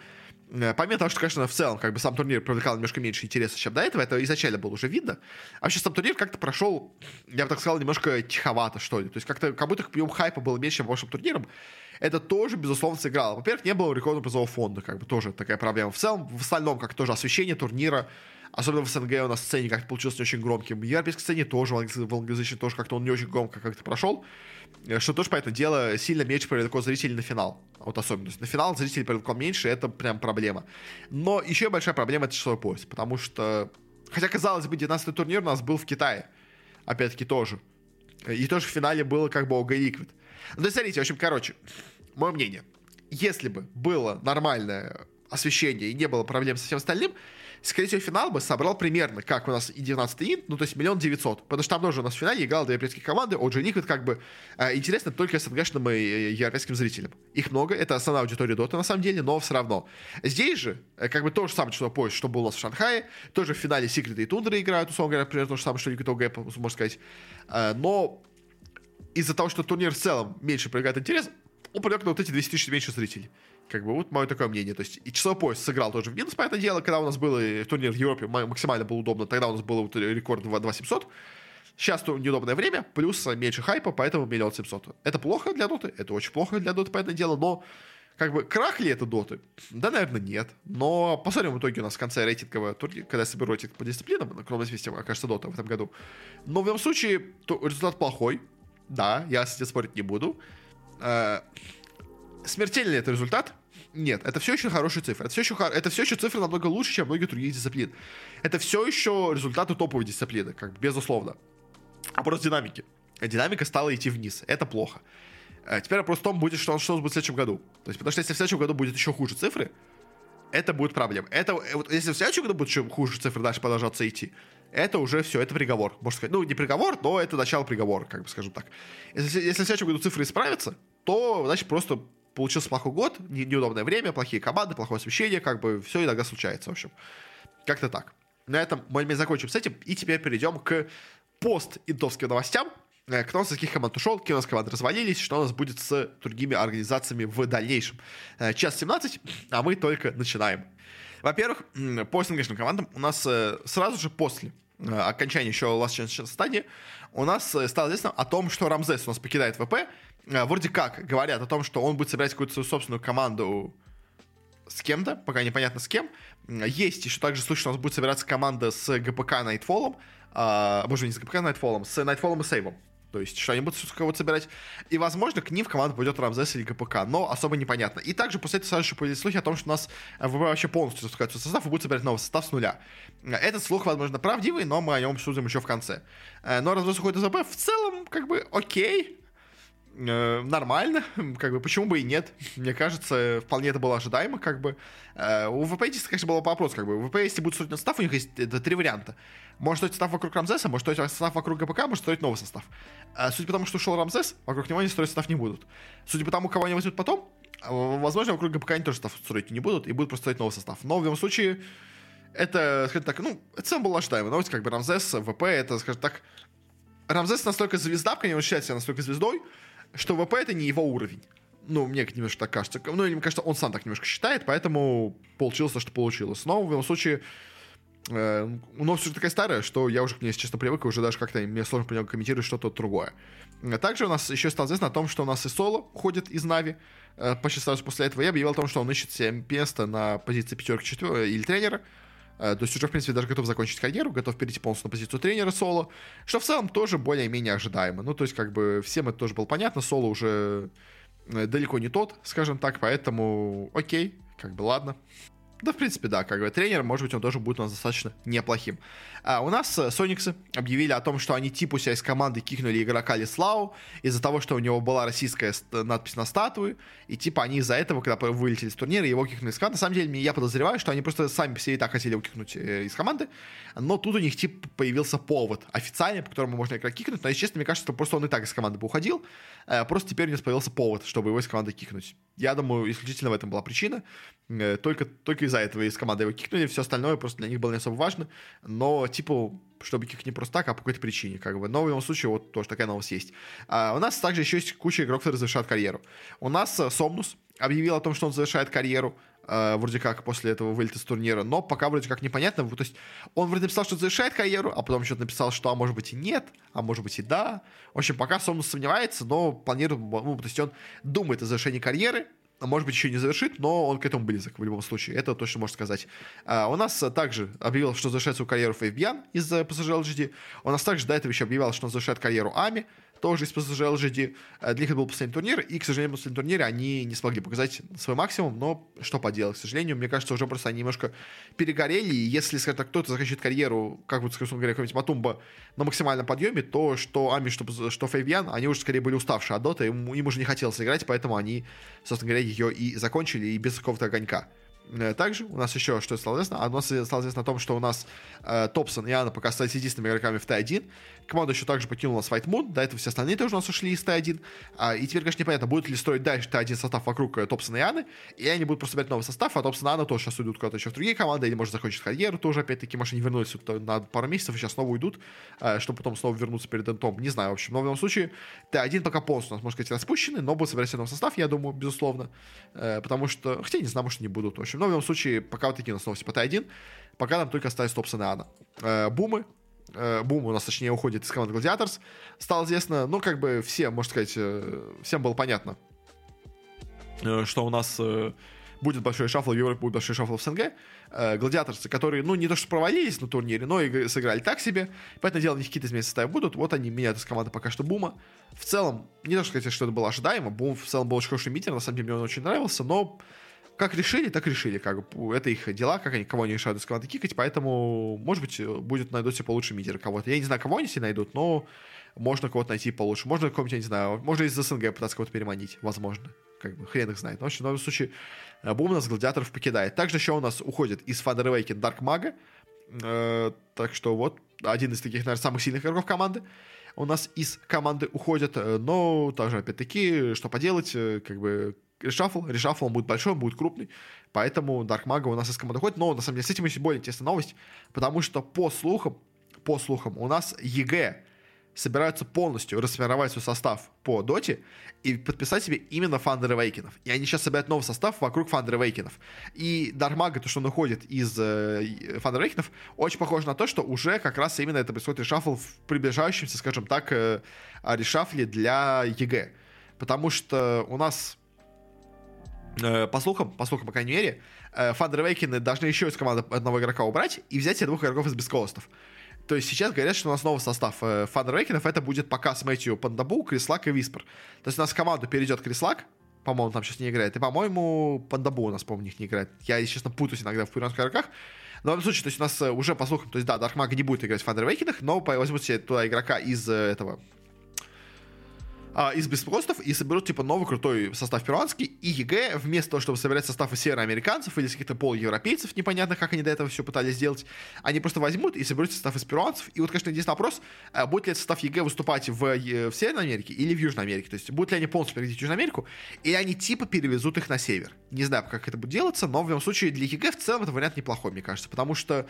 Э, помимо того, что, конечно, в целом, как бы, сам турнир привлекал немножко меньше интереса, чем до этого, это изначально было уже видно. А вообще, сам турнир как-то прошел, я бы так сказал, немножко тиховато, что ли. То есть, как-то, как будто объем хайпа было меньше, чем по прошлым турнирам это тоже, безусловно, сыграло. Во-первых, не было рекордного призового фонда, как бы тоже такая проблема. В целом, в остальном, как тоже освещение турнира, особенно в СНГ у нас сцене как-то получилось не очень громким. В европейской сцене тоже, в англоязычной тоже как-то он не очень громко как-то прошел. Э, что тоже, понятное дело, сильно меньше привлекло зрителей на финал. Вот особенность. На финал зрителей привлекло меньше, это прям проблема. Но еще большая проблема это часовой пояс, потому что, хотя, казалось бы, 19-й турнир у нас был в Китае. Опять-таки тоже. И тоже в финале было как бы ОГ Liquid. Ну, смотрите, в общем, короче, мое мнение. Если бы было нормальное освещение и не было проблем со всем остальным, скорее всего, финал бы собрал примерно, как у нас и 19 инт, ну, то есть миллион девятьсот. Потому что там тоже у нас в финале играл две европейские команды, OG Liquid как бы э, интересно только СНГшным и европейским зрителям. Их много, это основная аудитория Дота на самом деле, но все равно. Здесь же, э, как бы то же самое число поезд, что было у нас в Шанхае, тоже в финале Секреты и Тундры играют, условно говоря, примерно то же самое, что Liquid OG, можно сказать. Э, но из-за того, что турнир в целом меньше проявляет интерес, он привлек на вот эти 200 тысяч меньше зрителей. Как бы вот мое такое мнение. То есть и часовой пояс сыграл тоже в минус, понятное дело, когда у нас был турнир в Европе, максимально было удобно, тогда у нас был рекорд 2700. Сейчас то неудобное время, плюс меньше хайпа, поэтому миллион семьсот. Это плохо для доты, это очень плохо для доты, понятное дело, но как бы крах ли это доты? Да, наверное, нет. Но посмотрим в итоге у нас в конце рейтингового турнира, когда я соберу рейтинг по дисциплинам, кроме известия, окажется дота в этом году. Но в любом случае, то результат плохой. Да, я с этим спорить не буду. Э, смертельный это результат? Нет, это все еще хорошие цифры. Это все еще, это все еще цифры намного лучше, чем многие другие дисциплины. Это все еще результаты топовой дисциплины, как бы, безусловно. А просто динамики. Динамика стала идти вниз. Это плохо. А теперь вопрос в том, будет, что, что будет в следующем году. То есть, потому что если в следующем году будет еще хуже цифры, это будет проблема. Это, э, вот, если в следующем году будет еще хуже цифры дальше продолжаться идти, это уже все, это приговор, можно сказать. Ну, не приговор, но это начало приговора, как бы скажем так. Если, если в следующем году цифры исправятся, то, значит, просто получился плохой год, не, неудобное время, плохие команды, плохое освещение, как бы все иногда случается, в общем. Как-то так. На этом мы закончим с этим, и теперь перейдем к пост-интовским новостям. Э, кто из каких команд ушел, какие у нас команды развалились, что у нас будет с другими организациями в дальнейшем. Э, час 17, а мы только начинаем. Во-первых, по СНГшным командам у нас э, сразу же после э, окончания еще Last Chance стадии, у нас э, стало известно о том, что Рамзес у нас покидает ВП. Вроде как говорят о том, что он будет собирать какую-то свою собственную команду с кем-то, пока непонятно с кем. Есть еще также слышно, что у нас будет собираться команда с ГПК Найтфолом, а, боже, не с ГПК Найтфолом, с Найтфолом и Сейвом. То есть, что они будут кого-то собирать. И, возможно, к ним в команду пойдет Рамзес или ГПК, но особо непонятно. И также после этого сразу же появились слухи о том, что у нас ВП вообще полностью запускается состав и будет собирать новый состав с нуля. Этот слух, возможно, правдивый, но мы о нем судим еще в конце. Э, но Рамзес уходит из ВП в целом, как бы, окей э, нормально, как бы, почему бы и нет. Мне кажется, вполне это было ожидаемо, как бы. Э, у ВП, конечно, был вопрос, как бы, у ВП, если будет строить состав, у них есть это, три варианта. Может строить состав вокруг Рамзеса, может строить состав вокруг ГПК, может строить новый состав. Э, судя по тому, что ушел Рамзес, вокруг него они строить состав не будут. Судя по тому, кого они возьмут потом, э, возможно, вокруг ГПК они тоже состав строить не будут, и будут просто строить новый состав. Но в любом случае, это, скажем так, ну, это сам было ожидаемо. Новость, как бы Рамзес, ВП, это, скажем так, Рамзес настолько звезда, конечно, он считает себя настолько звездой, что ВП это не его уровень. Ну, мне немножко так кажется. Ну, мне кажется, он сам так немножко считает, поэтому получилось то, что получилось. Но в любом случае, э, новость уже такая старая, что я уже к ней, если честно, привык, и уже даже как-то мне сложно по нему комментировать что-то другое. Также у нас еще стало известно о том, что у нас и Соло уходит из Нави. Э, почти сразу после этого я объявил о том, что он ищет себе место на позиции пятерки, четверки или тренера. То есть уже, в принципе, даже готов закончить карьеру, готов перейти полностью на позицию тренера соло, что в целом тоже более-менее ожидаемо. Ну, то есть, как бы, всем это тоже было понятно, соло уже э, далеко не тот, скажем так, поэтому окей, как бы ладно. Да, в принципе, да, как бы тренер, может быть, он тоже будет у нас достаточно неплохим. А у нас э, Сониксы объявили о том, что они типа себя из команды кикнули игрока Лислау из-за того, что у него была российская надпись на статуе, и типа они из-за этого, когда вылетели с турнира, его кикнули из команды. На самом деле, я подозреваю, что они просто сами себе и так хотели его кикнуть э, из команды, но тут у них типа появился повод официальный, по которому можно игрока кикнуть, но, если честно, мне кажется, что просто он и так из команды бы уходил, э, просто теперь у него появился повод, чтобы его из команды кикнуть. Я думаю, исключительно в этом была причина, только, только из-за этого из команды его кикнули, все остальное просто для них было не особо важно, но типа, чтобы их не просто так, а по какой-то причине, как бы. Но в любом случае, вот тоже такая новость есть. А, у нас также еще есть куча игроков, которые завершают карьеру. У нас э, Сомнус объявил о том, что он завершает карьеру, э, вроде как после этого вылета с турнира, но пока вроде как непонятно. То есть он вроде написал, что завершает карьеру, а потом что-то написал, что а может быть и нет, а может быть и да. В общем, пока Сомнус сомневается, но планирует, ну, то есть он думает о завершении карьеры, а может быть, еще не завершит, но он к этому близок в любом случае. Это точно можно сказать. А, у нас также объявил, что завершает свою карьеру Фейбьян из PSG LGD. У нас также до этого еще объявлял, что он завершает карьеру Ами тоже из PSG LGD. Для них это был последний турнир, и, к сожалению, в последнем турнире они не смогли показать свой максимум, но что поделать, к сожалению, мне кажется, уже просто они немножко перегорели, и если, скажем так, кто-то заканчивает карьеру, как вот, скажем говоря, какой-нибудь Матумба на максимальном подъеме, то что Ами, что, что Фейвьян, они уже скорее были уставшие от Дота, им, им уже не хотелось играть, поэтому они, собственно говоря, ее и закончили, и без какого-то огонька. Э, также у нас еще что стало известно, а у нас стало известно о том, что у нас э, Топсон и Анна пока остались единственными игроками в Т1. Команда еще также покинула White Moon, до этого все остальные тоже у нас ушли из Т1. А, и теперь, конечно, непонятно, будет ли строить дальше Т1 состав вокруг э, Топсона и Анны, и они будут просто собирать новый состав, а Топсон и Анна тоже сейчас уйдут куда-то еще в другие команды, или, может, закончить карьеру тоже, опять-таки, может, они вернулись на пару месяцев и сейчас снова уйдут, э, чтобы потом снова вернуться перед Энтом, не знаю, в общем. Но в любом случае, Т1 пока полностью у нас, можно сказать, распущены, но будут собирать новый состав, я думаю, безусловно, э, потому что, хотя не знаю, может, не будут, в общем. Но в любом случае, пока вот такие у нас новости по Т1, пока нам только остались Топсон и Анна. Бумы, э, Бум у нас, точнее, уходит из команды Гладиаторс, стало известно, ну, как бы все, можно сказать, э, всем было понятно, э, что у нас будет большой шафл в Европе, будет большой шафл в СНГ. Гладиаторцы, которые, ну, не то что провалились на турнире, но и сыграли так себе. Поэтому дело, у них какие-то изменения составы будут. Вот они меняют из команды пока что Бума. В целом, не то что сказать, что это было ожидаемо. Бум в целом был очень хороший митинг, на самом деле мне он очень нравился, но как решили, так решили. Как бы, это их дела, как они, кого они решают из команды кикать, поэтому, может быть, будет найдут себе получше мидер кого-то. Я не знаю, кого они себе найдут, но можно кого-то найти получше. Можно какого-нибудь, я не знаю, можно из СНГ пытаться кого-то переманить, возможно. Как бы, хрен их знает. Но, в любом случае, э, Бум нас гладиаторов покидает. Также еще у нас уходит из Thunder Awaken DarkMago. Так что вот, один из таких, наверное, самых сильных игроков команды у нас из команды уходит, э, но также, опять-таки, что поделать, э, как бы reshuffle, reshuffle он будет большой, он будет крупный, поэтому DarkMago у нас из команды уходит, но на самом деле с этим еще более интересная новость, потому что по слухам, по слухам, у нас EG собираются полностью расформировать свой состав по доте и подписать себе именно Thunder Awaken'ов. И они сейчас собирают новый состав вокруг Thunder Awaken'ов. И DarkMago, то, что он уходит из э, Thunder Awaken'ов, очень похоже на то, что уже как раз именно это происходит reshuffle в приближающемся, скажем так, э, reshuffle для EG. Потому что у нас по слухам, по слухам, по крайней мере, э, Thunder Awaken должны еще из команды одного игрока убрать и взять себе двух игроков из бисткостов. То есть сейчас говорят, что у нас новый состав э, фанрейкинов. Это будет пока с Мэтью Пандабу, Крислак и Виспер. То есть у нас в команду перейдет Крислак, по-моему, там сейчас не играет. И, по-моему, Пандабу у нас, по-моему, них не играет. Я, если честно, путаюсь иногда в пиранских игроках. Но в любом случае, то есть у нас э, уже, по слухам, то есть, да, Даркмаг не будет играть в Фандервейкинах, но возьмут себе туда игрока из э, этого а, из беспростов и соберут, типа, новый крутой состав перуанский, и ЕГЭ, вместо того, чтобы собирать состав из североамериканцев или из каких-то полуевропейцев, непонятно, как они до этого все пытались сделать, они просто возьмут и соберут состав из перуанцев. И вот, конечно, единственный вопрос, а, будет ли этот состав EG выступать в, в Северной Америке или в Южной Америке? То есть, будут ли они полностью перевезти в Южную Америку, или они, типа, перевезут их на север? Не знаю, как это будет делаться, но в любом случае для EG в целом это вариант неплохой, мне кажется, потому что,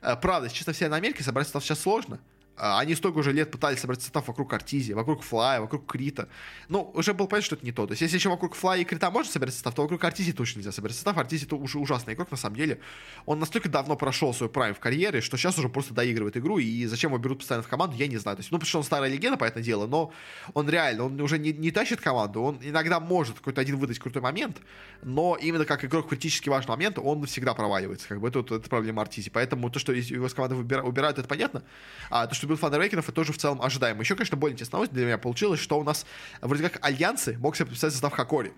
а, правда, чисто в Северной Америке собрать состав сейчас сложно, они столько уже лет пытались собрать состав вокруг Артизи, вокруг Флая, вокруг Крита. Ну, уже было понятно, что это не то. То есть, если еще вокруг Флая и Крита можно собирать состав, то вокруг Артизи точно нельзя собирать состав. Артизи это уже ужасный игрок, на самом деле. Он настолько давно прошел свой прайм в карьере, что сейчас уже просто доигрывает игру, и зачем его берут постоянно в команду, я не знаю. То есть, ну, потому что он старая легенда, по понятное дело, но он реально, он уже не, не тащит команду, он иногда может какой-то один выдать крутой момент, но именно как игрок критически важный момент, он всегда проваливается. Как бы это, это проблема Артизи. Поэтому то, что его с команды убирают, это понятно. А то, что берут Фандервейкеров, это тоже в целом ожидаемо. Еще, конечно, более интересная новость для меня получилась, что у нас вроде как альянсы мог себе подписать состав Хакори.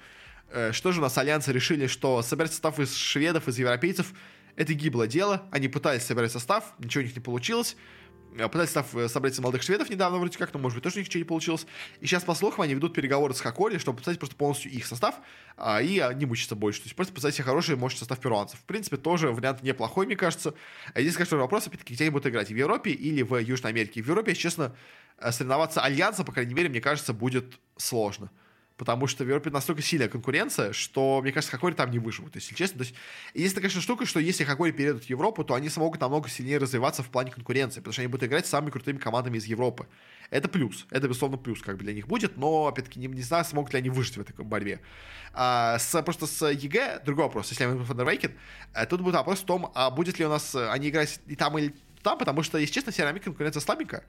Э, что же у нас альянсы решили, что собирать состав из шведов, из европейцев это гиблое дело. Они пытались собирать состав, ничего у них не получилось. Э, пытались э, собрать молодых шведов недавно вроде как, но может быть тоже ничего не получилось. И сейчас, по слухам, они ведут переговоры с Хакори, чтобы подписать просто полностью их состав, а, и не мучиться больше. То есть просто подписать себе хороший, мощный состав перуанцев. В принципе, тоже вариант неплохой, мне кажется. А конечно, вопрос, опять-таки, где они будут играть, в Европе или в Южной Америке. В Европе, если честно, э, соревноваться Альянса, по крайней мере, мне кажется, будет сложно потому что в Европе настолько сильная конкуренция, что, мне кажется, Hokori там не выживут, если честно. То есть, есть конечно, штука, что если Hokori перейдут в Европу, то они смогут намного сильнее развиваться в плане конкуренции, потому что они будут играть с самыми крутыми командами из Европы. Это плюс, это, безусловно, плюс как бы для них будет, но, опять-таки, не, не знаю, смогут ли они выжить в этой борьбе. А, с, просто с EG другой вопрос, если мы Thunder Awaken, э, тут будет вопрос в том, а будет ли у нас, э, они играть и там, или там, потому что, если честно, Северная конкуренция слабенькая,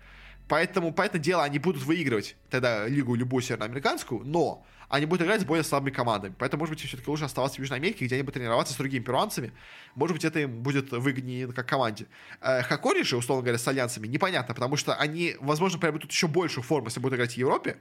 Поэтому, по этому делу, они будут выигрывать тогда лигу любую североамериканскую, но они будут играть с более слабыми командами. Поэтому, может быть, все-таки лучше оставаться в Южной Америке, где они будут тренироваться с другими перуанцами. Может быть, это им будет выгоднее как команде. Э, Хакори же, условно говоря, с альянсами, непонятно, потому что они, возможно, приобретут еще большую форму, если будут играть в Европе,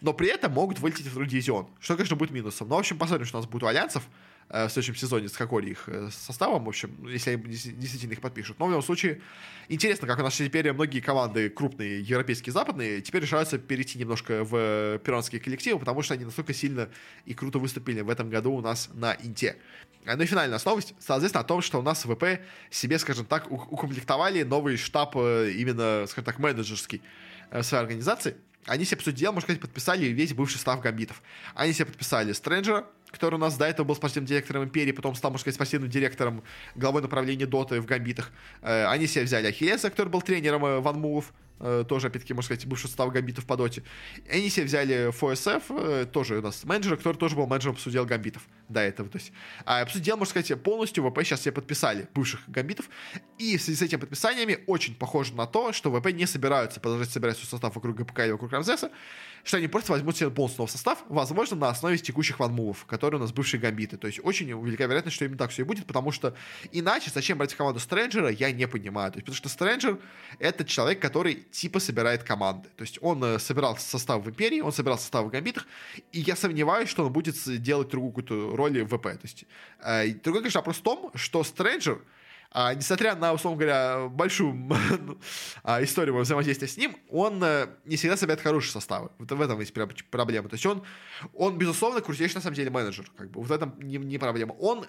но при этом могут вылететь в другой дивизион, что, конечно, будет минусом. Но, в общем, посмотрим, что у нас будет у альянсов. Э, в следующем сезоне с Хакори их э, составом, в общем, если они действительно их подпишут. Но в любом случае, интересно, как у нас теперь многие команды крупные, европейские, западные, теперь решаются перейти немножко в перуанские коллективы, потому что они настолько сильно и круто выступили в этом году у нас на Инте. Э, ну и финальная новость, соответственно, о том, что у нас ВП себе, скажем так, укомплектовали новый штаб именно, скажем так, менеджерский своей организации. Они себе, по сути дела, можно сказать, подписали весь бывший став гамбитов. Они себе подписали Стрэнджера, который у нас до этого был спортивным директором Империи, потом стал, можно сказать, спортивным директором, главой направления Доты в Гамбитах. Э, они себе взяли Ахиллеса, который был тренером э, Ван Мувов, тоже, опять-таки, можно сказать, бывший состав гамбитов по доте. Они себе взяли ФОСФ, э, тоже у нас менеджера, который тоже был менеджером судел гамбитов до этого. То есть, а судел, можно сказать, полностью ВП сейчас себе подписали бывших гамбитов. И в связи с этими подписаниями очень похоже на то, что ВП не собираются продолжать собирать свой состав вокруг ГПК или вокруг Рамзеса, что они просто возьмут себе полностью новый состав, возможно, на основе текущих ванмувов, которые у нас бывшие гамбиты. То есть очень велика вероятность, что именно так все и будет, потому что иначе зачем брать в команду Стрэнджера, я не понимаю. То есть, потому что Стрэнджер — это человек, который типа собирает команды. То есть он э, собирал состав в Империи, он собирал состав в Гамбитах, и я сомневаюсь, что он будет делать другую какую-то роль в ВП. То есть, э, другой, конечно, вопрос в том, что Стрэнджер — а, несмотря на, условно говоря, большую а, историю взаимодействия с ним, он а, не всегда собирает хорошие составы. Вот в этом есть проблема. То есть он, он безусловно, крутейший на самом деле менеджер. Как бы. Вот в этом не, не проблема. Он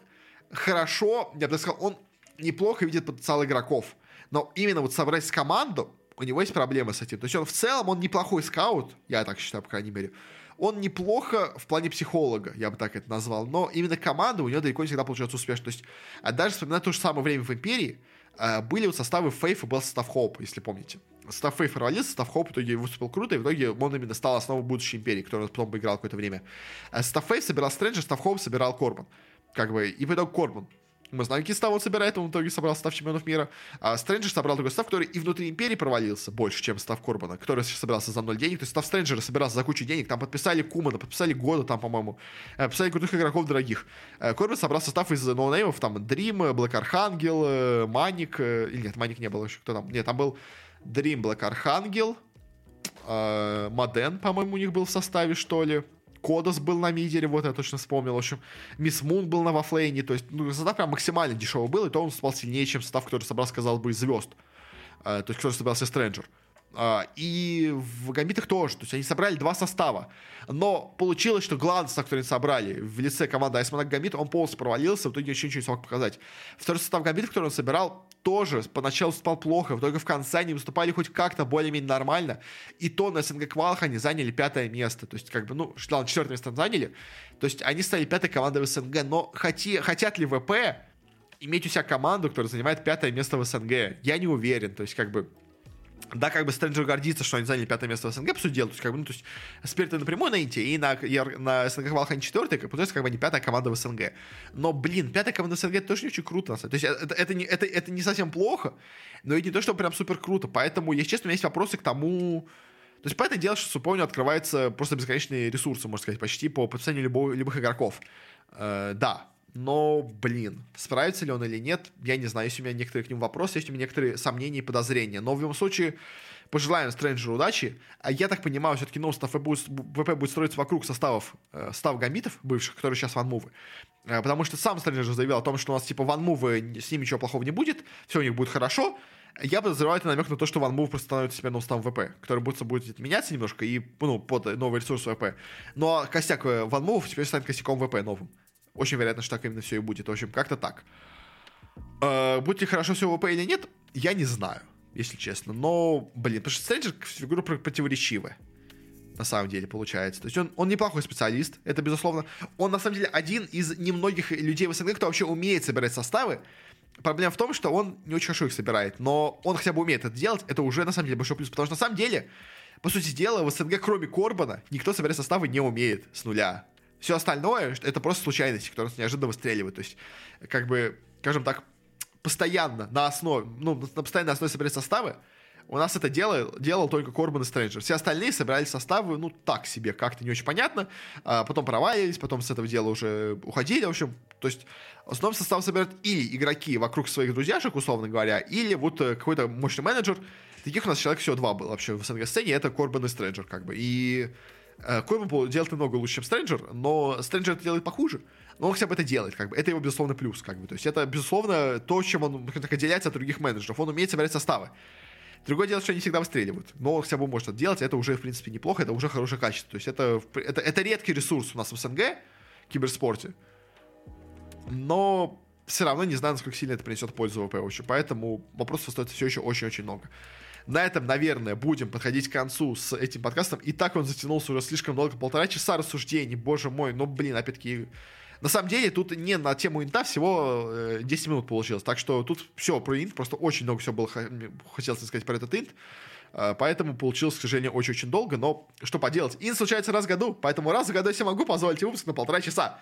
хорошо, я бы сказал, он неплохо видит потенциал игроков. Но именно вот собрать команду, у него есть проблемы с этим. То есть он в целом, он неплохой скаут, я так считаю, по крайней мере. Он неплохо в плане психолога, я бы так это назвал, но именно команда у него далеко не всегда получается успешно. То есть, а даже вспоминая то же самое время в Империи, а, были вот составы Фейф и был состав Хоуп, если помните. Состав Фейф провалился, состав Хоуп в итоге выступил круто, и в итоге он именно стал основой будущей Империи, которую потом поиграл какое-то время. А состав Faith собирал Стрэнджер, состав Hope собирал Корбан. Как бы, и по итогу Корбан мы знаем, какие составы он собирает, он в итоге собрал состав чемпионов мира. А Стрэнджер собрал такой состав, который и внутри Империи провалился больше, чем состав Корбана, который собирался за ноль денег. То есть состав Стрэнджера собирался за кучу денег. Там подписали Кумана, подписали Года там, по-моему. Э, подписали крутых игроков дорогих. Э, Корбан собрал состав из ноунеймов, там Дрим, Блэк Архангел, Маник. Или нет, Маник не было еще. Кто там? Нет, там был Дрим, Блэк Архангел, Моден, по-моему, у них был в составе, что ли. Кодос был на мидере, вот я точно вспомнил. В общем, Мисс Мун был на вафлейне. То есть, ну, состав прям максимально дешевый был, и то он стал сильнее, чем состав, который собрал, сказал бы, звезд. Uh, то есть, который собрался Стрэнджер. Uh, и в Гамбитах тоже. То есть они собрали два состава. Но получилось, что главный состав, который они собрали в лице команды Айсмана Гамбит, он полностью провалился, в итоге еще ничего не смог показать. Второй состав Гамбита, который он собирал, тоже поначалу спал плохо, только в конце они выступали хоть как-то более-менее нормально, и то на СНГ квалах они заняли пятое место, то есть как бы, ну, ладно, четвертое место заняли, то есть они стали пятой командой в СНГ, но хоти, хотят ли ВП иметь у себя команду, которая занимает пятое место в СНГ? Я не уверен, то есть как бы да, как бы Стрэнджер гордится, что они заняли пятое место в СНГ, по сути дела. То есть, как бы, ну, то есть, Спирты напрямую на Инте, и на, на СНГ они четвертые, как, получается, как бы не пятая команда в СНГ. Но, блин, пятая команда в СНГ тоже не очень круто, на самом деле. То есть, это, это, не, это, это не совсем плохо, но и не то, что прям супер круто. Поэтому, если честно, у меня есть вопросы к тому, то есть, понятное дело, что Супоню открывается просто бесконечные ресурсы, можно сказать, почти по подписанию любого, любых игроков. Э, да, но, блин, справится ли он или нет, я не знаю. Есть у меня некоторые к нему вопросы, есть у меня некоторые сомнения и подозрения. Но в любом случае, пожелаем Стрэнджеру удачи. А я так понимаю, все-таки состав ВП будет, ВП будет строиться вокруг составов, э, состав гамбитов бывших, которые сейчас ванмувы. Э, потому что сам Стрэнджер заявил о том, что у нас типа ванмувы, с ними ничего плохого не будет, все у них будет хорошо. Я подозреваю это намек на то, что OneMove просто становится себе новым ВП, который будет, будет меняться немножко и ну, под новый ресурс ВП. Но костяк OneMove теперь станет костяком ВП новым. Очень вероятно, что так именно все и будет. В общем, как-то так. Э, будет ли хорошо все в ВП или нет, я не знаю, если честно. Но, блин, потому что Стрэнджер фигура противоречивая. На самом деле, получается. То есть он, он неплохой специалист, это безусловно. Он, на самом деле, один из немногих людей в СНГ, кто вообще умеет собирать составы. Проблема в том, что он не очень хорошо их собирает, но он хотя бы умеет это делать, это уже, на самом деле, большой плюс. Потому что, на самом деле, по сути дела, в СНГ, кроме Корбана, никто собирать составы не умеет с нуля. Все остальное это просто случайности, которые неожиданно выстреливают. То есть, как бы, скажем так, постоянно на основе, ну, на постоянной основе собирать составы, у нас это делал, делал только Корбан и Стрэнджер. Все остальные собирали составы, ну, так себе, как-то не очень понятно. А потом провалились, потом с этого дела уже уходили. В общем, то есть в состав собирают или игроки вокруг своих друзьяшек, условно говоря, или вот э, какой-то мощный менеджер. Таких у нас человек всего два было вообще в СНГ-сцене, это Корбан и Стрэнджер, как бы. И Э, Койман делает намного лучше, чем Стрэнджер, но Стрэнджер это делает похуже. Но он хотя бы это делает, как бы. Это его, безусловно, плюс, как бы. То есть это, безусловно, то, чем он так, отделяется от других менеджеров. Он умеет собирать составы. Другое дело, что они всегда выстреливают. Но он хотя бы может это делать, это уже, в принципе, неплохо, это уже хорошее качество. То есть это, это, это редкий ресурс у нас в СНГ, в киберспорте. Но все равно не знаю, насколько сильно это принесет пользу ВП. Поэтому вопросов остается все еще очень-очень много. На этом, наверное, будем подходить к концу с этим подкастом. И так он затянулся уже слишком долго, полтора часа рассуждений, боже мой. Но, блин, опять-таки, на самом деле, тут не на тему инта всего 10 э, минут получилось. Так что тут все про инт, просто очень много все было, хотелось сказать про этот инт. Э, поэтому получилось, к сожалению, очень-очень долго. Но что поделать? Инт случается раз в году, поэтому раз в году я себе могу позволить выпуск на полтора часа.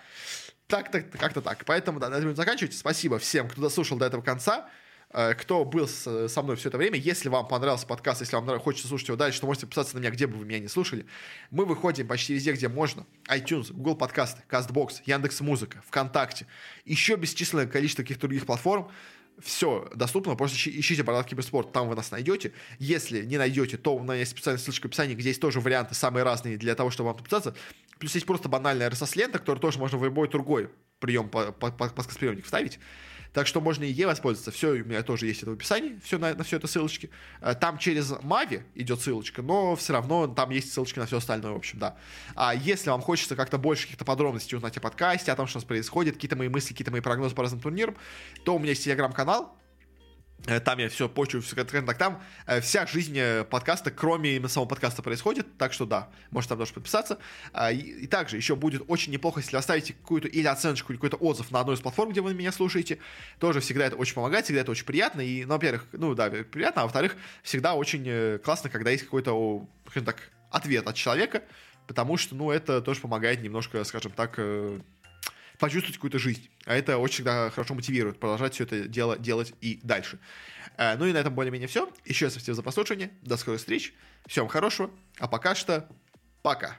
Так, так, как-то так. Поэтому да, на этом заканчивать. Спасибо всем, кто дослушал до этого конца. Э, кто был со мной все это время. Если вам понравился подкаст, если вам хочется слушать его дальше, то можете подписаться на меня, где бы вы меня не слушали. Мы выходим почти везде, где можно. iTunes, Google подкасты, CastBox, Яндекс Музыка, ВКонтакте. Еще бесчисленное количество каких-то других платформ. Все доступно, просто ищите портал Киберспорт, там вы нас найдете. Если не найдете, то у меня есть специальная ссылочка в описании, где есть тоже варианты самые разные для того, чтобы вам подписаться. Плюс есть просто банальная RSS-лента, которую тоже можно в любой другой прием по, по, вставить. Так что можно и ей воспользоваться. Все, у меня тоже есть это в описании, все на, на все это ссылочки. Э, там через Мави идет ссылочка, но все равно там есть ссылочки на все остальное, в общем, да. А если вам хочется как-то больше каких-то подробностей узнать о подкасте, о том, что у нас происходит, какие-то мои мысли, какие-то мои прогнозы по разным турнирам, то у меня есть телеграм-канал, там я все почву, все так там э, вся жизнь э, подкаста, кроме именно самого подкаста, происходит, так что да, можете там тоже подписаться. А, и, и также еще будет очень неплохо, если оставите какую-то или оценочку, или какой-то отзыв на одной из платформ, где вы меня слушаете. Тоже всегда это очень помогает, всегда это очень приятно. И, ну, во-первых, ну да, приятно, а во-вторых, всегда очень классно, когда есть какой-то, скажем так, ответ от человека, потому что, ну, это тоже помогает немножко, скажем так, почувствовать какую-то жизнь. А это очень всегда хорошо мотивирует продолжать все это дело делать и дальше. Э, ну и на этом более-менее все. Еще раз всем за прослушивание. До скорых встреч. Всем хорошего. А пока что пока.